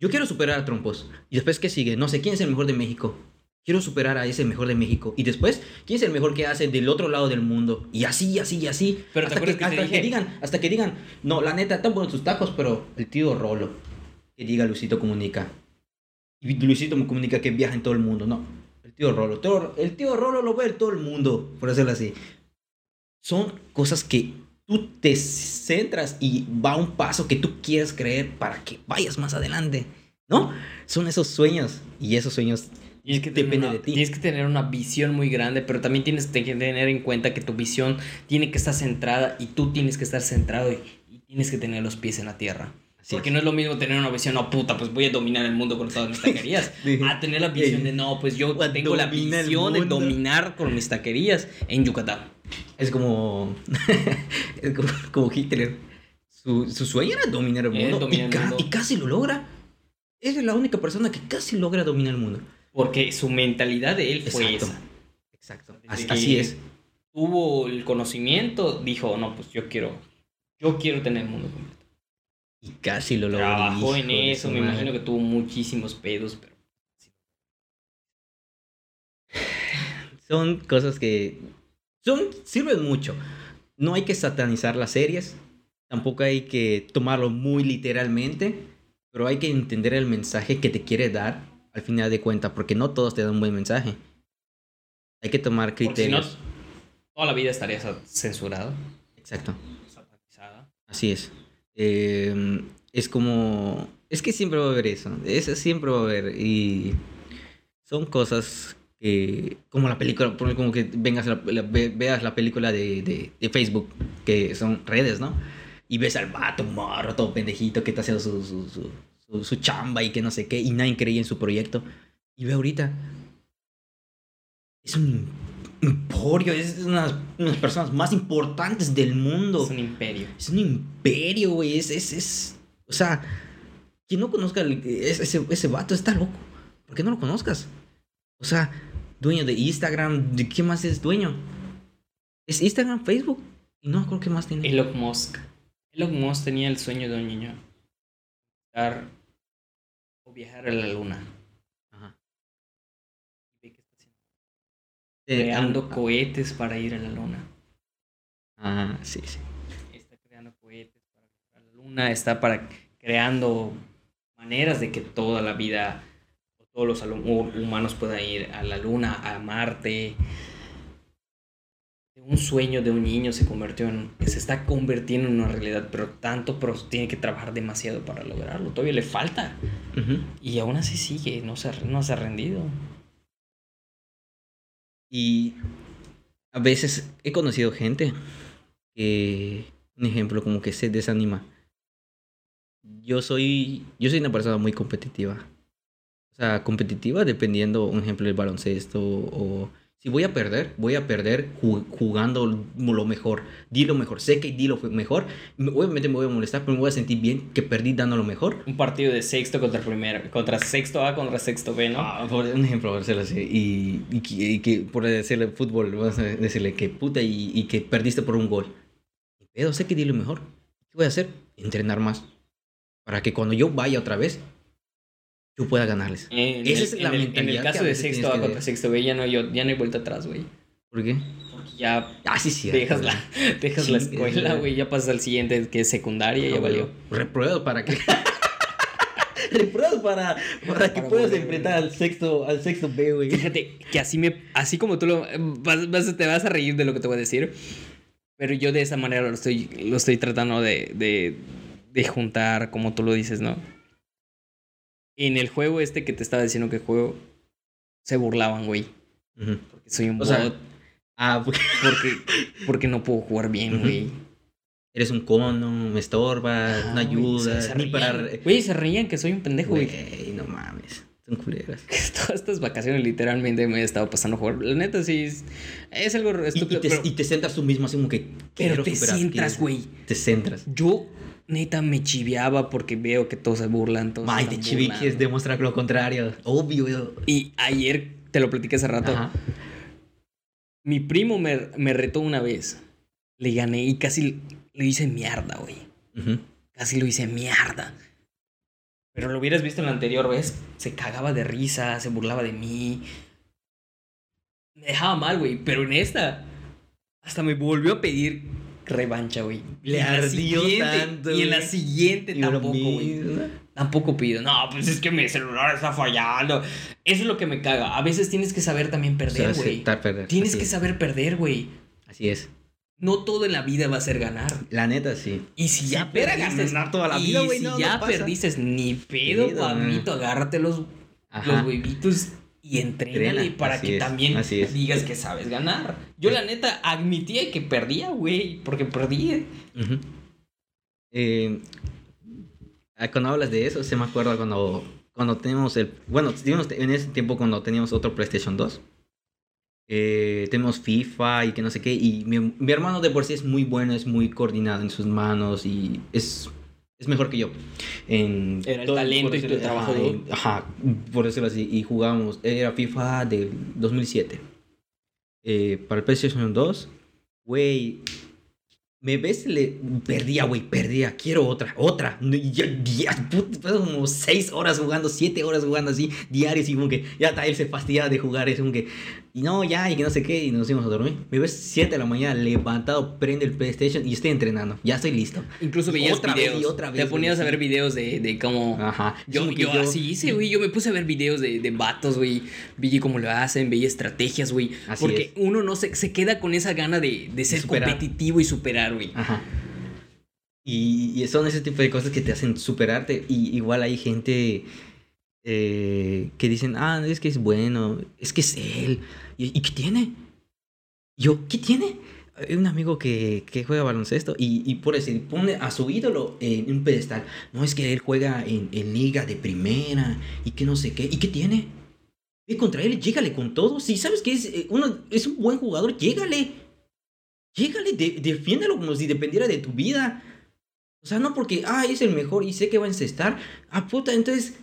B: Yo quiero superar a Trompos. Y después, ¿qué sigue? No sé, ¿quién es el mejor de México? Quiero superar a ese mejor de México. Y después, ¿quién es el mejor que hace del otro lado del mundo? Y así, y así, y así.
A: Pero ¿te
B: hasta que,
A: que
B: hasta que digan, hasta que digan, no, la neta, están buenos tus tacos, pero el tío Rolo. Que diga Luisito Comunica. Y Luisito me comunica que viaja en todo el mundo. No, el tío Rolo. todo- el tío Rolo lo ve en todo el mundo, por decirlo así. Son cosas que tú te centras y va un paso que tú quieres creer para que vayas más adelante. ¿No? Son esos sueños. Y esos sueños
A: Y es que
B: Depende
A: una-
B: de ti.
A: Tienes que tener una visión muy grande, pero también tienes que tener en cuenta que tu visión tiene que estar centrada y tú tienes que estar centrado y, y tienes que tener los pies en la tierra.
B: Así
A: Porque
B: es.
A: no es lo mismo tener una visión, no puta, pues voy a dominar el mundo con todas mis taquerías. A tener la visión de, no, pues yo tengo la visión de dominar con mis taquerías en Yucatán.
B: Es como. es como, como Hitler. Su, su sueño era dominar el mundo.
A: dominar
B: y,
A: el mundo.
B: y casi lo logra. Es la única persona que casi logra dominar el mundo.
A: Porque su mentalidad de él fue
B: Exacto.
A: esa.
B: Exacto. Así, es.
A: Tuvo el conocimiento, dijo, no, pues yo quiero, yo quiero tener el mundo completo.
B: Y casi lo logró.
A: Trabajó en eso, me
B: madre.
A: imagino que tuvo muchísimos pedos, pero...
B: Son cosas que. Son, sirven mucho. No hay que satanizar las series. Tampoco hay que tomarlo muy literalmente. Pero hay que entender el mensaje que te quiere dar al final de cuentas. Porque no todos te dan un buen mensaje. Hay que tomar
A: Porque si no,
B: criterios.
A: toda la vida estaría censurado,
B: Exacto. Así es. Eh, es como... Es que siempre va a haber eso. Eso siempre va a haber. Y son cosas que... Como la película, como que vengas la- la- ve- veas la película de, de, de Facebook, que son redes, ¿no? Y ves al vato, morro, todo pendejito, que está haciendo su, su, su, su- su chamba y que no sé qué, y nadie creía en su proyecto. Y ve ahorita... Es un emporio, es una de las personas más importantes del mundo.
A: Es un imperio.
B: Es un imperio, güey. Es, es, es. O sea, quien no conozca el- ese, ese vato está loco. ¿Por qué no lo conozcas? O sea, dueño de Instagram, ¿de qué más es dueño? Es Instagram, Facebook. Y no creo que más tiene.
A: Elon Musk. Elon Musk tenía el sueño de un niño. Dar o viajar a la luna.
B: Ajá.
A: Ve qué está haciendo.
B: Eh,
A: Creando
B: ah,
A: cohetes para ir a la luna.
B: Ah, sí, sí.
A: Está creando cohetes para ir a la luna. Está para creando maneras de que toda la vida o todos los humanos puedan ir a la luna, a Marte. Un sueño de un niño se convirtió en. se está convirtiendo en una realidad, pero tanto, pero tiene que trabajar demasiado para lograrlo. Todavía le falta. Y aún así sigue, no se, ha- no se ha rendido.
B: Y a veces he conocido gente que, un ejemplo, como que se desanima. Yo soy, yo soy una persona muy competitiva. O sea, competitiva dependiendo, un ejemplo, del baloncesto o si voy a perder, voy a perder ju- jugando lo mejor, di lo mejor, sé que di lo mejor, obviamente me voy a molestar, pero me voy a sentir bien que perdí dando lo mejor.
A: Un partido de sexto contra primero, contra sexto A contra sexto B, ¿no?
B: Ah, por un ejemplo, por decirlo así. Y, y que, y que por decirle fútbol, vamos a decirle que puta y, y que perdiste por un gol. Pero sé que di lo mejor. ¿Qué voy a hacer? Entrenar más. para que cuando yo vaya otra vez, yo pueda ganarles.
A: En,
B: Esa
A: el,
B: es la
A: en el- en
B: mentalidad
A: el
B: que
A: caso de sexto A contra sexto B ya no, yo, ya no hay vuelta atrás, güey.
B: ¿Por qué?
A: Porque ya
B: Ah, sí, sí.
A: dejas la, dejas la escuela,
B: es-
A: güey. Ya pasas al siguiente, que es secundaria, ya valió.
B: Repruebas para que. Repruebas para, para que
A: Para
B: puedas enfrentar al sexto, al sexto B, güey.
A: Fíjate que así me, así como tú lo vas, vas- te vas a reír de lo que te voy a decir, pero yo de esa manera lo estoy, lo estoy tratando de, de, de juntar, como tú lo dices, ¿no? En el juego este que te estaba diciendo que juego, se burlaban, güey. Porque soy un
B: O sea,
A: bot,
B: Ah, porque
A: porque, porque no puedo jugar bien, güey.
B: eres un cono, me estorbas,
A: Ah,
B: no ayudas,
A: se- se
B: ni
A: reían.
B: para.
A: Güey, se reían que soy un pendejo, güey.
B: Güey, no mames. Son culeras.
A: Todas estas vacaciones literalmente me he estado pasando a jugar. La neta sí es, es algo
B: Y, y
A: estúpido.
B: te,
A: pero
B: y te centras tú mismo así como que.
A: pero
B: quiero
A: te
B: superar,
A: centras, güey.
B: Te centras.
A: Yo, neta, me chiviaba porque veo que todos se burlan. Todos
B: May, te chiviques demostrar lo contrario. Obvio.
A: Y ayer, te lo platiqué hace rato,
B: Ajá.
A: mi primo me, me retó una vez. Le gané y casi le hice mierda, güey. Casi lo hice mierda. Pero lo hubieras visto en la anterior vez. Se cagaba de risa, se burlaba de mí. Me dejaba mal, güey. Pero en esta, hasta me volvió a pedir revancha, güey.
B: Le ardió tanto,
A: Y en la siguiente tampoco, güey. Tampoco pido. No, pues es que mi celular está fallando. Eso es lo que me caga. A veces tienes que saber también perder, güey. Tienes
B: Así
A: que
B: es.
A: saber perder, güey.
B: Así es.
A: No todo en la vida va a ser ganar.
B: La neta, sí.
A: Y si ya
B: fuera
A: perdiste
B: ganar toda la vida, güey,
A: si
B: no,
A: ya
B: no
A: perdiste, ni pedo, papito, agárrate los,
B: Ajá.
A: los huevitos y entrénale
B: Entrena,
A: para
B: así
A: que
B: es,
A: también
B: así
A: digas que sabes ganar. Yo la neta admitía que perdía, güey, porque perdí.
B: Eh, ah, cuando hablas de eso, se me acuerda cuando, cuando teníamos el... Bueno, en ese tiempo cuando teníamos otro PlayStation 2. Eh, tenemos FIFA y que no sé qué. Y mi, mi hermano de por sí es muy bueno, es muy coordinado en sus manos y es, es mejor que yo. En
A: Era el talento y tu
B: decirlo-
A: trabajo
B: ajá,
A: duro.
B: en- Ajá, por decirlo así. Y jugamos, era FIFA del 2007. Eh, para el PlayStation 2, güey, me ves, le perdía, güey, perdía. Quiero otra, otra. Ya, ya, puta, paso como seis horas jugando, siete horas jugando así, diarios, y como que ya está, él se fastidiaba de jugar. Es como que, y no, ya, y que no sé qué, y nos íbamos a dormir. Me ves siete de la mañana levantado, prende el PlayStation y estoy entrenando. Ya estoy listo.
A: Incluso veías
B: Otra vez
A: videos.
B: y otra vez,
A: Te ponías
B: güey,
A: a ver videos de, de cómo.
B: Ajá.
A: Yo, yo así hice, güey. Yo me puse a ver videos de, de vatos, güey. Vi cómo lo hacen, veía estrategias, güey.
B: Así
A: Porque
B: es.
A: uno no se, se queda con esa gana de, de ser
B: superar.
A: competitivo y superar, güey.
B: Ajá. Y, y son ese tipo de cosas que te hacen superarte. Y igual hay gente eh, que dicen, ah, es que es bueno, es que es él. ¿Y, qué tiene? Yo, ¿qué tiene? Hay un amigo que, que juega baloncesto y, y por decir, pone a su ídolo en un pedestal. No, es que él juega en, en liga de primera y que no sé qué. ¿Y qué tiene? Ve contra él, llégale con todo. Si sabes que es, eh, uno, es un buen jugador, llégale. Llégale, de- defiéndalo como si dependiera de tu vida. O sea, no porque, ah, es el mejor y sé que va a encestar. Ah, puta, entonces.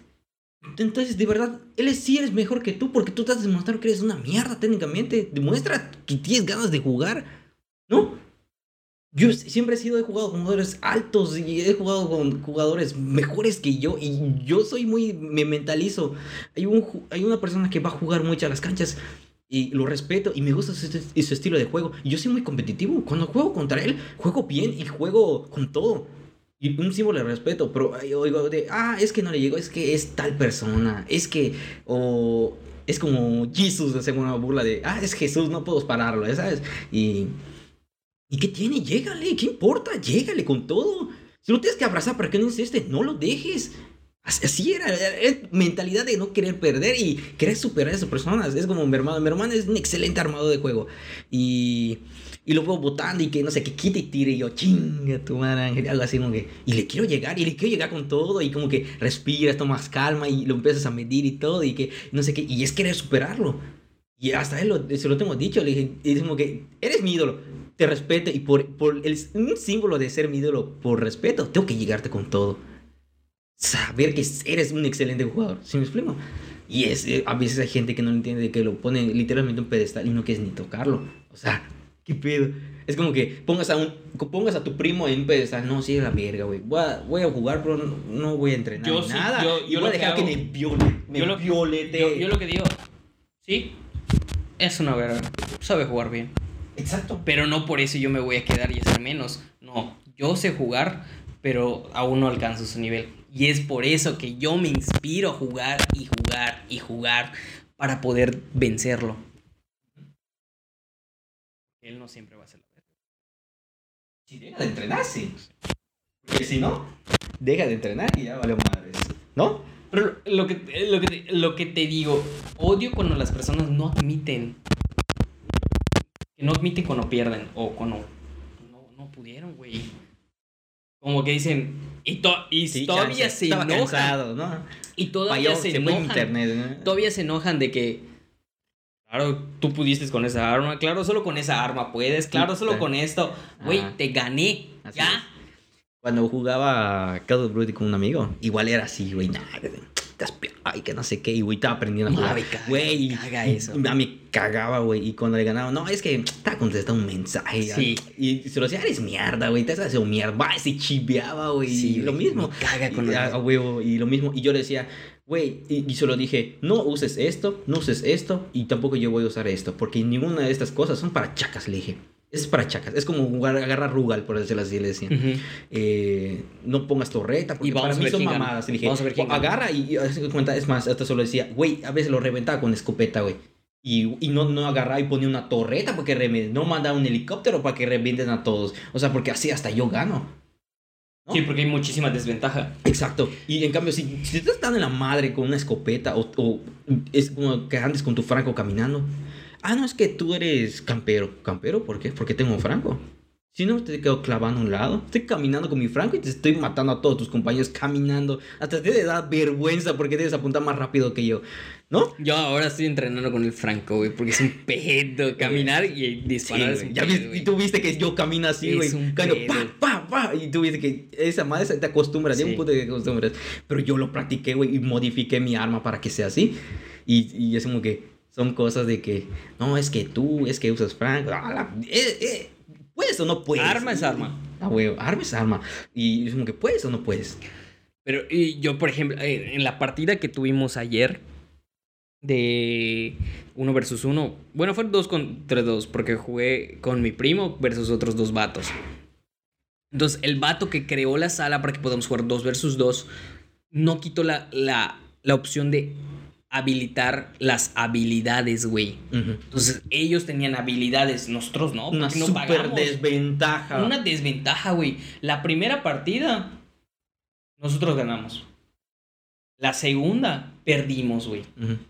B: Entonces, de verdad, él es, sí eres mejor que tú porque tú estás demostrando que eres una mierda técnicamente. Demuestra que tienes ganas de jugar. ¿No? Yo siempre he sido, he jugado con jugadores altos y he jugado con jugadores mejores que yo y yo soy muy, me mentalizo. Hay, un, hay una persona que va a jugar mucho a las canchas y lo respeto y me gusta su, su estilo de juego. Y yo soy muy competitivo. Cuando juego contra él, juego bien y juego con todo. Y un símbolo de respeto, pero oigo de, ah, es que no le llegó, es que es tal persona, es que, o es como Jesús, hace una burla de, ah, es Jesús, no puedo pararlo, ¿ya ¿sabes? Y, ¿y qué tiene? Llégale, ¿qué importa? Llégale con todo. Si lo tienes que abrazar para que no insiste, no lo dejes. Así- era, es mentalidad de no querer perder y querer superar a esas personas. Es como mi hermano, mi hermano es un excelente armado de juego. Y, y lo veo botando y que no sé, que quite y tire. Y yo, chinga tu madre, Ángel", algo así como que. Y le quiero llegar, y le quiero llegar con todo. Y como que respiras, tomas calma y lo empiezas a medir y todo. Y que no sé qué. Y es querer superarlo. Y hasta él lo, se lo tengo dicho. Le dije, es como que eres mi ídolo. Te respeto. Y por, por el, un símbolo de ser mi ídolo, por respeto, tengo que llegarte con todo saber que eres un excelente jugador. ¿Sí me explico? Y es, eh, a veces hay gente que no lo entiende, que lo pone literalmente en un pedestal y no quieres ni tocarlo. O sea, ¿Qué pedo? Es como que pongas a un pongas a tu primo en un pedestal, no, sí, la verga, güey. Voy a, voy a jugar, pero no, no voy a entrenar
A: Yo sí,
B: nada.
A: yo-
B: voy a
A: lo que
B: dejar que,
A: hago-
B: me viole, me
A: yo lo-
B: violete.
A: Yo, yo lo que digo, sí, es una verga. Sabe jugar bien.
B: Exacto.
A: Pero no por eso yo me voy a quedar y hacer menos. No, yo sé jugar, pero aún no alcanzo su nivel. Y es por eso que yo me inspiro a jugar y jugar y jugar para poder vencerlo. Él no siempre va a ser la verga.
B: Si deja de entrenar, sí. Porque si no, deja de entrenar y ya vale madres. ¿No?
A: Pero lo que, lo, que te, lo que te digo, odio cuando las personas no admiten. Que no admiten cuando pierden o cuando no, no pudieron, güey. Como que dicen, y, to- y
B: Sí,
A: todavía se enojan.
B: cansado, ¿no?
A: Y todavía se,
B: se
A: enojan.
B: internet. ¿no?
A: Todavía se enojan de que, claro, tú pudiste con esa arma, claro, solo con esa arma puedes, claro, solo con esto. Güey, te gané.
B: Así
A: ya.
B: es. Cuando jugaba Call of Duty con un amigo, igual era así, güey. Pe- ay, que no sé qué. Y güey, estaba aprendiendo a jugar.
A: Caga,
B: Güey, y-
A: caga
B: y-
A: eso.
B: y A mí cagaba, güey. Y cuando le ganaba, no, es que estaba contestando un mensaje.
A: Sí.
B: Y se lo decía, eres mierda, güey. Te has hecho mierda. Va, se chiveaba, güey.
A: Sí,
B: y lo mismo.
A: caga con
B: Y, a, huevo. Y lo mismo. Y yo le decía, güey. Y, y se lo dije, no uses esto, no uses esto. Y tampoco yo voy a usar esto. Porque ninguna de estas cosas son para chacas, le dije. Es para chacas. Es como jugar, agarrar Rugal, por decirlo así, le decía.
A: Ujú.
B: Eh, no pongas torreta, porque
A: Y vamos
B: para
A: a
B: mí son mamadas. Y le dije,
A: Vamos a ver quién
B: agarra y, y cuenta, es más, hasta solo decía, güey, a veces lo reventaba con escopeta, güey. Y, y no, no agarraba y ponía una torreta para que revienten, no mandaba un helicóptero para que revienten a todos. O sea, porque así hasta yo gano. ¿no?
A: Sí, porque hay muchísima desventaja.
B: Exacto. Y en cambio, si, si te estás en la madre con una escopeta o, o es como que andes con tu franco caminando. Ah, no, es que tú eres campero. ¿Campero? ¿Por qué? Porque tengo un franco. Si no, te quedo clavando a un lado. Estoy caminando con mi franco y te estoy matando a todos tus compañeros caminando. Hasta te da vergüenza porque debes apuntar más rápido que yo. ¿No?
A: Yo ahora estoy entrenando con el Franco, güey, porque es un pedo caminar y
B: Sí,
A: disparar. es un
B: Ya
A: pedo,
B: y tú viste que yo camino así,
A: Es
B: güey.
A: pedo.
B: pa, pa, pa. Y tú viste que esa madre te acostumbras. De
A: Sí.
B: un punto que te acostumbras. Pero yo lo practiqué, güey, y modifiqué mi arma para que sea así. Y, y es como que son cosas de que, no, es que tú, es que usas franco. ah, la- eh, eh, ¿Puedes o no puedes?
A: Arma es arma.
B: Ah, güey, arma es arma. Y es como que, ¿puedes o no puedes?
A: Pero y yo, por ejemplo, eh, en la partida que tuvimos ayer de uno versus uno, bueno, fueron dos contra dos, porque jugué con mi primo versus otros dos vatos. Entonces, el vato que creó la sala para que podamos jugar dos versus dos, no quitó la, la, la opción de habilitar las habilidades, güey. Entonces, ellos tenían habilidades, nosotros no.
B: Una
A: no
B: super
A: pagamos.
B: desventaja.
A: Una desventaja, güey. La primera partida, nosotros ganamos. La segunda, perdimos, güey.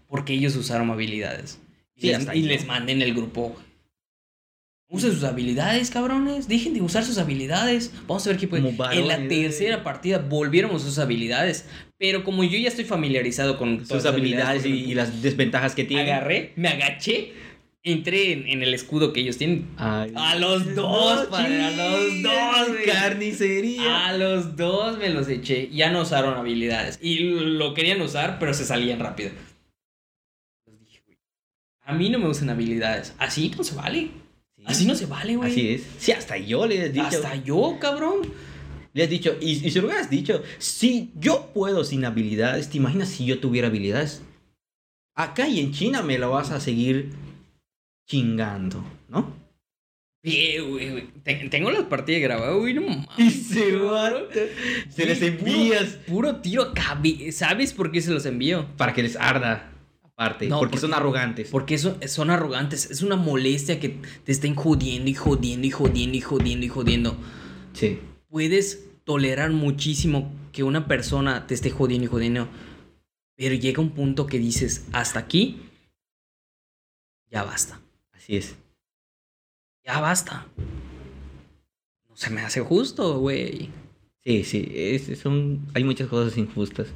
A: Porque ellos usaron habilidades. Y, les, y les mandé en el grupo. Usen sus habilidades, cabrones. Dejen de usar sus habilidades. Vamos a ver qué puede.
B: Como varones,
A: En la tercera partida volvieron a sus habilidades. Pero como yo ya estoy familiarizado con
B: Sus habilidades y, las desventajas que tiene.
A: agarré, me agaché, entré en, en el escudo que ellos tienen.
B: Ay,
A: A los dos, padre, a los dos.
B: Carnicería.
A: A los dos me los eché. Ya no usaron habilidades. Y lo querían usar, pero se salían rápido. Les A mí no me usan habilidades. Así no se vale.
B: Sí.
A: Así no se vale, güey.
B: Así es. Sí, hasta yo le he dicho.
A: Hasta yo, cabrón.
B: Le has dicho, y, y se lo hubieras dicho, si yo puedo sin habilidades, ¿te imaginas si yo tuviera habilidades? Acá y en China me lo vas a seguir chingando, ¿no?
A: Bien, güey, güey. Te- Tengo las partidas grabadas, güey, no mames.
B: Y se va. Se les
A: Sí, puro-
B: envías
A: Puro, tiro a cabi- ¿Sabes por qué se los envío?
B: para que les arda, aparte,
A: No,
B: porque,
A: porque-
B: son arrogantes.
A: Porque eso, son arrogantes. Es una molestia que te estén jodiendo y jodiendo y jodiendo y jodiendo y jodiendo.
B: Sí.
A: Puedes tolerar muchísimo que una persona te esté jodiendo y jodiendo. Pero llega un punto que dices, hasta aquí, ya basta.
B: Así es.
A: Ya basta. No se me hace justo, güey.
B: Sí, sí, es, son, hay muchas cosas injustas.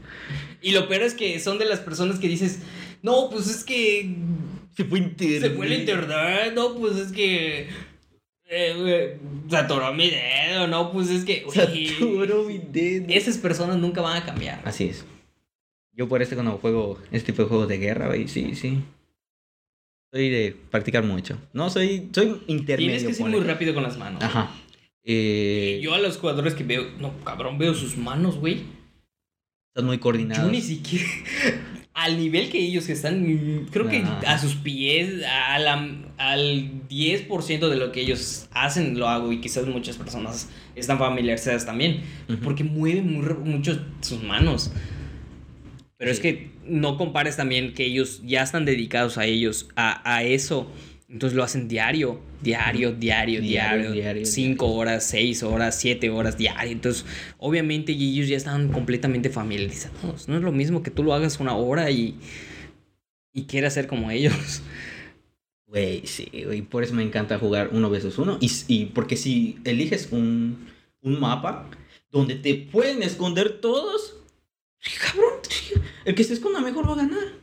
A: Y lo peor es que son de las personas que dices, no, pues es que
B: Se fue internet.
A: se fue el internet, no, pues es que eh, se atoró mi dedo, no, pues es que güey,
B: Saturó mi dedo.
A: esas personas nunca van a cambiar.
B: Así es. Yo por eso cuando juego este tipo de juegos de guerra, güey, sí, sí. Soy de practicar mucho. No, soy, soy intermedio.
A: Tienes que ser muy rápido con las manos.
B: Ajá. Eh,
A: Yo a los jugadores que veo, no, cabrón, veo sus manos, güey.
B: están muy coordinados.
A: Yo ni siquiera. Al nivel que ellos que están, creo que a sus pies, a la- al 10% de lo que ellos hacen lo hago y quizás muchas personas están familiarizadas también, porque mueven muy, mucho sus manos. Pero es que no compares también que ellos ya están dedicados a ellos, a, a eso. Entonces lo hacen diario, diario, diario,
B: Diario,
A: diario.
B: diario,
A: cinco horas, seis horas, siete horas diario. Entonces, obviamente ellos ya están completamente familiarizados. No es lo mismo que tú lo hagas una hora y, y quieras ser como ellos.
B: Güey, sí, güey. Por eso me encanta jugar uno versus uno. Y, y porque si eliges un, un mapa donde te pueden esconder todos, cabrón, el que se esconda mejor va a ganar.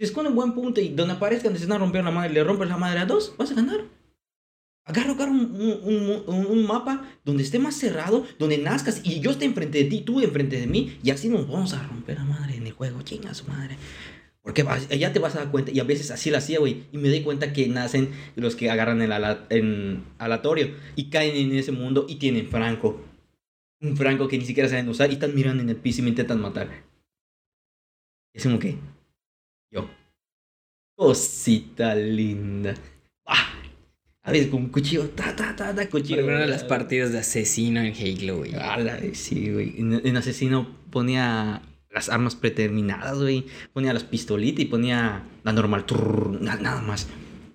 B: Si esconde en buen punto y donde aparezcan, a romper la madre, le rompes la madre a dos, vas a ganar. Agarra, agarra un, un- un- un mapa donde esté más cerrado, donde nazcas y yo esté enfrente de ti, tú enfrente de mí, y así nos vamos a romper la madre en el juego. Chinga su madre. Porque ya te vas a dar cuenta, y a veces así lo hacía, güey. Y me doy cuenta que nacen los que agarran el ala- en aleatorio y caen en ese mundo y tienen Franco. Un Franco que ni siquiera saben usar y están mirando en el piso y me intentan matar. Es como que. Yo. Cosita linda. Ah, a veces con un cuchillo. Ta, ta, ta, ta, cuchillo.
A: Primero las partidas de asesino en Halo, güey.
B: Sí, güey. En, en Asesino ponía las armas predeterminadas, güey. Ponía las pistolitas y ponía la normal. trrr, na- nada más.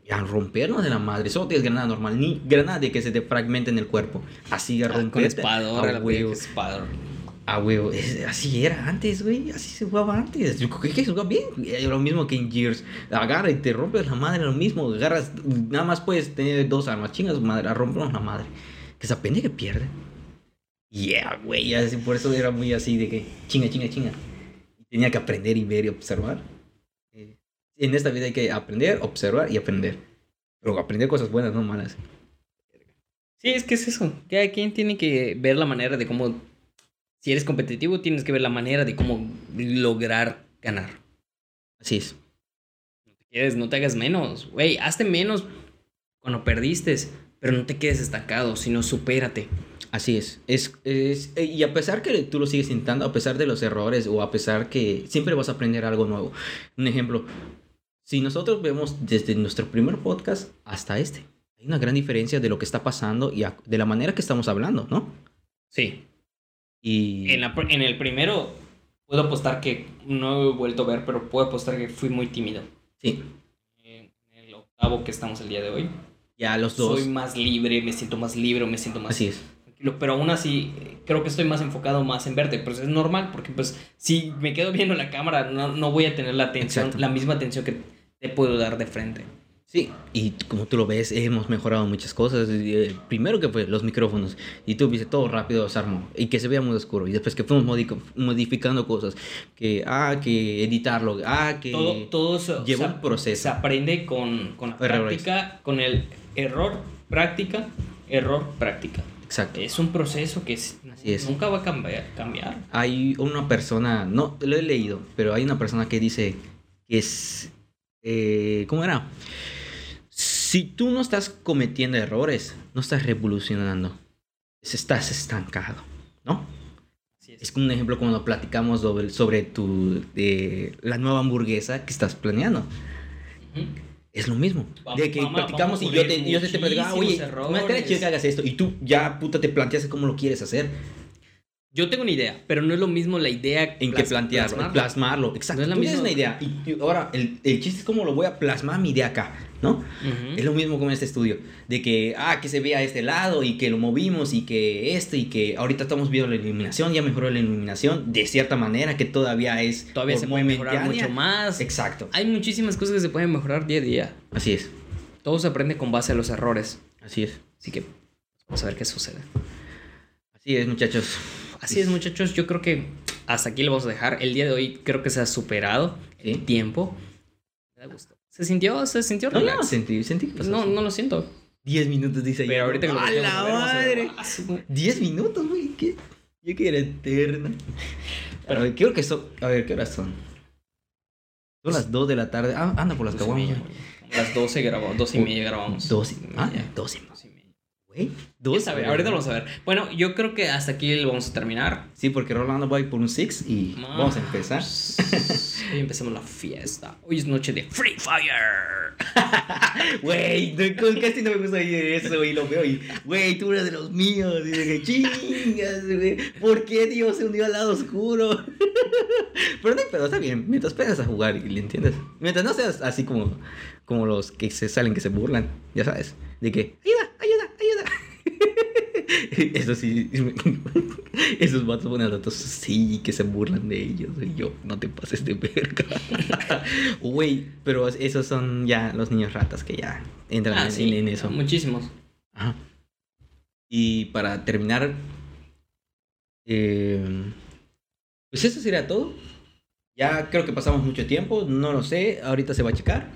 B: Y a rompernos de la madre. Solo tienes granada normal. Ni granada de que se te fragmente en el cuerpo. Así a
A: Ah,
B: romper.
A: con espador,
B: huevo.
A: espador.
B: Ah, huevo. Es- así era antes, güey. Así se jugaba antes. Creo que se jugaba bien. Lo mismo que en Gears. Agarra y te rompes la madre. Lo mismo. Agarras. Nada más puedes tener dos armas. Chingas, madre. A rompernos la madre. Que esa pendeja que pierde. Yeah, güey. Así, por eso era muy así de que chinga, chinga, chinga. Tenía que aprender y ver y observar. Eh, En esta vida hay que aprender, observar y aprender. Pero aprender cosas buenas, no malas.
A: Sí, es que es eso. Cada quien tiene que ver la manera de cómo. Si eres competitivo, tienes que ver la manera de cómo lograr ganar.
B: Así es.
A: No te quedes, no te hagas menos. Güey, hazte menos cuando perdiste. Pero no te quedes estancado, sino supérate.
B: Así es. es, es eh, y a pesar que tú lo sigues intentando, a pesar de los errores o a pesar que siempre vas a aprender algo nuevo. Un ejemplo, si nosotros vemos desde nuestro primer podcast hasta este, hay una gran diferencia de lo que está pasando y de la manera que estamos hablando, ¿no?
A: Sí.
B: Y
A: En, la en el primero, puedo apostar que no he vuelto a ver, pero puedo apostar que fui muy tímido.
B: sí,
A: En el octavo que estamos el día de hoy.
B: ya los dos.
A: Soy más libre, me siento más libre, me siento más
B: Así es.
A: tranquilo, pero aún así creo que estoy más enfocado más en verte, pues es normal porque pues si me quedo viendo la cámara no, no voy a tener la atención,
B: Exacto.
A: la misma atención que te puedo dar de frente.
B: Sí, y como tú lo ves, hemos mejorado muchas cosas. Eh, primero que fue los micrófonos, y tú viste todo rápido se armó, y que se vea muy oscuro. Y después que fuimos modificando cosas, que, ah, que editarlo, ah, que...
A: Todo,
B: lleva un proceso.
A: se aprende con, con la
B: Errores.
A: práctica, con el error, práctica, error, práctica.
B: Exacto.
A: Es un proceso que es-
B: Así es.
A: nunca va a cambiar. cambiar.
B: Hay una persona, no, lo he leído, pero hay una persona que dice que es... eh, ¿Cómo era? Si tú no estás cometiendo errores, no estás revolucionando. Estás estancado, ¿no?
A: Es.
B: Es como un ejemplo cuando platicamos sobre, sobre tu, eh, la nueva hamburguesa que estás planeando. Es lo mismo.
A: Vamos-
B: de que
A: vamos
B: platicamos
A: vamos
B: y yo te, yo te, te platicaba, oye, me estaría chido
A: errores.
B: que hagas esto. Y tú ya, puta, te planteas cómo lo quieres hacer.
A: Yo tengo una idea, pero no es lo mismo la idea
B: En
A: plas-
B: plantearlo,
A: plasmarla.
B: plasmarlo. Exacto.
A: No es la
B: tú
A: misma-
B: una idea. Y, y ahora, el, el chiste es cómo lo voy a plasmar mi idea acá, ¿no? Es lo mismo como en este estudio. De que, ah, que se vea este lado y que lo movimos y que esto y que ahorita estamos viendo la iluminación, ya mejoró la iluminación de cierta manera que todavía es.
A: Todavía se puede mejorar mucho más.
B: Exacto.
A: Hay muchísimas cosas que se pueden mejorar día a día.
B: Así es.
A: Todo se aprende con base a los errores.
B: Así es.
A: Así que vamos a ver qué sucede.
B: Así es, muchachos.
A: Así es, muchachos. Yo creo que hasta aquí lo vamos a dejar. El día de hoy creo que se ha superado
B: Sí.
A: el tiempo. Me da gusto. ¿Se sintió? ¿Se sintió
B: No,
A: relax?
B: no, sentí, sentí que pasó
A: no,
B: así.
A: no lo siento.
B: 10 minutos dice.
A: Pero ahorita que lo
B: ¡A la madre!
A: ah, su-
B: 10 minutos, güey. ¿Qué? Yo que era eterna. Pero a ver, creo que son. A ver, ¿qué horas son? Son las 2 de la tarde. Ah, anda por las caguamas.
A: las 12 grabamos, 12 y media grabamos.
B: 12. Ah,
A: Ya.
B: 12.
A: Doce y media.
B: Güey,
A: ¿Quién
B: 12.
A: sabe? Ahorita lo vamos a ver. Bueno, yo creo que hasta aquí lo vamos a terminar.
B: Sí, porque Rolando va por un six y vamos a empezar.
A: Hoy empezamos la fiesta. Hoy es noche de Free Fire.
B: Güey, no, casi no me gusta ir eso, güey, lo veo y, güey, tú eres de los míos. Y dije, chingas, güey, ¿por qué Dios se unió al lado oscuro? Pero no hay pedo, está bien, mientras pegas a jugar y le entiendes. Mientras no seas así como, como los que se salen, que se burlan, ya sabes, de que, ayuda, ayuda. Eso sí, esos vatos ponen datos sí, que se burlan de ellos. Y yo, no te pases de verga. Güey, pero esos son ya los niños ratas que ya entran
A: Ah,
B: en,
A: sí,
B: en eso.
A: Muchísimos.
B: Ajá. Y para terminar, eh, pues eso sería todo. Ya creo que pasamos mucho tiempo, no lo sé, ahorita se va a checar.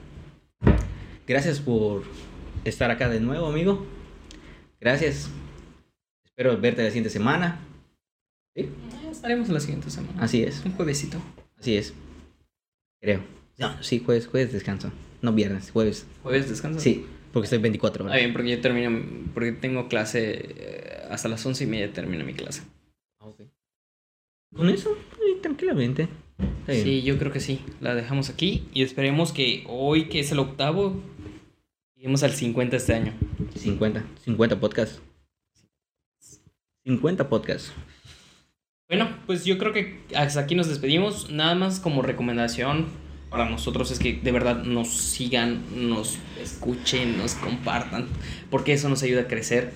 B: Gracias por estar acá de nuevo, amigo. Gracias. Espero verte la siguiente semana. ¿Sí?
A: Eh, Estaremos la siguiente semana.
B: Así es,
A: Un juevesito.
B: así es. Creo. No, sí, jueves, jueves descanso. No viernes, jueves.
A: ¿Jueves descansas?
B: Sí, porque estoy 24
A: Está
B: horas.
A: bien, porque yo termino, porque tengo clase, eh, hasta las once y media termina mi clase.
B: Ah, ok. Con eso, tranquilamente.
A: Sí, yo creo que sí. La dejamos aquí y esperemos que hoy, que es el octavo, lleguemos al 50 este año.
B: 50, 50 podcasts. 50 podcasts.
A: Bueno, pues yo creo que hasta aquí nos despedimos. Nada más como recomendación para nosotros es que de verdad nos sigan, nos escuchen, nos compartan, porque eso nos ayuda a crecer,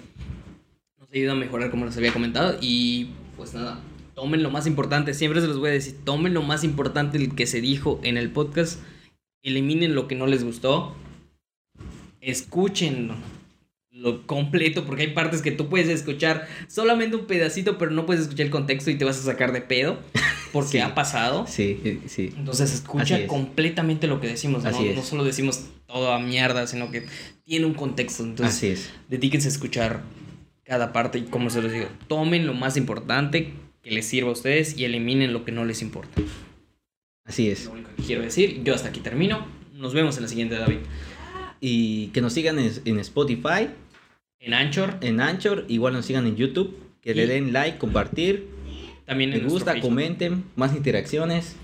A: nos ayuda a mejorar como les había comentado. Y pues nada, tomen lo más importante, siempre se los voy a decir, tomen lo más importante el que se dijo en el podcast, eliminen lo que no les gustó, escuchen lo completo, porque hay partes que tú puedes escuchar solamente un pedacito, pero no puedes escuchar el contexto y te vas a sacar de pedo, porque
B: Sí.
A: ha pasado.
B: Sí, sí.
A: Entonces escucha
B: es.
A: completamente lo que decimos, ¿no? No solo decimos toda mierda, sino que tiene un contexto. Entonces,
B: Así es.
A: dedíquense a escuchar cada parte y como se los digo, tomen lo más importante que les sirva a ustedes y eliminen lo que no les importa.
B: Así
A: Es
B: es.
A: lo único que quiero decir. Yo hasta aquí termino. Nos vemos en la siguiente, David.
B: Y que nos sigan en, en Spotify,
A: En Anchor,
B: en Anchor, igual nos sigan en YouTube. Que le den like, compartir,
A: también
B: me
A: en nuestro
B: gusta,
A: Facebook.
B: comenten, más interacciones.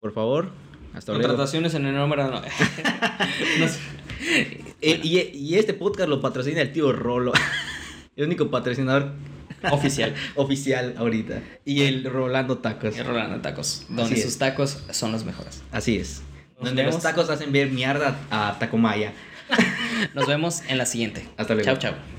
B: Por favor. Hasta luego.
A: Contrataciones en el número... No.
B: Eh, y, y este podcast lo patrocina el tío Rolo. El único patrocinador
A: Oficial.
B: oficial ahorita. Y el Rolando Tacos.
A: Y Rolando Tacos. Donde
B: Así es.
A: sus tacos son los mejores.
B: Así es.
A: Nos
B: Donde los tacos hacen ver mierda a Tacomaya.
A: Nos vemos en la siguiente.
B: Hasta luego.
A: Chao, chao.